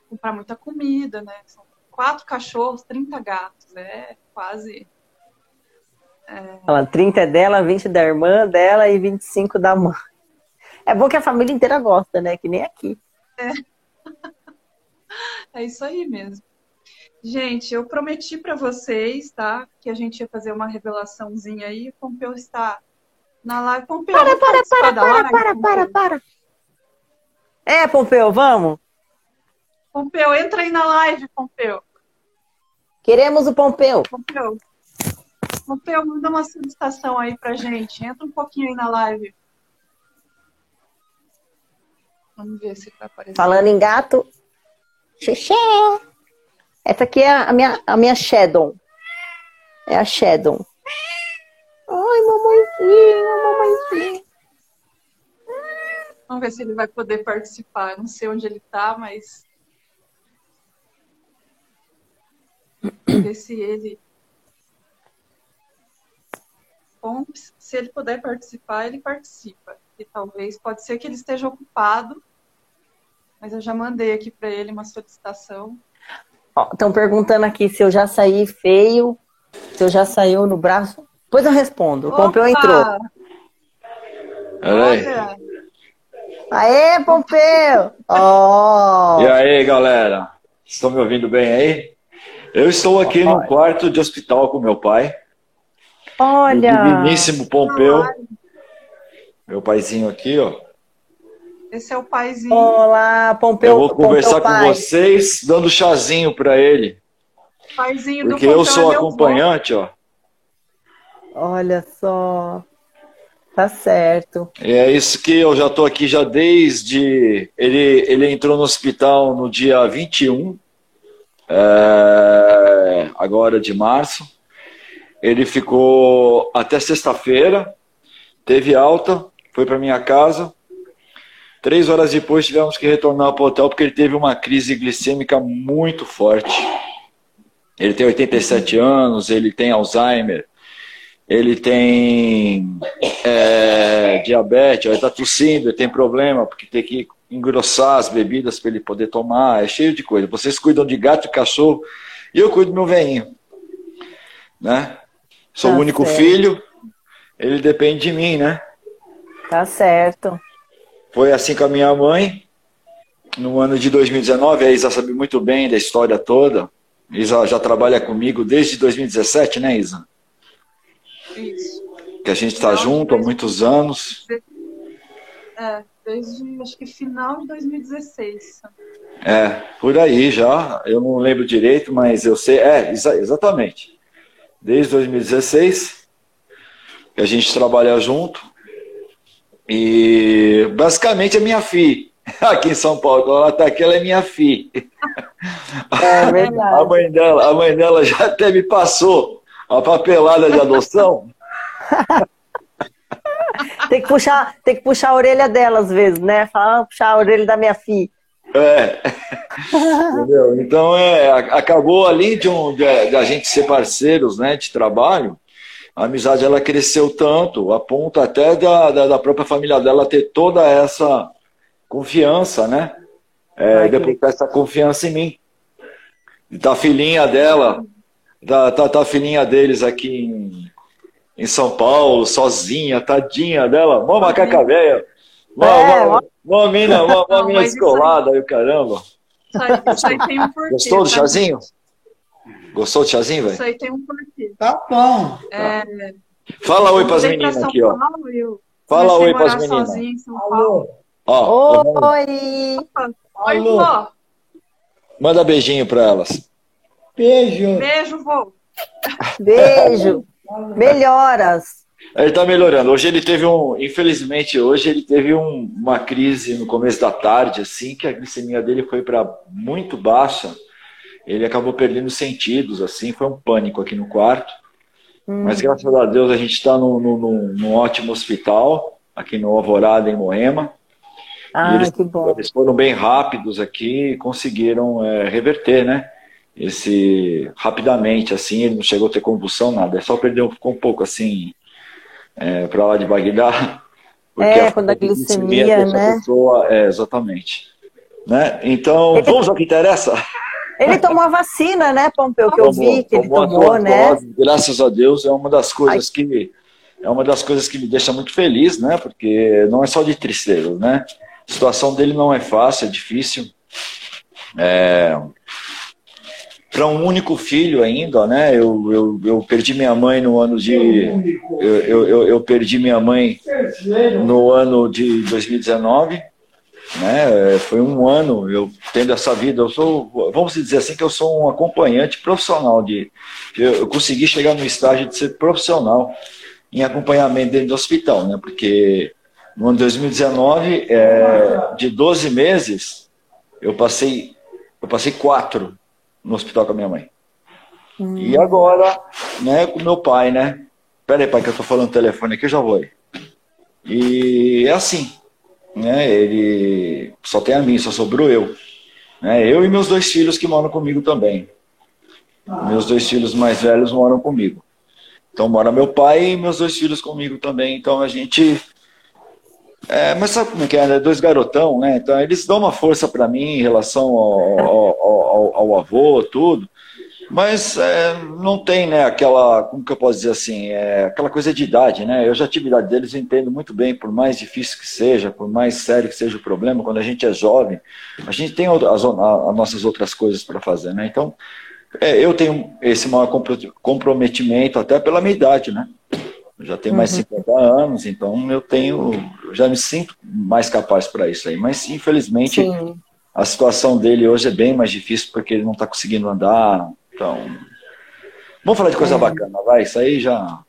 Comprar muita comida, né? São quatro cachorros, 30 gatos, é quase. É... Ela, 30 é dela, 20 da irmã dela e 25 da mãe. É bom que a família inteira gosta, né? Que nem aqui. É. <laughs> É isso aí mesmo. Gente, eu prometi para vocês, tá? Que a gente ia fazer uma revelaçãozinha aí. O Pompeu está na live. Pompeu, para, para, para, para, live, para, para, para. É, Pompeu, vamos? Pompeu, entra aí na live, Pompeu. Queremos o Pompeu. Pompeu. Pompeu, manda uma solicitação aí pra gente. Entra um pouquinho aí na live. Vamos ver se vai aparecer. Falando em gato. Xixi. Essa aqui é a minha, a minha Shadow. É a Shadow. Ai, mamãezinha, mamãezinha. Vamos ver se ele vai poder participar. Não sei onde ele tá, mas. Vamos ver se ele. Se ele puder participar, ele participa. E talvez, pode ser que ele esteja ocupado, mas eu já mandei aqui para ele uma solicitação. Estão perguntando aqui se eu já saí feio, se eu já saiu no braço. Depois eu respondo. O Pompeu entrou. Olha Aê, Pompeu! Oh. E aí, galera? Estão me ouvindo bem aí? Eu estou aqui no quarto de hospital com meu pai. Olha! O digníssimo Pompeu. Meu paizinho aqui, ó. Esse é o paizinho. Olá, Pompeu. Eu vou conversar com vocês, dando chazinho para ele. Paizinho Porque do eu sou é acompanhante, ó. Olha só. Tá certo. E é isso que eu já estou aqui já desde. Ele, ele entrou no hospital no dia 21, é, agora de março. Ele ficou até sexta-feira, teve alta, foi para minha casa. Três horas depois tivemos que retornar para o hotel porque ele teve uma crise glicêmica muito forte. Ele tem 87 anos, ele tem Alzheimer, ele tem é, diabetes, ele está tossindo, ele tem problema porque tem que engrossar as bebidas para ele poder tomar, é cheio de coisa. Vocês cuidam de gato e cachorro e eu cuido do meu velhinho. Né? Sou tá o único certo. filho, ele depende de mim, né? Tá certo. Foi assim com a minha mãe, no ano de 2019, a Isa sabe muito bem da história toda. Isa já trabalha comigo desde 2017, né, Isa? Isso. Que a gente está junto há muitos anos. É, desde acho que final de 2016. É, por aí já. Eu não lembro direito, mas eu sei. É, exa exatamente. Desde 2016 que a gente trabalha junto. E basicamente é minha filha. <laughs> Aqui em São Paulo, ela está aqui, ela é minha filha. É verdade. <laughs> A mãe dela, a mãe dela já até me passou a papelada de adoção. <laughs> tem que puxar, tem que puxar a orelha dela às vezes, né? Falar, ah, puxar a orelha da minha filha. É. Entendeu? Então é, acabou ali de, um, de, a gente ser parceiros, né, de trabalho a amizade ela cresceu tanto, a ponto até da, da, da própria família dela ter toda essa confiança, né? É, depositar essa confiança em mim. Da filhinha dela, da, da, da filhinha deles aqui em, em São Paulo, sozinha, tadinha dela, mó macaca velha, mó, é, mó, mó mina, mó, mó <laughs> mina descolada, aí caramba. Isso aí, isso aí tem um porquê, Gostou do tá? chazinho? Gostou do chazinho, velho? Isso aí tem um porquê. Tá bom. É... Fala oi pras meninas aqui, ó. Fala oi pras meninas. Alô. Ó, oi. Oi, vó. Manda beijinho pra elas. Beijo. Beijo, vô. <laughs> Beijo. Melhoras. Ele tá melhorando. Hoje ele teve um, infelizmente, hoje ele teve um, uma crise no começo da tarde, assim, que a glicemia dele foi para muito baixa ele acabou perdendo sentidos, assim, foi um pânico aqui no quarto. Hum. Mas graças a Deus a gente está num, num, num ótimo hospital, aqui no Alvorada, em Moema. Ah, eles, que bom. Eles foram bem rápidos aqui e conseguiram é, reverter, né? Esse, rapidamente, assim, ele não chegou a ter convulsão, nada. É só perdeu, ficou um pouco assim, é, para lá de Bagdá. <laughs> É, quando a glicemia, né? Pessoa, é, exatamente. Né? Então, ele, vamos ao que interessa? Ele tomou a vacina, né, Pompeu, que eu vi que ele tomou, né? Dose, graças a Deus, é uma das coisas Ai. que é uma das coisas que me deixa muito feliz, né? Porque não é só de tristeza, né? A situação dele não é fácil, é difícil. É... Para um único filho ainda, né? Eu, eu, eu perdi minha mãe no ano de. Eu, eu, eu perdi minha mãe no ano de 2019 né? Foi um ano eu tendo essa vida. Eu sou, vamos dizer assim, que eu sou um acompanhante profissional de, eu, consegui chegar no estágio de ser profissional em acompanhamento dentro do hospital, né? Porque no ano de 2019, é, de 12 meses, eu passei, eu passei quatro no hospital com a minha mãe. Hum. E agora, né, com meu pai, né? Pera aí, pai, que eu tô falando telefone aqui, eu já vou aí. E é assim, né? Ele só tem a mim, só sobrou eu. Né? Eu e meus dois filhos que moram comigo também. Meus dois filhos mais velhos moram comigo. Então mora meu pai e meus dois filhos comigo também. Então a gente. É, mas sabe como é que é? Né? Dois garotão, né? Então eles dão uma força para mim em relação ao, ao, ao, ao avô, tudo. Mas é, não tem, né, aquela, como que eu posso dizer assim, é, aquela coisa de idade, né? Eu já tive idade deles, entendo muito bem, por mais difícil que seja, por mais sério que seja o problema, quando a gente é jovem, a gente tem as, as nossas outras coisas para fazer, né? Então, é, eu tenho esse maior comprometimento até pela minha idade, né? Eu já tenho mais de uhum. 50 anos, então eu tenho, eu já me sinto mais capaz para isso aí. Mas, infelizmente, Sim. a situação dele hoje é bem mais difícil porque ele não está conseguindo andar, então, vamos falar de coisa é. bacana, vai. Isso aí já,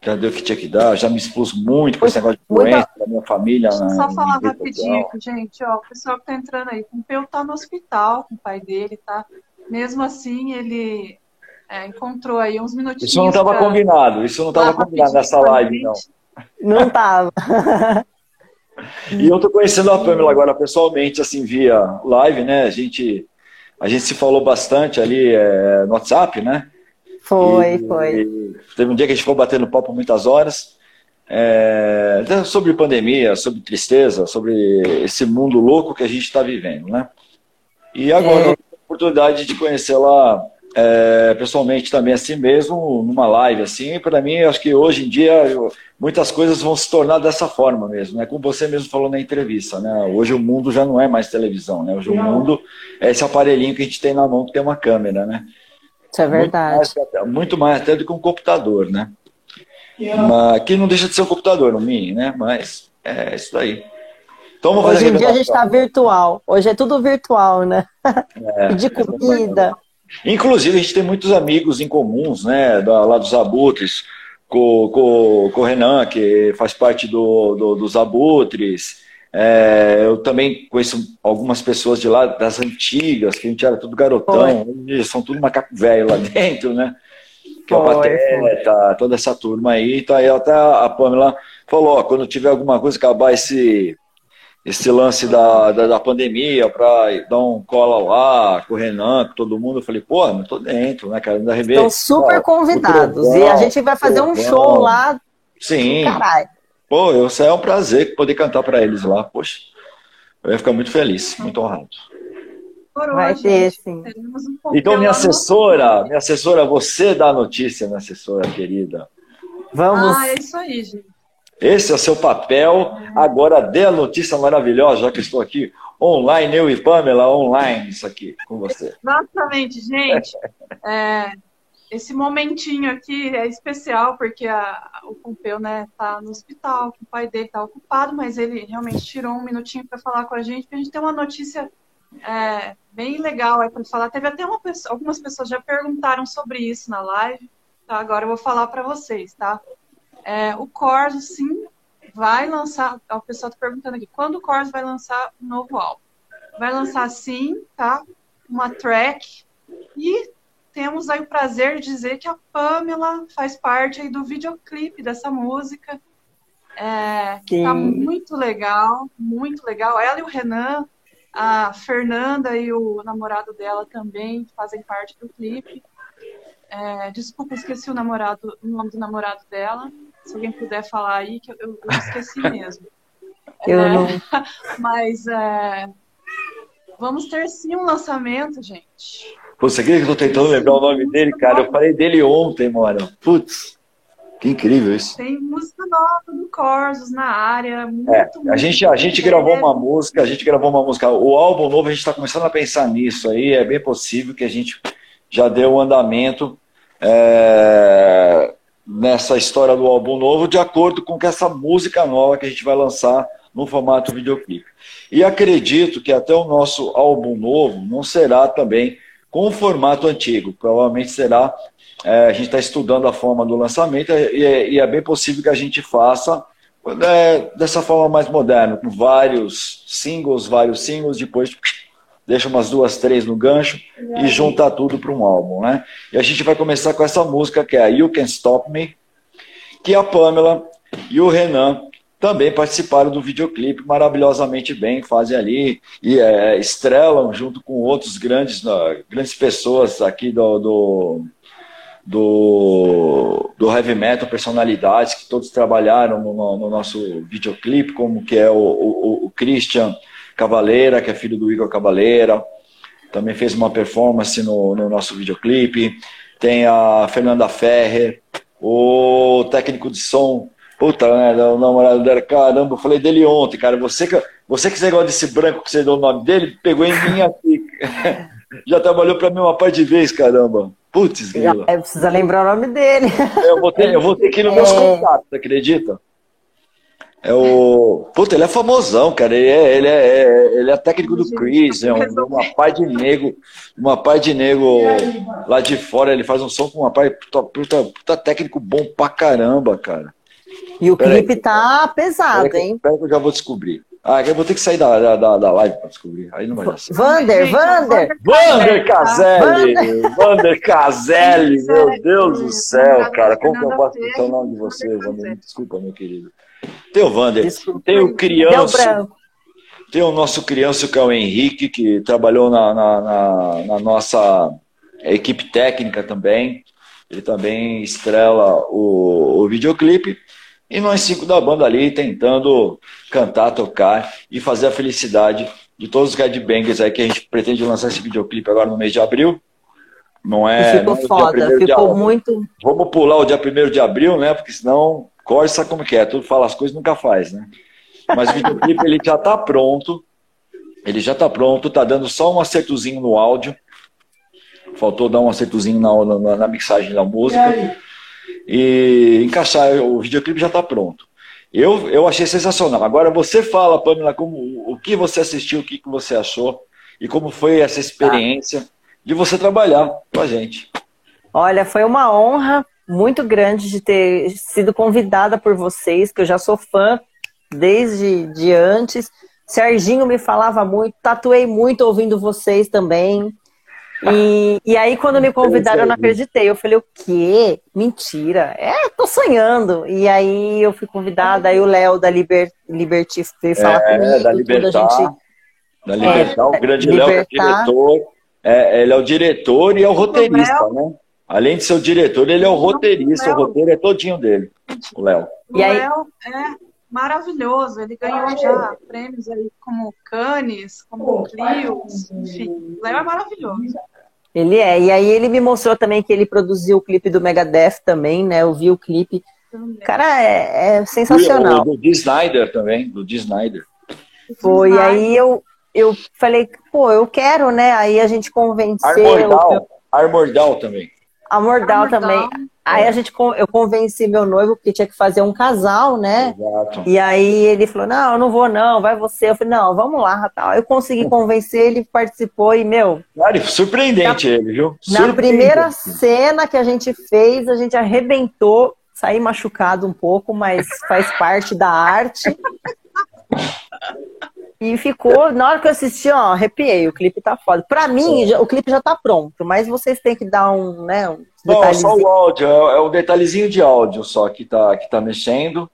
já deu o que tinha que dar, já me expus muito com esse negócio de doença da minha família. Deixa eu só falar rapidinho, gente, ó, o pessoal que tá entrando aí, o Peu tá no hospital com o pai dele, tá? Mesmo assim, ele é, encontrou aí uns minutinhos. Isso não estava pra... combinado, isso não estava combinado nessa live, não. Não estava. e eu tô conhecendo a Pamela agora pessoalmente, assim, via live, né? A gente a gente se falou bastante ali é, no WhatsApp, né? Foi, e, foi. E teve um dia que a gente ficou batendo papo muitas horas. É, sobre pandemia, sobre tristeza, sobre esse mundo louco que a gente está vivendo, né? E agora é. a oportunidade de conhecê-la é, pessoalmente também assim mesmo, numa live assim, para mim, acho que hoje em dia eu, muitas coisas vão se tornar dessa forma mesmo, né? Como você mesmo falou na entrevista, né? Hoje o mundo já não é mais televisão, né? Hoje não. o mundo é esse aparelhinho que a gente tem na mão que tem uma câmera, né? Isso é verdade. Muito mais, muito mais até do que um computador, né? Mas, que não deixa de ser um computador, um mini, né? Mas é isso daí. Então, Hoje em dia a gente está virtual. Hoje é tudo virtual, né? É, <laughs> de comida. Inclusive, a gente tem muitos amigos em comuns, né, da, lá dos Abutres, com, com, com o Renan, que faz parte do, do dos Abutres. É, eu também conheço algumas pessoas de lá, das antigas, que a gente era tudo garotão, são tudo macaco velho lá <laughs> dentro, né? Que é o Pateta, toda essa turma aí. Então aí até a Pamela falou, ó, quando tiver alguma coisa, acabar esse esse lance da, da, da pandemia para dar um cola lá com o Renan, com todo mundo. Eu falei, pô, não tô dentro, né, cara? Ainda Estão super convidados. e a gente vai fazer um show lá. Sim. Caralho. Pô, eu, isso é um prazer poder cantar para eles lá. Poxa, eu ia ficar muito feliz, muito honrado. Vai ter, sim. Então, minha assessora, minha assessora, você dá a notícia, minha assessora querida. Vamos. Ah, é isso aí, gente. Esse é o seu papel. Agora dê a notícia maravilhosa, já que estou aqui online, eu e Pamela online, isso aqui com você. Exatamente, gente. <laughs> É, esse momentinho aqui é especial porque a, o Pompeu né, tá no hospital, o pai dele está ocupado, mas ele realmente tirou um minutinho para falar com a gente, porque a gente tem uma notícia é, bem legal aí para falar. Teve até pessoa, algumas pessoas já perguntaram sobre isso na live, tá? Agora eu vou falar para vocês, tá? É, o Corso, sim, vai lançar. O pessoal está perguntando aqui, quando o Corso vai lançar um novo álbum? Vai lançar sim, tá? Uma track E temos aí o prazer de dizer que a Pamela faz parte aí do videoclipe dessa música. É, que tá muito legal, muito legal. Ela e o Renan, a Fernanda e o namorado dela também fazem parte do clipe. É, desculpa, esqueci o namorado, o nome do namorado dela. Se alguém puder falar aí, que eu, eu esqueci <laughs> mesmo. Eu é, não. <laughs> Mas é, vamos ter sim um lançamento, gente. Pô, você quer que eu tô tentando lembrar o nome dele, cara? Eu falei dele ontem, mano. Putz, que incrível isso. Tem música nova do Corsos na área. Muito, é, a gente, a gente gravou uma música, a gente gravou uma música. O álbum novo, a gente está começando a pensar nisso aí. É bem possível que a gente já deu um andamento é, nessa história do álbum novo, de acordo com essa música nova que a gente vai lançar no formato videoclipe. E acredito que até o nosso álbum novo não será também com o formato antigo. Provavelmente será. É, a gente está estudando a forma do lançamento e é, e é, bem possível que a gente faça é, dessa forma mais moderna, com vários singles, vários singles, depois deixa umas duas, três no gancho e junta tudo para um álbum, né? E a gente vai começar com essa música que é a You Can Stop Me, que a Pamela e o Renan também participaram do videoclipe maravilhosamente bem, fazem ali e é, estrelam junto com outros grandes, grandes pessoas aqui do, do, do, do, heavy metal, personalidades que todos trabalharam no, no nosso videoclipe, como que é o, o, o, Christian Cavaleira, que é filho do Igor Cavaleira, também fez uma performance no, no nosso videoclipe, tem a Fernanda Ferrer, o técnico de som Puta, né? O namorado dela, caramba, eu falei dele ontem, cara. Você que, você que você gosta desse branco que você deu o nome dele, pegou em mim aqui. <laughs> Já trabalhou pra mim uma par de vezes, caramba. Putz, grila. É, precisa lembrar o nome dele. Eu vou ter, eu vou ter que ir nos meus é... contatos, acredita? É o. Puta, ele é famosão, cara. Ele é, ele é, é ele é técnico do Chris, é um, uma pai de nego, uma pai de nego lá de fora. Ele faz um som com uma pai puta, puta, puta técnico bom pra caramba, cara. E o pera clipe aí, tá pesado, pera hein? Pera que eu já vou descobrir. Ah, eu vou ter que sair da, da, da live para descobrir. Aí não vai dar certo. Vander, Vander! Vander Caselli! Vander Caselli! Meu Deus do céu, cara. Como que eu posso o nome de você, Vander? Desculpa, meu querido. Tem o Vander, tem o Criança. Tem o nosso criança, que é o Henrique, que trabalhou na, na, na, na nossa equipe técnica também. Ele também estrela o, o videoclipe. E nós cinco da banda ali tentando cantar, tocar e fazer a felicidade de todos os headbangers aí que a gente pretende lançar esse videoclipe agora no mês de abril. Não é. E ficou não é foda, ficou muito. Vamos pular o dia 1 de abril, né? Porque senão corre, sabe como que é? Tudo fala as coisas nunca faz, né? Mas o videoclipe ele já tá pronto. Ele já tá pronto, tá dando só um acertozinho no áudio. Faltou dar um acertozinho na, na, na mixagem da música e encaixar. O videoclipe já está pronto. Eu, eu achei sensacional. Agora você fala, Pamela, como, o que você assistiu, o que, que você achou e como foi essa experiência de você trabalhar com a gente. Olha, foi uma honra muito grande de ter sido convidada por vocês, que eu já sou fã desde de antes. Serginho me falava muito, tatuei muito ouvindo vocês também. E, e aí, quando me convidaram, eu não acreditei. Eu falei, o quê? Mentira. É, tô sonhando. E aí eu fui convidada, aí o Léo da Liber, Liberty veio falar é, comigo. Da Libertar, gente... da Libertar, é, o grande Léo é diretor. É, ele é o diretor e é o roteirista, né? Além de ser o diretor, ele é o roteirista. O roteiro é todinho dele, o Léo. O Léo é maravilhoso. Ele ganhou já prêmios aí como Cannes, como Clio, enfim. O Léo é maravilhoso. Ele é. E aí ele me mostrou também que ele produziu o clipe do Megadeth também, né? Eu vi o clipe. Cara, é, é sensacional. O, do D. Snyder também, do D. Snyder. Foi, e aí eu, eu falei, pô, eu quero, né? Aí a gente convenceu. Armordal, Armordal também. Amordal também. Aí a gente, eu convenci meu noivo porque tinha que fazer um casal, né? Exato. E aí ele falou: Não, eu não vou, não, vai você. Eu falei: Não, vamos lá, tal. Eu consegui convencer, ele participou e, meu. Cara, surpreendente na, ele, viu? Na primeira cena que a gente fez, a gente arrebentou, saí machucado um pouco, mas faz parte da arte. <laughs> E ficou, na hora que eu assisti, ó, arrepiei, o clipe tá foda. Pra mim, já, o clipe já tá pronto, mas vocês têm que dar um, né, um Não, só o áudio, é, é o detalhezinho de áudio só que tá, que tá mexendo,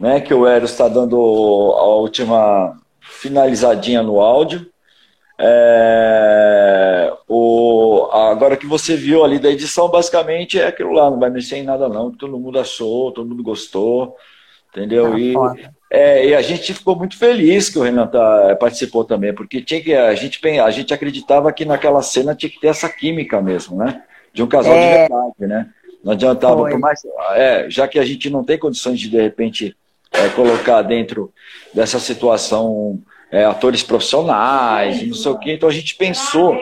né, que o Eros está dando a última finalizadinha no áudio. É, o, agora que você viu ali da edição, basicamente é aquilo lá, não vai mexer em nada não, todo mundo achou, todo mundo gostou, entendeu? Ah, e, é, e, a gente ficou muito feliz que o Renan tá, participou também, porque tinha que, a, gente, a gente acreditava que naquela cena tinha que ter essa química mesmo, né? De um casal é... de verdade, né? Não adiantava, por mais, é, já que a gente não tem condições de, de repente, é, colocar dentro dessa situação é, atores profissionais, não sei o quê. Então a gente pensou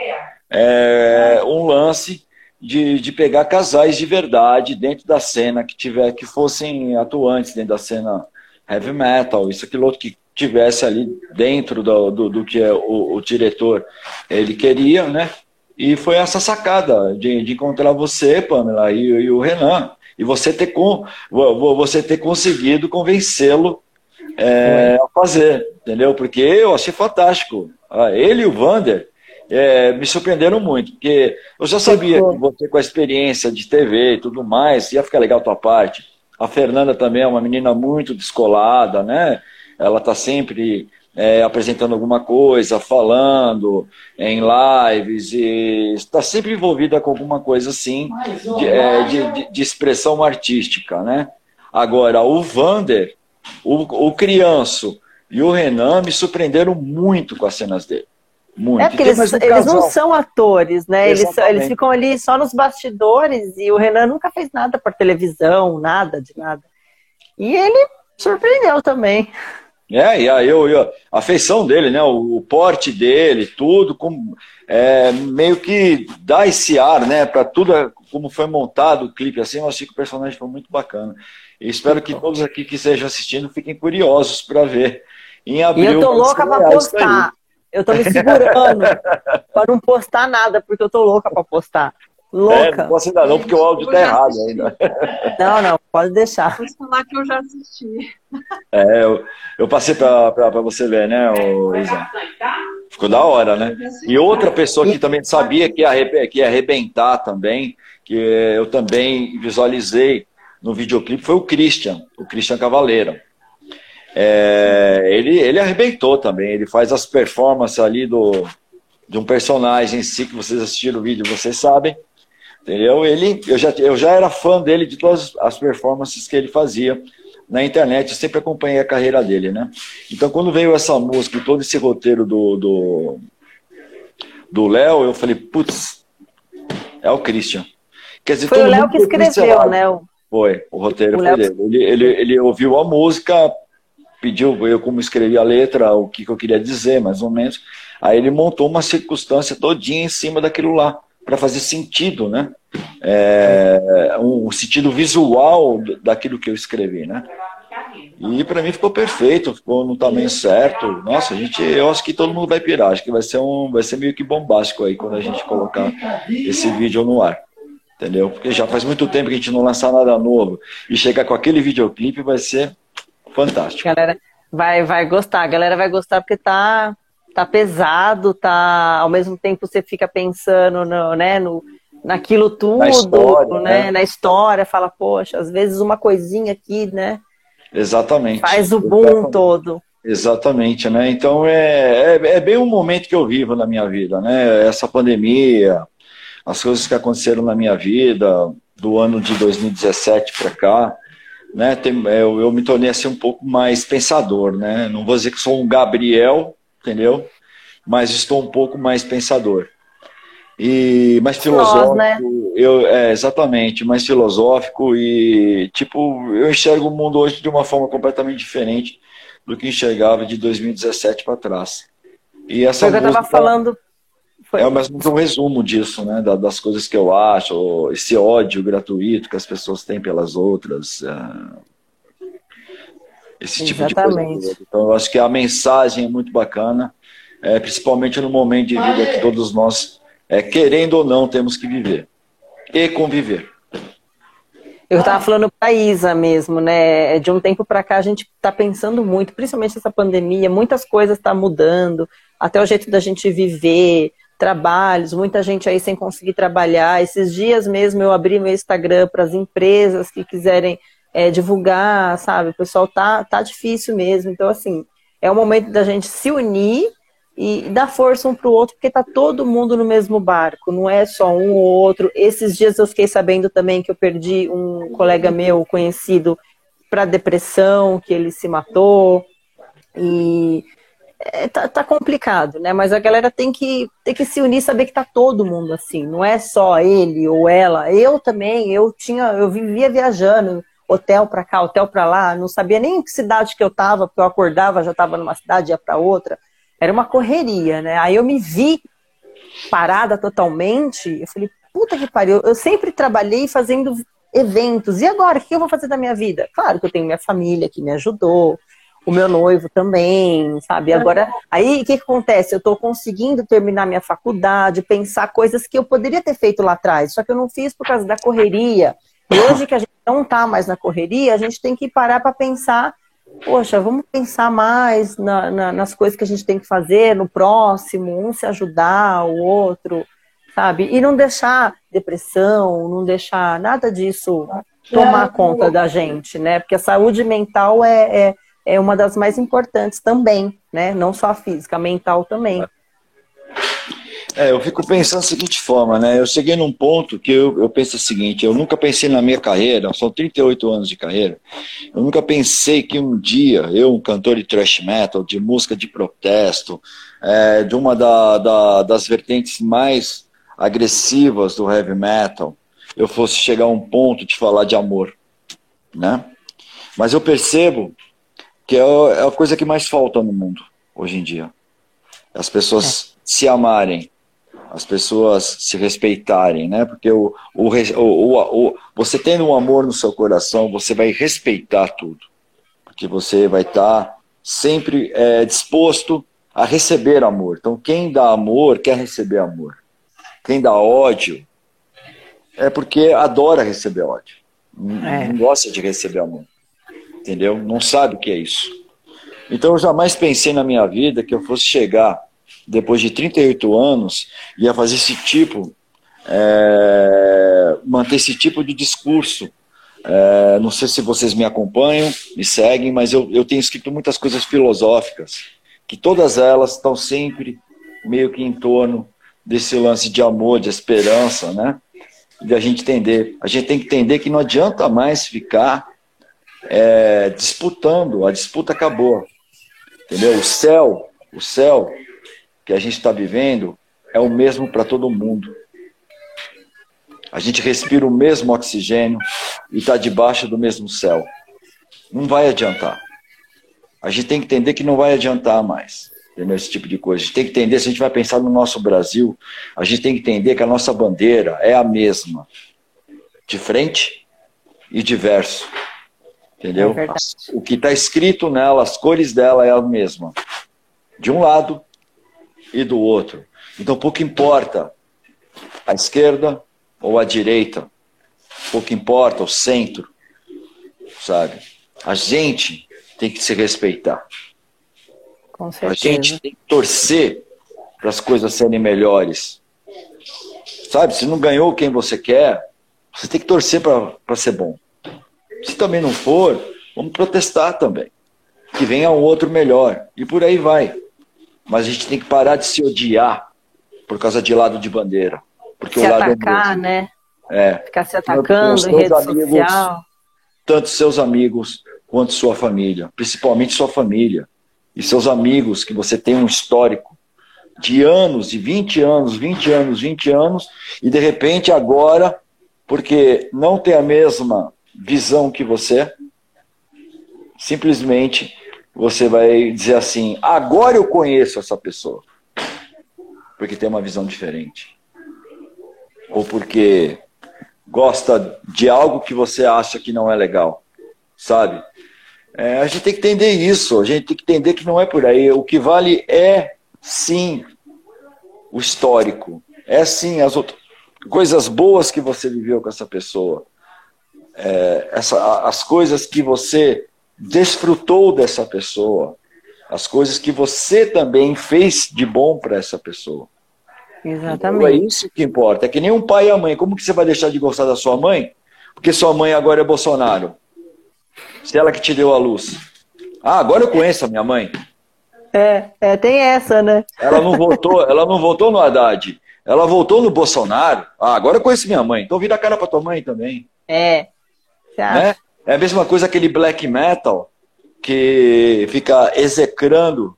é, um lance de, de pegar casais de verdade dentro da cena que tiver que fossem atuantes dentro da cena heavy metal, isso aquilo outro que tivesse ali dentro do, do, do que é o, o, diretor ele queria, né? E foi essa sacada de, de encontrar você, Pamela, e, e o Renan e você ter, com, você ter conseguido convencê-lo é, a fazer, entendeu? Porque eu achei fantástico. Ah, ele e o Vander é, me surpreenderam muito, porque eu já sabia que você, com a experiência de TV e tudo mais, ia ficar legal a tua parte. A Fernanda também é uma menina muito descolada, né? Ela tá sempre é, apresentando alguma coisa, falando em lives, e está sempre envolvida com alguma coisa assim de, é, de, de, expressão artística, né? Agora, o Vander, o, o Crianço e o Renan me surpreenderam muito com as cenas dele. Muito. É porque eles, um eles não são atores, né? Eles, eles ficam ali só nos bastidores e o Renan nunca fez nada para televisão, nada de nada. E ele surpreendeu também. É, e a, eu, eu, a feição dele, né, o, o porte dele, tudo, com, é, meio que dá esse ar, né, para tudo como foi montado o clipe, assim, eu achei que o personagem foi muito bacana. E espero que todos aqui que estejam assistindo fiquem curiosos para ver. Em abril, e eu tô louca para postar. Eu tô me segurando <laughs> para não postar nada, porque eu tô louca para postar. Louca. É, não posso ainda não, porque o áudio tá errado ainda. <laughs> Não, não, pode deixar. Vou falar que eu já assisti. É, eu, eu passei para você ver, né, o Isa? Ficou da hora, né? E outra pessoa que também sabia que ia, que ia arrebentar também, que eu também visualizei no videoclipe, foi o Christian, o Christian Cavaleiro. É, ele, ele arrebentou também, ele faz as performances ali do, de um personagem em si, que vocês assistiram o vídeo, vocês sabem. Entendeu? Ele, eu, já, eu já era fã dele de todas as performances que ele fazia na internet, eu sempre acompanhei a carreira dele, né? Então, quando veio essa música e todo esse roteiro do do do Léo, eu falei, putz, é o Christian. Quer dizer, foi o Léo que escreveu, né? Foi, o roteiro o foi dele. Ele, ele, ele ouviu a música, pediu eu como escrevi a letra, o que, que eu queria dizer, mais ou menos. Aí ele montou uma circunstância todinha em cima daquilo lá para fazer sentido, né? É, um sentido visual daquilo que eu escrevi, né? E para mim ficou perfeito, ficou no tamanho certo. Nossa, a gente, eu acho que todo mundo vai pirar, acho que vai ser um, vai ser meio que bombástico aí quando a gente colocar esse vídeo no ar. Entendeu? Porque já faz muito tempo que a gente não lança nada novo e chegar com aquele videoclipe vai ser fantástico. Galera, vai vai gostar, a galera vai gostar porque tá tá pesado, tá ao mesmo tempo você fica pensando no, né, no, naquilo tudo, na história, né, né? na história, fala, poxa, às vezes uma coisinha aqui, né? Exatamente. Faz o boom Exatamente. todo. Exatamente, né? Então é, é, é, bem o momento que eu vivo na minha vida, né? Essa pandemia, as coisas que aconteceram na minha vida do ano de 2017 para cá, né? Tem, eu, eu me tornei assim um pouco mais pensador, né? Não vou dizer que sou um Gabriel, entendeu? Mas estou um pouco mais pensador. E mais filosófico, Nós, né? eu é, exatamente, mais filosófico e tipo, eu enxergo o mundo hoje de uma forma completamente diferente do que enxergava de 2017 para trás. E essa eu estava falando foi. É mais um resumo disso, né? Das coisas que eu acho, esse ódio gratuito que as pessoas têm pelas outras. É, esse tipo Exatamente. de coisa. Então, eu acho que a mensagem é muito bacana, é, principalmente no momento de vida que todos nós, é, querendo ou não, temos que viver e conviver. Eu estava falando para Isa mesmo, né? De um tempo para cá a gente está pensando muito, principalmente essa pandemia, muitas coisas estão tá mudando, até o jeito da gente viver, trabalhos, muita gente aí sem conseguir trabalhar. Esses dias mesmo eu abri meu Instagram para as empresas que quiserem é, divulgar, sabe? O pessoal tá, tá difícil mesmo. Então, assim, é o momento da gente se unir e dar força um para o outro, porque tá todo mundo no mesmo barco, não é só um ou outro. Esses dias eu fiquei sabendo também que eu perdi um colega meu conhecido para depressão, que ele se matou. E é, tá, tá, complicado, né? Mas a galera tem que, tem que se unir, saber que tá todo mundo assim, não é só ele ou ela. Eu também, eu tinha, eu vivia viajando, hotel para cá, hotel para lá, não sabia nem em que cidade que eu tava, porque eu acordava, já tava numa cidade, ia para outra. Era uma correria, né? Aí eu me vi parada totalmente, eu falei, puta que pariu, eu sempre trabalhei fazendo eventos, e agora, o que eu vou fazer da minha vida? Claro que eu tenho minha família que me ajudou, o meu noivo também, sabe? Agora, aí o que, que acontece? Eu estou conseguindo terminar minha faculdade, pensar coisas que eu poderia ter feito lá atrás, só que eu não fiz por causa da correria. E hoje que a gente não está mais na correria, a gente tem que parar para pensar, poxa, vamos pensar mais na, na, nas coisas que a gente tem que fazer no próximo, um se ajudar, o outro, sabe? E não deixar depressão, não deixar nada disso tomar conta da gente, né? Porque a saúde mental é, é é uma das mais importantes também, né? Não só a física, a mental também. É, eu fico pensando da seguinte forma, né? Eu cheguei num ponto que eu, eu penso o seguinte: eu nunca pensei na minha carreira, são 38 anos de carreira, eu nunca pensei que um dia eu, um cantor de thrash metal, de música de protesto, é, de uma da, da, das vertentes mais agressivas do heavy metal, eu fosse chegar a um ponto de falar de amor, né? Mas eu percebo que é, é a coisa que mais falta no mundo hoje em dia. As pessoas é. se amarem, as pessoas se respeitarem, né? Porque o, o, o, o, você tendo um amor no seu coração, você vai respeitar tudo. Porque você vai estar tá sempre é, disposto a receber amor. Então, quem dá amor quer receber amor. Quem dá ódio é porque adora receber ódio. É. Não gosta de receber amor entendeu? Não sabe o que é isso. Então eu jamais pensei na minha vida que eu fosse chegar depois de 38 anos e ia fazer esse tipo, é, manter esse tipo de discurso. É, não sei se vocês me acompanham, me seguem, mas eu, eu tenho escrito muitas coisas filosóficas, que todas elas estão sempre meio que em torno desse lance de amor, de esperança, né? De a gente entender. A gente tem que entender que não adianta mais ficar é, disputando, a disputa acabou. Entendeu? O céu, o céu que a gente está vivendo é o mesmo para todo mundo. A gente respira o mesmo oxigênio e está debaixo do mesmo céu. Não vai adiantar. A gente tem que entender que não vai adiantar mais. Entendeu? Esse tipo de coisa. A gente tem que entender, se a gente vai pensar no nosso Brasil, a gente tem que entender que a nossa bandeira é a mesma. De frente e de verso. Entendeu? É o que está escrito nela, as cores dela é a mesma. De um lado e do outro. Então pouco importa a esquerda ou a direita. Pouco importa o centro. Sabe? A gente tem que se respeitar. Com certeza. A gente tem que torcer para as coisas serem melhores. Sabe? Se não ganhou quem você quer, você tem que torcer para ser bom. Se também não for, vamos protestar também. Que venha um outro melhor. E por aí vai. Mas a gente tem que parar de se odiar por causa de lado de bandeira. Porque se o lado atacar, é né? É. Ficar se atacando em rede amigos, social. Tanto seus amigos quanto sua família. Principalmente sua família. E seus amigos, que você tem um histórico de anos, de 20 anos, 20 anos, 20 anos, e de repente agora, porque não tem a mesma visão que você, simplesmente você vai dizer assim: agora eu conheço essa pessoa, porque tem uma visão diferente, ou porque gosta de algo que você acha que não é legal, sabe? É, a gente tem que entender isso, a gente tem que entender que não é por aí. O que vale é sim o histórico, é sim as outras coisas boas que você viveu com essa pessoa é, essa, as coisas que você desfrutou dessa pessoa, as coisas que você também fez de bom para essa pessoa. Exatamente. Então é isso que importa. É que nem um pai e a mãe. Como que você vai deixar de gostar da sua mãe? Porque sua mãe agora é Bolsonaro. Se ela que te deu a luz. Ah, agora eu conheço a minha mãe. É, é, tem essa, né? Ela não votou, ela não votou no Haddad. Ela votou no Bolsonaro. Ah, agora eu conheço minha mãe. Então vira a cara pra tua mãe também. É. Né? É a mesma coisa aquele black metal que fica execrando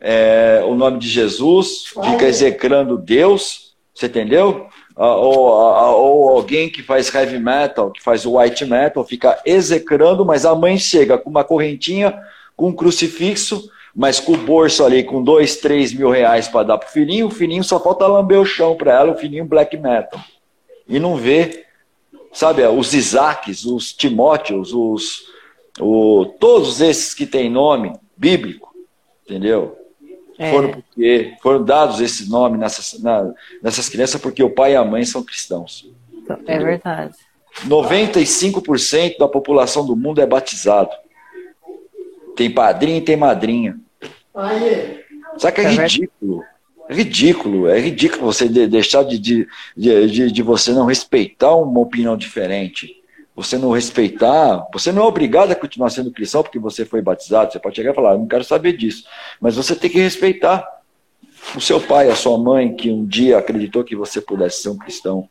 é, o nome de Jesus, fica execrando Deus, você entendeu? Ou, ou, alguém que faz heavy metal, que faz white metal, fica execrando, mas a mãe chega com uma correntinha, com um crucifixo, mas com o bolso ali com dois, três mil reais para dar pro filhinho, o filhinho só falta lamber o chão para ela, o filhinho black metal. E não vê, sabe, os Isaques, os Timóteos, os, o, todos esses que têm nome bíblico, entendeu? É. Foram, porque, foram dados esses nomes nessas, na, nessas crianças porque o pai e a mãe são cristãos. É entendeu? É verdade. 95% da população do mundo é batizado. Tem padrinho e tem madrinha. Sabe que é, é ridículo. É ridículo, é ridículo você deixar de, de, de, de, você não respeitar uma opinião diferente. Você não respeitar, você não é obrigado a continuar sendo cristão porque você foi batizado. Você pode chegar e falar, eu não quero saber disso. Mas você tem que respeitar o seu pai, a sua mãe, que um dia acreditou que você pudesse ser um cristão.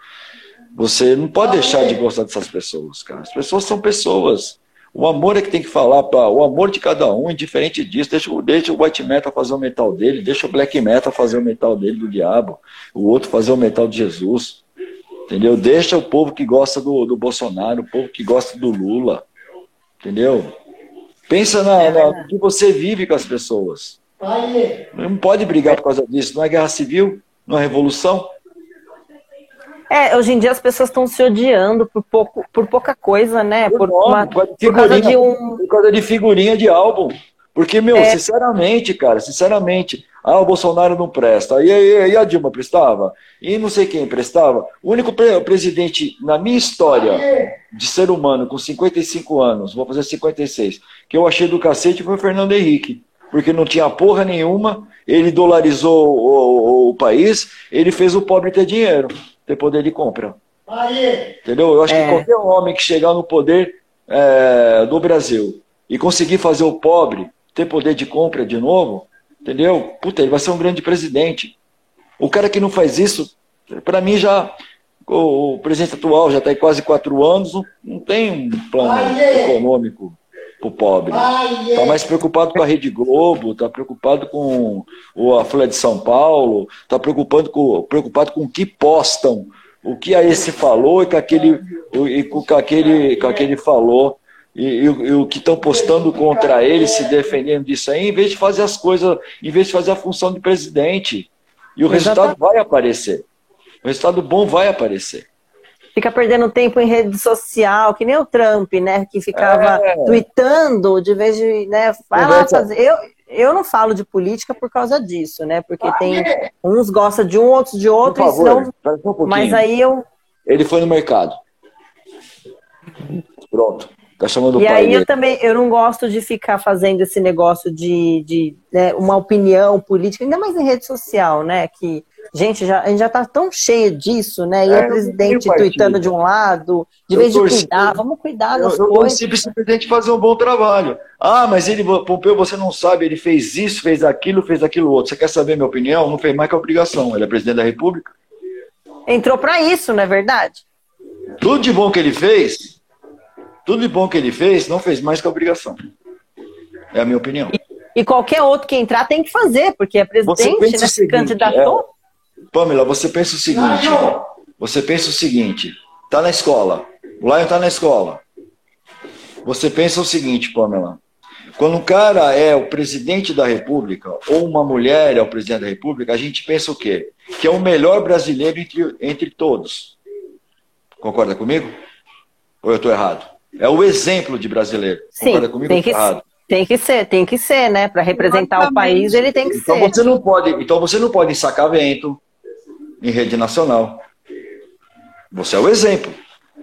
Você não pode deixar de gostar dessas pessoas, cara. As pessoas são pessoas. O amor é que tem que falar para o amor de cada um, indiferente disso. Deixa, deixa o white metal fazer o metal dele, deixa o black metal fazer o metal dele do diabo, o outro fazer o metal de Jesus. Entendeu? Deixa o povo que gosta do, do Bolsonaro, o povo que gosta do Lula. Entendeu? Pensa na, é na que você vive com as pessoas. Não pode brigar por causa disso. Não é guerra civil, não é revolução. É, hoje em dia as pessoas estão se odiando por, pouco, por pouca coisa, né? Por, uma, por, causa de um. Por causa de figurinha de álbum. Porque, meu, é. sinceramente, cara, sinceramente, ah, o Bolsonaro não presta. E, e, e, a Dilma prestava? E não sei quem prestava. O único pre presidente na minha história de ser humano com 55 anos, vou fazer 56, que eu achei do cacete foi o Fernando Henrique. Porque não tinha porra nenhuma, ele dolarizou o, o, o país, ele fez o pobre ter dinheiro ter poder de compra. Entendeu? Eu acho é. que qualquer homem que chegar no poder é, do Brasil e conseguir fazer o pobre ter poder de compra de novo, entendeu? Puta, ele vai ser um grande presidente. O cara que não faz isso, para mim já. O, presidente atual já está aí quase quatro anos, não tem um plano econômico para o pobre. Está mais preocupado com a Rede Globo, está preocupado com a Folha de São Paulo, está preocupado com, preocupado com o que postam, o que a esse falou e com aquele, e com aquele, com aquele falou. E, e, e o que estão postando contra ele, se defendendo disso aí, em vez de fazer as coisas, em vez de fazer a função de presidente. E o resultado vai aparecer. O resultado bom vai aparecer fica perdendo tempo em rede social, que nem o Trump, né? Que ficava é. tweetando de vez de, né? Vai lá fazer. Eu, eu não falo de política por causa disso, né? Porque tem uns gostam de um, outros de outro, por favor, senão... um mas aí eu. Ele foi no mercado. Pronto. Tá chamando e o pai aí dele. eu também eu não gosto de ficar fazendo esse negócio de, de né, uma opinião política, ainda mais em rede social, né? Que Gente, já, a gente já tá tão cheio disso, né? E é, o presidente tweetando de um lado, de eu vez de cuidar, vamos cuidar das eu, coisas. Eu torci presidente fazer um bom trabalho. Ah, mas ele, Pompeu, você não sabe, ele fez isso, fez aquilo, fez aquilo outro. Você quer saber minha opinião? Não fez mais que a obrigação. Ele é presidente da República. Entrou para isso, não é verdade? Tudo de bom que ele fez, tudo de bom que ele fez, não fez mais que a obrigação. É a minha opinião. E, e qualquer outro que entrar tem que fazer, porque é presidente, né? Se candidatou. É, Pamela, você pensa o seguinte: você pensa o seguinte, tá na escola, o Lion tá na escola. Você pensa o seguinte, Pamela. Quando um cara é o presidente da República, ou uma mulher é o presidente da República, a gente pensa o quê? Que é o melhor brasileiro entre, entre todos. Concorda comigo? Ou eu estou errado? É o exemplo de brasileiro. Sim, Concorda comigo? Tem que, errado? Tem que ser, tem que ser, né? Para representar Exatamente. o país, ele tem que então ser. Você não pode, então você não pode sacar vento, em rede nacional. Você é o exemplo.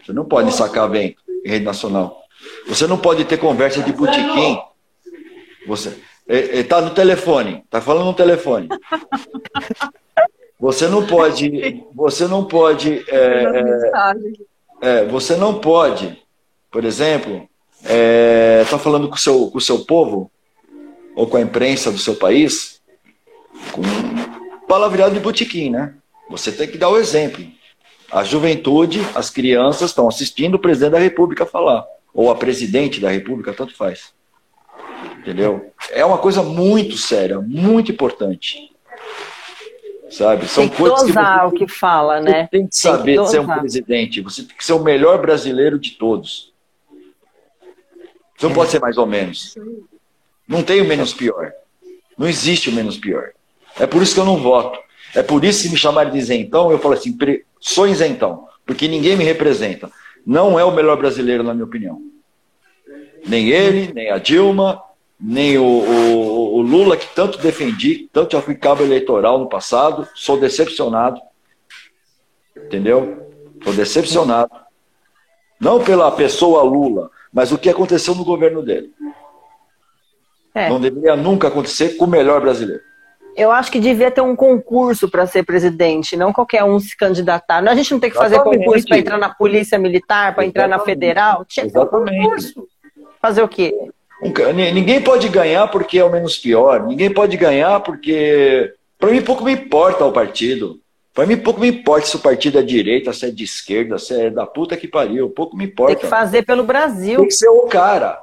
Você não pode sacar vento. em rede nacional. Você não pode ter conversa de botequim. Você está no telefone, está falando no telefone. Você não pode, você não pode, é, é, você não pode, por exemplo, está é, tá falando com o seu, com o seu povo ou com a imprensa do seu país com palavreado de botequim, né? Você tem que dar o exemplo. A juventude, as crianças estão assistindo o presidente da República falar, ou a presidente da República, tanto faz. Entendeu? É uma coisa muito séria, muito importante. Sabe? São tem que coisas dosar que você, o que fala, né? Tem que saber tem que ser um presidente. Você tem que ser o melhor brasileiro de todos. Você não é. pode ser mais ou menos. Não tem o menos pior. Não existe o menos pior. É por isso que eu não voto. É por isso que me chamarem de isentão, eu falo assim, sou isentão, porque ninguém me representa. Não é o melhor brasileiro, na minha opinião. Nem ele, nem a Dilma, nem o, o, o Lula, que tanto defendi, tanto já fui cabo eleitoral no passado, sou decepcionado. Entendeu? Sou decepcionado. Não pela pessoa Lula, mas o que aconteceu no governo dele. É. Não deveria nunca acontecer com o melhor brasileiro. Eu acho que devia ter um concurso para ser presidente, não qualquer um se candidatar. A gente não tem que fazer Exatamente. concurso para entrar na polícia militar, para entrar na federal. Tinha que ter um concurso. Fazer o quê? Ninguém pode ganhar porque é o menos pior. Ninguém pode ganhar porque. Para mim, pouco me importa o partido. Para mim, pouco me importa se o partido é de direita, se é de esquerda, se é da puta que pariu. Pouco me importa. Tem que fazer pelo Brasil. Tem que ser o cara.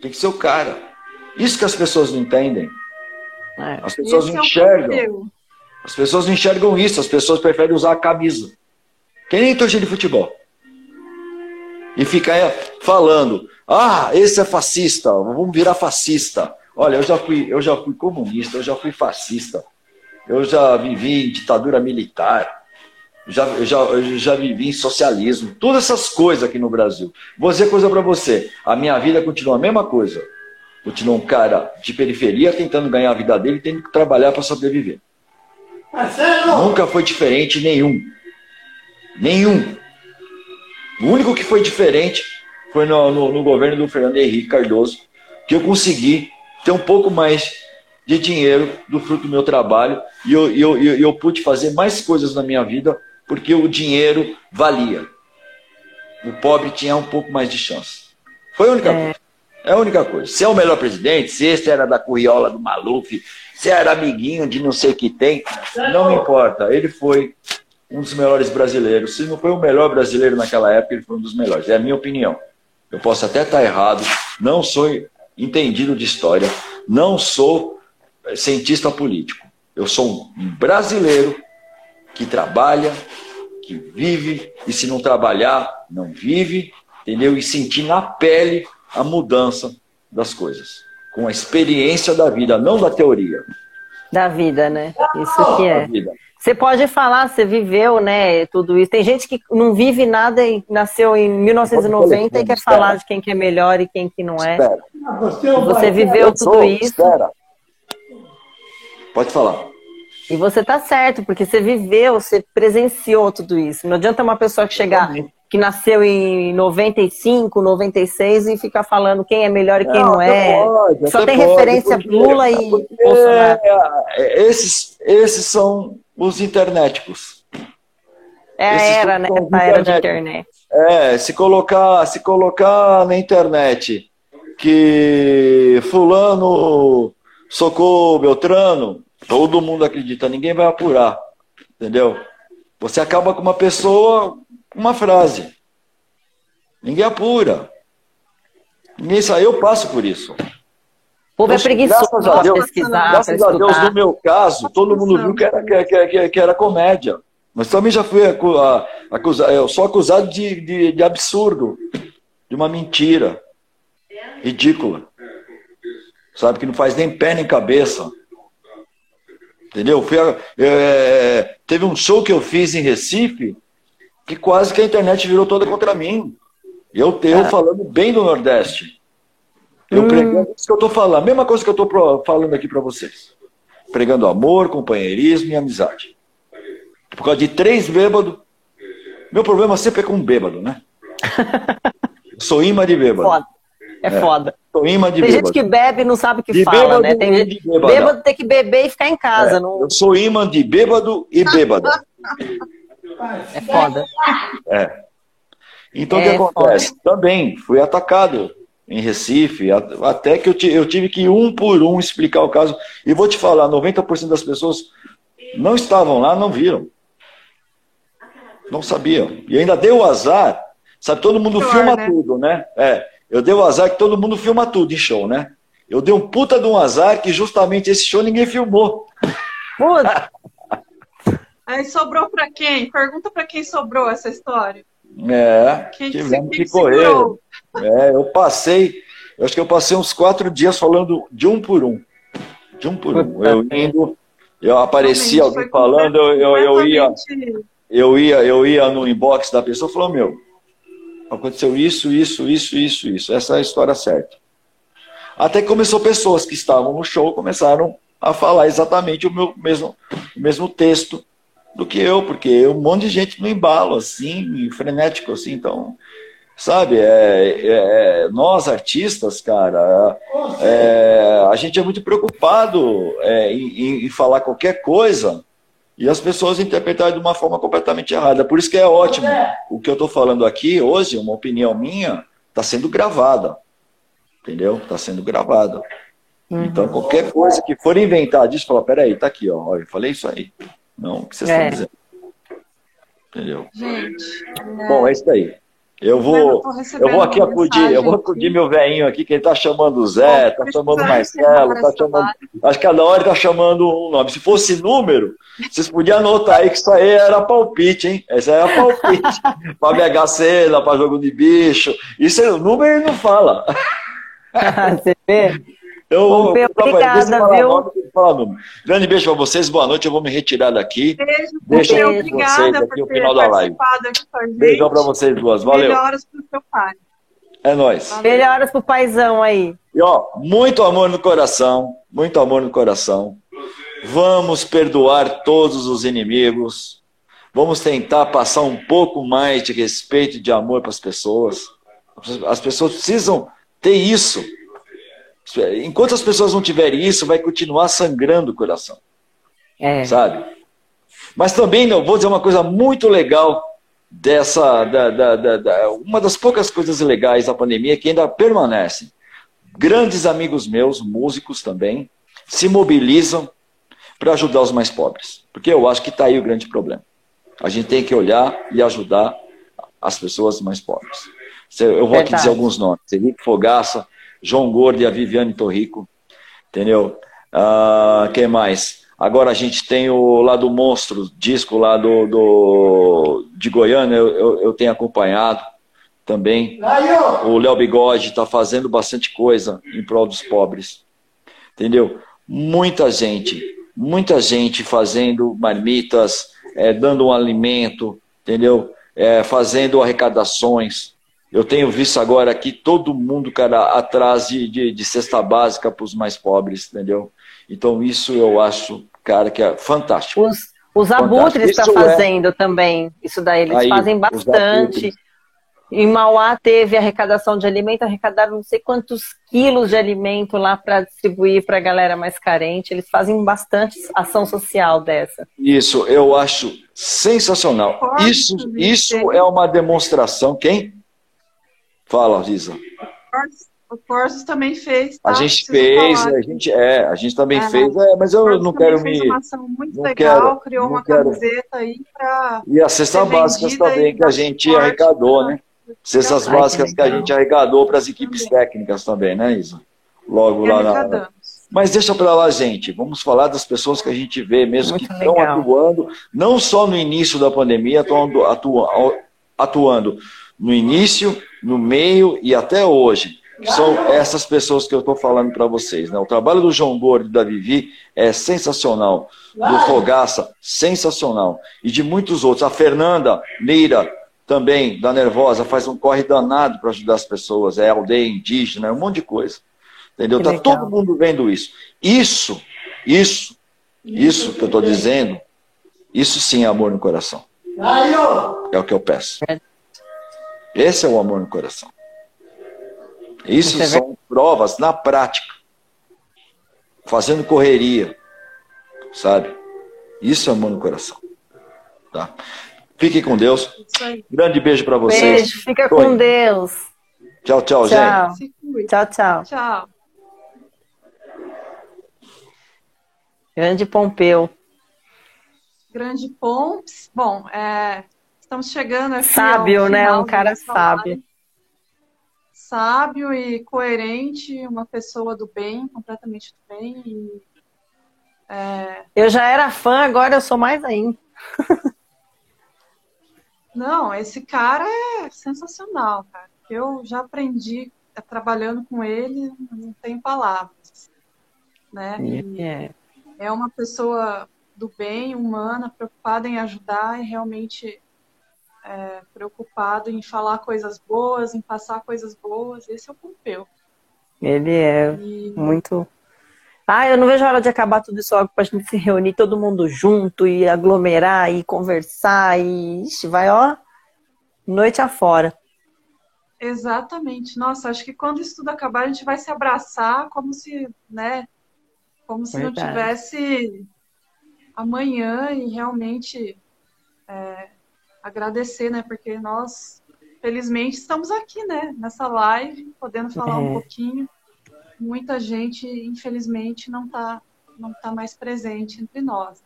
Tem que ser o cara. Isso que as pessoas não entendem. É. As pessoas não é enxergam. As pessoas enxergam isso, as pessoas preferem usar a camisa. Quem nem torcida de futebol. E fica falando, ah, esse é fascista, vamos virar fascista. Olha, eu já fui, eu já fui comunista, eu já fui fascista. Eu já vivi em ditadura militar. Já, eu, já, eu já vivi em socialismo. Todas essas coisas aqui no Brasil. Vou dizer coisa para você. A minha vida continua a mesma coisa. Continua um cara de periferia tentando ganhar a vida dele, tendo que trabalhar para sobreviver. Nunca foi diferente nenhum. Nenhum. O único que foi diferente foi no, no, no, governo do Fernando Henrique Cardoso, que eu consegui ter um pouco mais de dinheiro do fruto do meu trabalho e eu, eu, eu, eu pude fazer mais coisas na minha vida porque o dinheiro valia. O pobre tinha um pouco mais de chance. Foi a única é. coisa. É a única coisa. Se é o melhor presidente, se esse era da curriola do Maluf, se era amiguinho de não sei o que tem, não me importa. Ele foi um dos melhores brasileiros. Se não foi o melhor brasileiro naquela época, ele foi um dos melhores. É a minha opinião. Eu posso até estar errado, não sou entendido de história, não sou eh, cientista político. Eu sou um brasileiro que trabalha, que vive, e se não trabalhar, não vive, entendeu? E sentir na pele a mudança das coisas, com a experiência da vida, não da teoria. Da vida, né? Isso que é. Você pode falar, você viveu, né, tudo isso. Tem gente que não vive nada e nasceu em 1990 e quer falar de quem que é melhor e quem que não é. Espera. Você viveu tudo isso. Espera. Pode falar. E você tá certo, porque você viveu, você presenciou tudo isso. Não adianta uma pessoa que chegar que nasceu em 95, 96 e ficar falando quem é melhor e quem não, não é. Pode, Só tem pode, referência porque, Lula e Bolsonaro. É, esses, esses são os internéticos. É a era, né? A era de internet. É, se colocar, se colocar na internet que fulano socou Beltrano, todo mundo acredita, ninguém vai apurar. Entendeu? Você acaba com uma pessoa uma frase. Ninguém apura. Ninguém sai, eu passo por isso. O povo é preguiçoso graças a Deus, pesquisar. Graças a Deus, no meu caso, todo mundo viu que era, que, que, que era comédia. Mas também já fui acusado, eu sou acusado de, de, de absurdo, de uma mentira ridícula. Sabe, que não faz nem pé nem cabeça. Entendeu? Fui, é, teve um show que eu fiz em Recife, que quase que a internet virou toda contra mim. Eu, eu ah. falando bem do Nordeste. Eu hum. pregando isso que eu estou falando. A mesma coisa que eu estou falando aqui para vocês. Pregando amor, companheirismo e amizade. Por causa de três bêbados. Meu problema sempre é com um bêbado, né? <laughs> Sou imã de bêbado. Foda. É, é, foda. Sou imã de tem bêbado. gente que bebe e não sabe o que de fala, bêbado, né? Tem gente bêbado. bêbado tem que beber e ficar em casa. É, não... Eu sou imã de bêbado e bêbado. <laughs> É foda. É. Então o que é acontece? Foda. Também fui atacado em Recife, até que eu, tive que um por um explicar o caso. E vou te falar, 90% das pessoas não estavam lá, não viram. Não sabiam. E ainda deu azar. Sabe, todo mundo filma né? tudo, né? É. Eu dei o azar que todo mundo filma tudo em show, né? Eu dei um puta de um azar que justamente esse show ninguém filmou. Puta. <laughs> Aí sobrou para quem? Pergunta para quem sobrou essa história. É, quem tivemos que correr. É, eu passei, eu acho que eu passei uns quatro dias falando de um por um. De um por um. Eu indo, eu aparecia alguém falando, eu, eu, eu ia. Eu ia, eu ia no inbox da pessoa e falou, meu, aconteceu isso, isso, isso, isso, isso. Essa é a história certa. Até que começou pessoas que estavam no show começaram a falar exatamente o meu mesmo, o mesmo texto do que eu, porque um monte de gente no embalo, assim, frenético, assim, então, sabe, é, é nós artistas, cara, é, a gente é muito preocupado é, em, em, falar qualquer coisa e as pessoas interpretarem de uma forma completamente errada. Por isso que é ótimo. O que eu estou falando aqui hoje, uma opinião minha, está sendo gravada. Entendeu? Está sendo gravada. Uhum. Então, qualquer coisa que for inventar disso, fala, peraí, tá aqui, ó, eu falei isso aí. Não, o que vocês é. estão dizendo. Entendeu? Gente. Bom, é isso aí. Eu vou, eu vou aqui acudir, eu vou acudir meu velhinho aqui, que ele tá chamando o Zé, tá chamando o Marcelo, tá chamando. Acho que cada hora ele tá chamando um nome. Se fosse número, vocês podiam anotar aí que isso aí era palpite, hein? Esse aí era palpite. <laughs> pra BH Cena, pra jogo de bicho. Isso é o número ele não fala. <laughs> Você vê? Eu, Pompeu, obrigada, viu? Nome, Grande beijo para vocês, boa noite. Eu vou me retirar daqui. Beijo, Deixa eu vocês aqui o final da live. Beijão para vocês duas, valeu. Melhoras pro seu pai. É nóis. Melhoras pro paizão aí. E ó, muito amor no coração, muito amor no coração. Vamos perdoar todos os inimigos. Vamos tentar passar um pouco mais de respeito e de amor para as pessoas. As pessoas precisam ter isso Enquanto as pessoas não tiverem isso, vai continuar sangrando o coração. É. Sabe? Mas também, não, vou dizer uma coisa muito legal dessa. Da, da, da, uma das poucas coisas legais da pandemia que ainda permanecem. Grandes amigos meus, músicos também, se mobilizam para ajudar os mais pobres. Porque eu acho que está aí o grande problema. A gente tem que olhar e ajudar as pessoas mais pobres. Eu vou aqui dizer alguns nomes. Henrique Fogaça, João Gordo e a Viviane Torrico, entendeu? Uh, quem mais? Agora a gente tem o lá do Monstro, disco lá do, do de Goiânia, eu, eu, eu tenho acompanhado também. O Léo Bigode está fazendo bastante coisa em prol dos pobres, entendeu? Muita gente, muita gente fazendo marmitas, é, dando um alimento, entendeu? É, fazendo arrecadações, eu tenho visto agora aqui todo mundo, cara, atrás de, de, de cesta básica para os mais pobres, entendeu? Então isso eu acho, cara, que é fantástico. Os, os abutres estão tá é fazendo é... também. Isso daí, eles Aí, fazem bastante. Em Mauá teve arrecadação de alimento, arrecadaram não sei quantos quilos de alimento lá para distribuir para a galera mais carente. Eles fazem bastante ação social dessa. Isso, eu acho sensacional. Isso, isso é uma demonstração. Quem? Fala, Lisa. O Corsos também fez. Tá? A gente fez, a gente, é, a gente também é, fez, é, mas eu não quero me. Uma ação muito legal, quero, criou uma quero. camiseta aí para. E as cestas básicas também que a gente arrecadou, né? Cestas básicas que a gente arrecadou para as equipes também. técnicas também, né, Isa? Logo e lá na. Mas deixa para lá, gente. Vamos falar das pessoas que a gente vê mesmo muito que estão atuando, não só no início da pandemia, estão atuando no início, no meio e até hoje. São essas pessoas que eu estou falando para vocês. Né? O trabalho do João Gordo e da Vivi é sensacional. Do Fogaça, sensacional. E de muitos outros. A Fernanda Neira, também, da Nervosa, faz um corre danado para ajudar as pessoas. É aldeia indígena, é um monte de coisa. Entendeu? Está todo mundo vendo isso. Isso, isso, isso que eu estou dizendo, isso sim é amor no coração. É o que eu peço. Esse é o amor no coração. Isso é são provas na prática. Fazendo correria. Sabe? Isso é amor no coração. Tá? Fiquem com Deus. Grande beijo para vocês. Beijo, fica com Deus. Tchau, tchau, tchau. gente. Tchau, tchau. Tchau. Grande Pompeu. Grande Pomps. Bom, é, estamos chegando aqui. Sábio, né? Um cara sábio. Sábio e coerente, uma pessoa do bem, completamente do bem. E, é... Eu já era fã, agora eu sou mais ainda. <laughs> Não, esse cara é sensacional, cara. Eu já aprendi é, trabalhando com ele, não tem palavras. Né? É. é uma pessoa do bem, humana, preocupada em ajudar e realmente é, preocupado em falar coisas boas, em passar coisas boas. Esse é o Pompeu. Ele é e... muito. Ah, eu não vejo a hora de acabar tudo isso logo pra gente se reunir todo mundo junto e aglomerar e conversar e Ixi, vai, ó, noite afora. Exatamente. Nossa, acho que quando isso tudo acabar, a gente vai se abraçar como se, né, como se Verdade. não tivesse amanhã e realmente é, agradecer, né? Porque nós, felizmente, estamos aqui, né? Nessa live, podendo falar é. um pouquinho. Muita gente, infelizmente, não está não tá mais presente entre nós.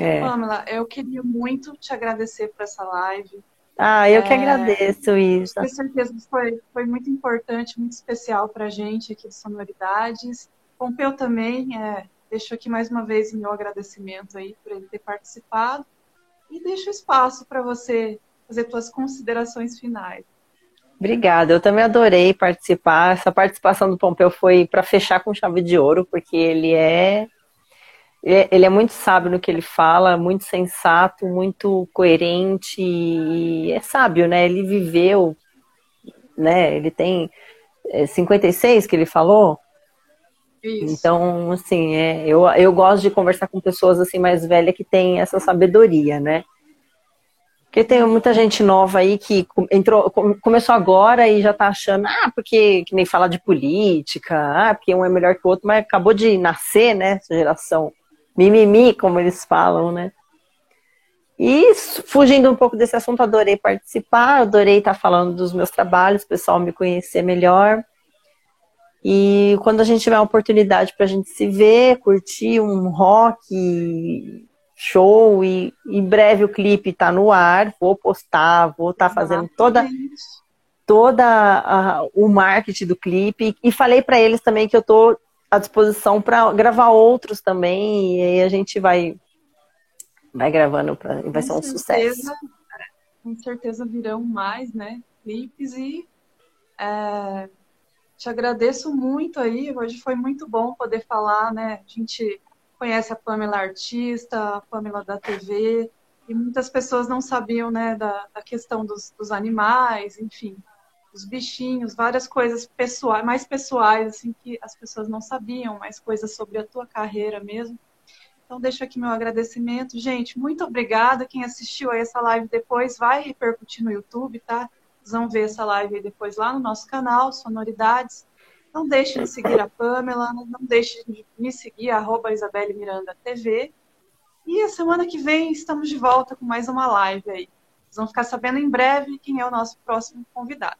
É. Pamela, eu queria muito te agradecer por essa live. Ah, eu é, que agradeço, Isa. Com certeza foi, foi muito importante, muito especial para a gente aqui de Sonoridades. Pompeu também, é, deixo aqui mais uma vez meu agradecimento aí por ele ter participado e deixo espaço para você fazer suas considerações finais. Obrigada, eu também adorei participar. Essa participação do Pompeu foi para fechar com chave de ouro, porque ele é ele é muito sábio no que ele fala, muito sensato, muito coerente e é sábio, né? Ele viveu, né? Ele tem 56 é, que ele falou, isso. Então, assim, é, eu, eu gosto de conversar com pessoas assim mais velhas que têm essa sabedoria, né? Porque tem muita gente nova aí que entrou, começou agora e já tá achando, ah, porque que nem falar de política, ah, porque um é melhor que o outro, mas acabou de nascer, né, essa geração mimimi, como eles falam, né? E fugindo um pouco desse assunto, adorei participar, adorei estar falando dos meus trabalhos, o pessoal me conhecer melhor. E quando a gente tiver uma oportunidade para a gente se ver, curtir um rock show e em breve o clipe está no ar, vou postar, vou estar tá fazendo toda toda a, o marketing do clipe e falei para eles também que eu estou à disposição para gravar outros também e aí a gente vai vai gravando para vai ser um certeza, sucesso. Com certeza virão mais, né? Clipes e é te agradeço muito aí. Hoje foi muito bom poder falar, né? A gente conhece a Pamela artista, a Pamela da TV, e muitas pessoas não sabiam, né, da, da questão dos, dos, animais, enfim, dos bichinhos, várias coisas pessoais, mais pessoais, assim, que as pessoas não sabiam, mais coisas sobre a tua carreira mesmo. Então, deixo aqui meu agradecimento. Gente, muito obrigada. Quem assistiu a essa live depois vai repercutir no YouTube, tá? Vão ver essa live depois lá no nosso canal, Sonoridades. Não deixe de seguir a Pamela, não deixe de me seguir, arroba Isabelle Miranda TV. E a semana que vem estamos de volta com mais uma live aí. Vocês vão ficar sabendo em breve quem é o nosso próximo convidado.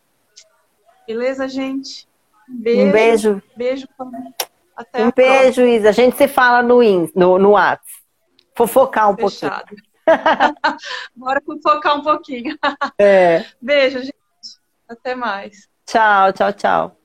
Beleza, gente? Um beijo. Um beijo. Beijo, Pamela. Até um beijo, próxima. Isa. A gente se fala no, no, no WhatsApp. Fofocar um Fechado. pouquinho. <laughs> Bora focar um pouquinho. É. Beijo, gente. Até mais. Tchau, tchau, tchau.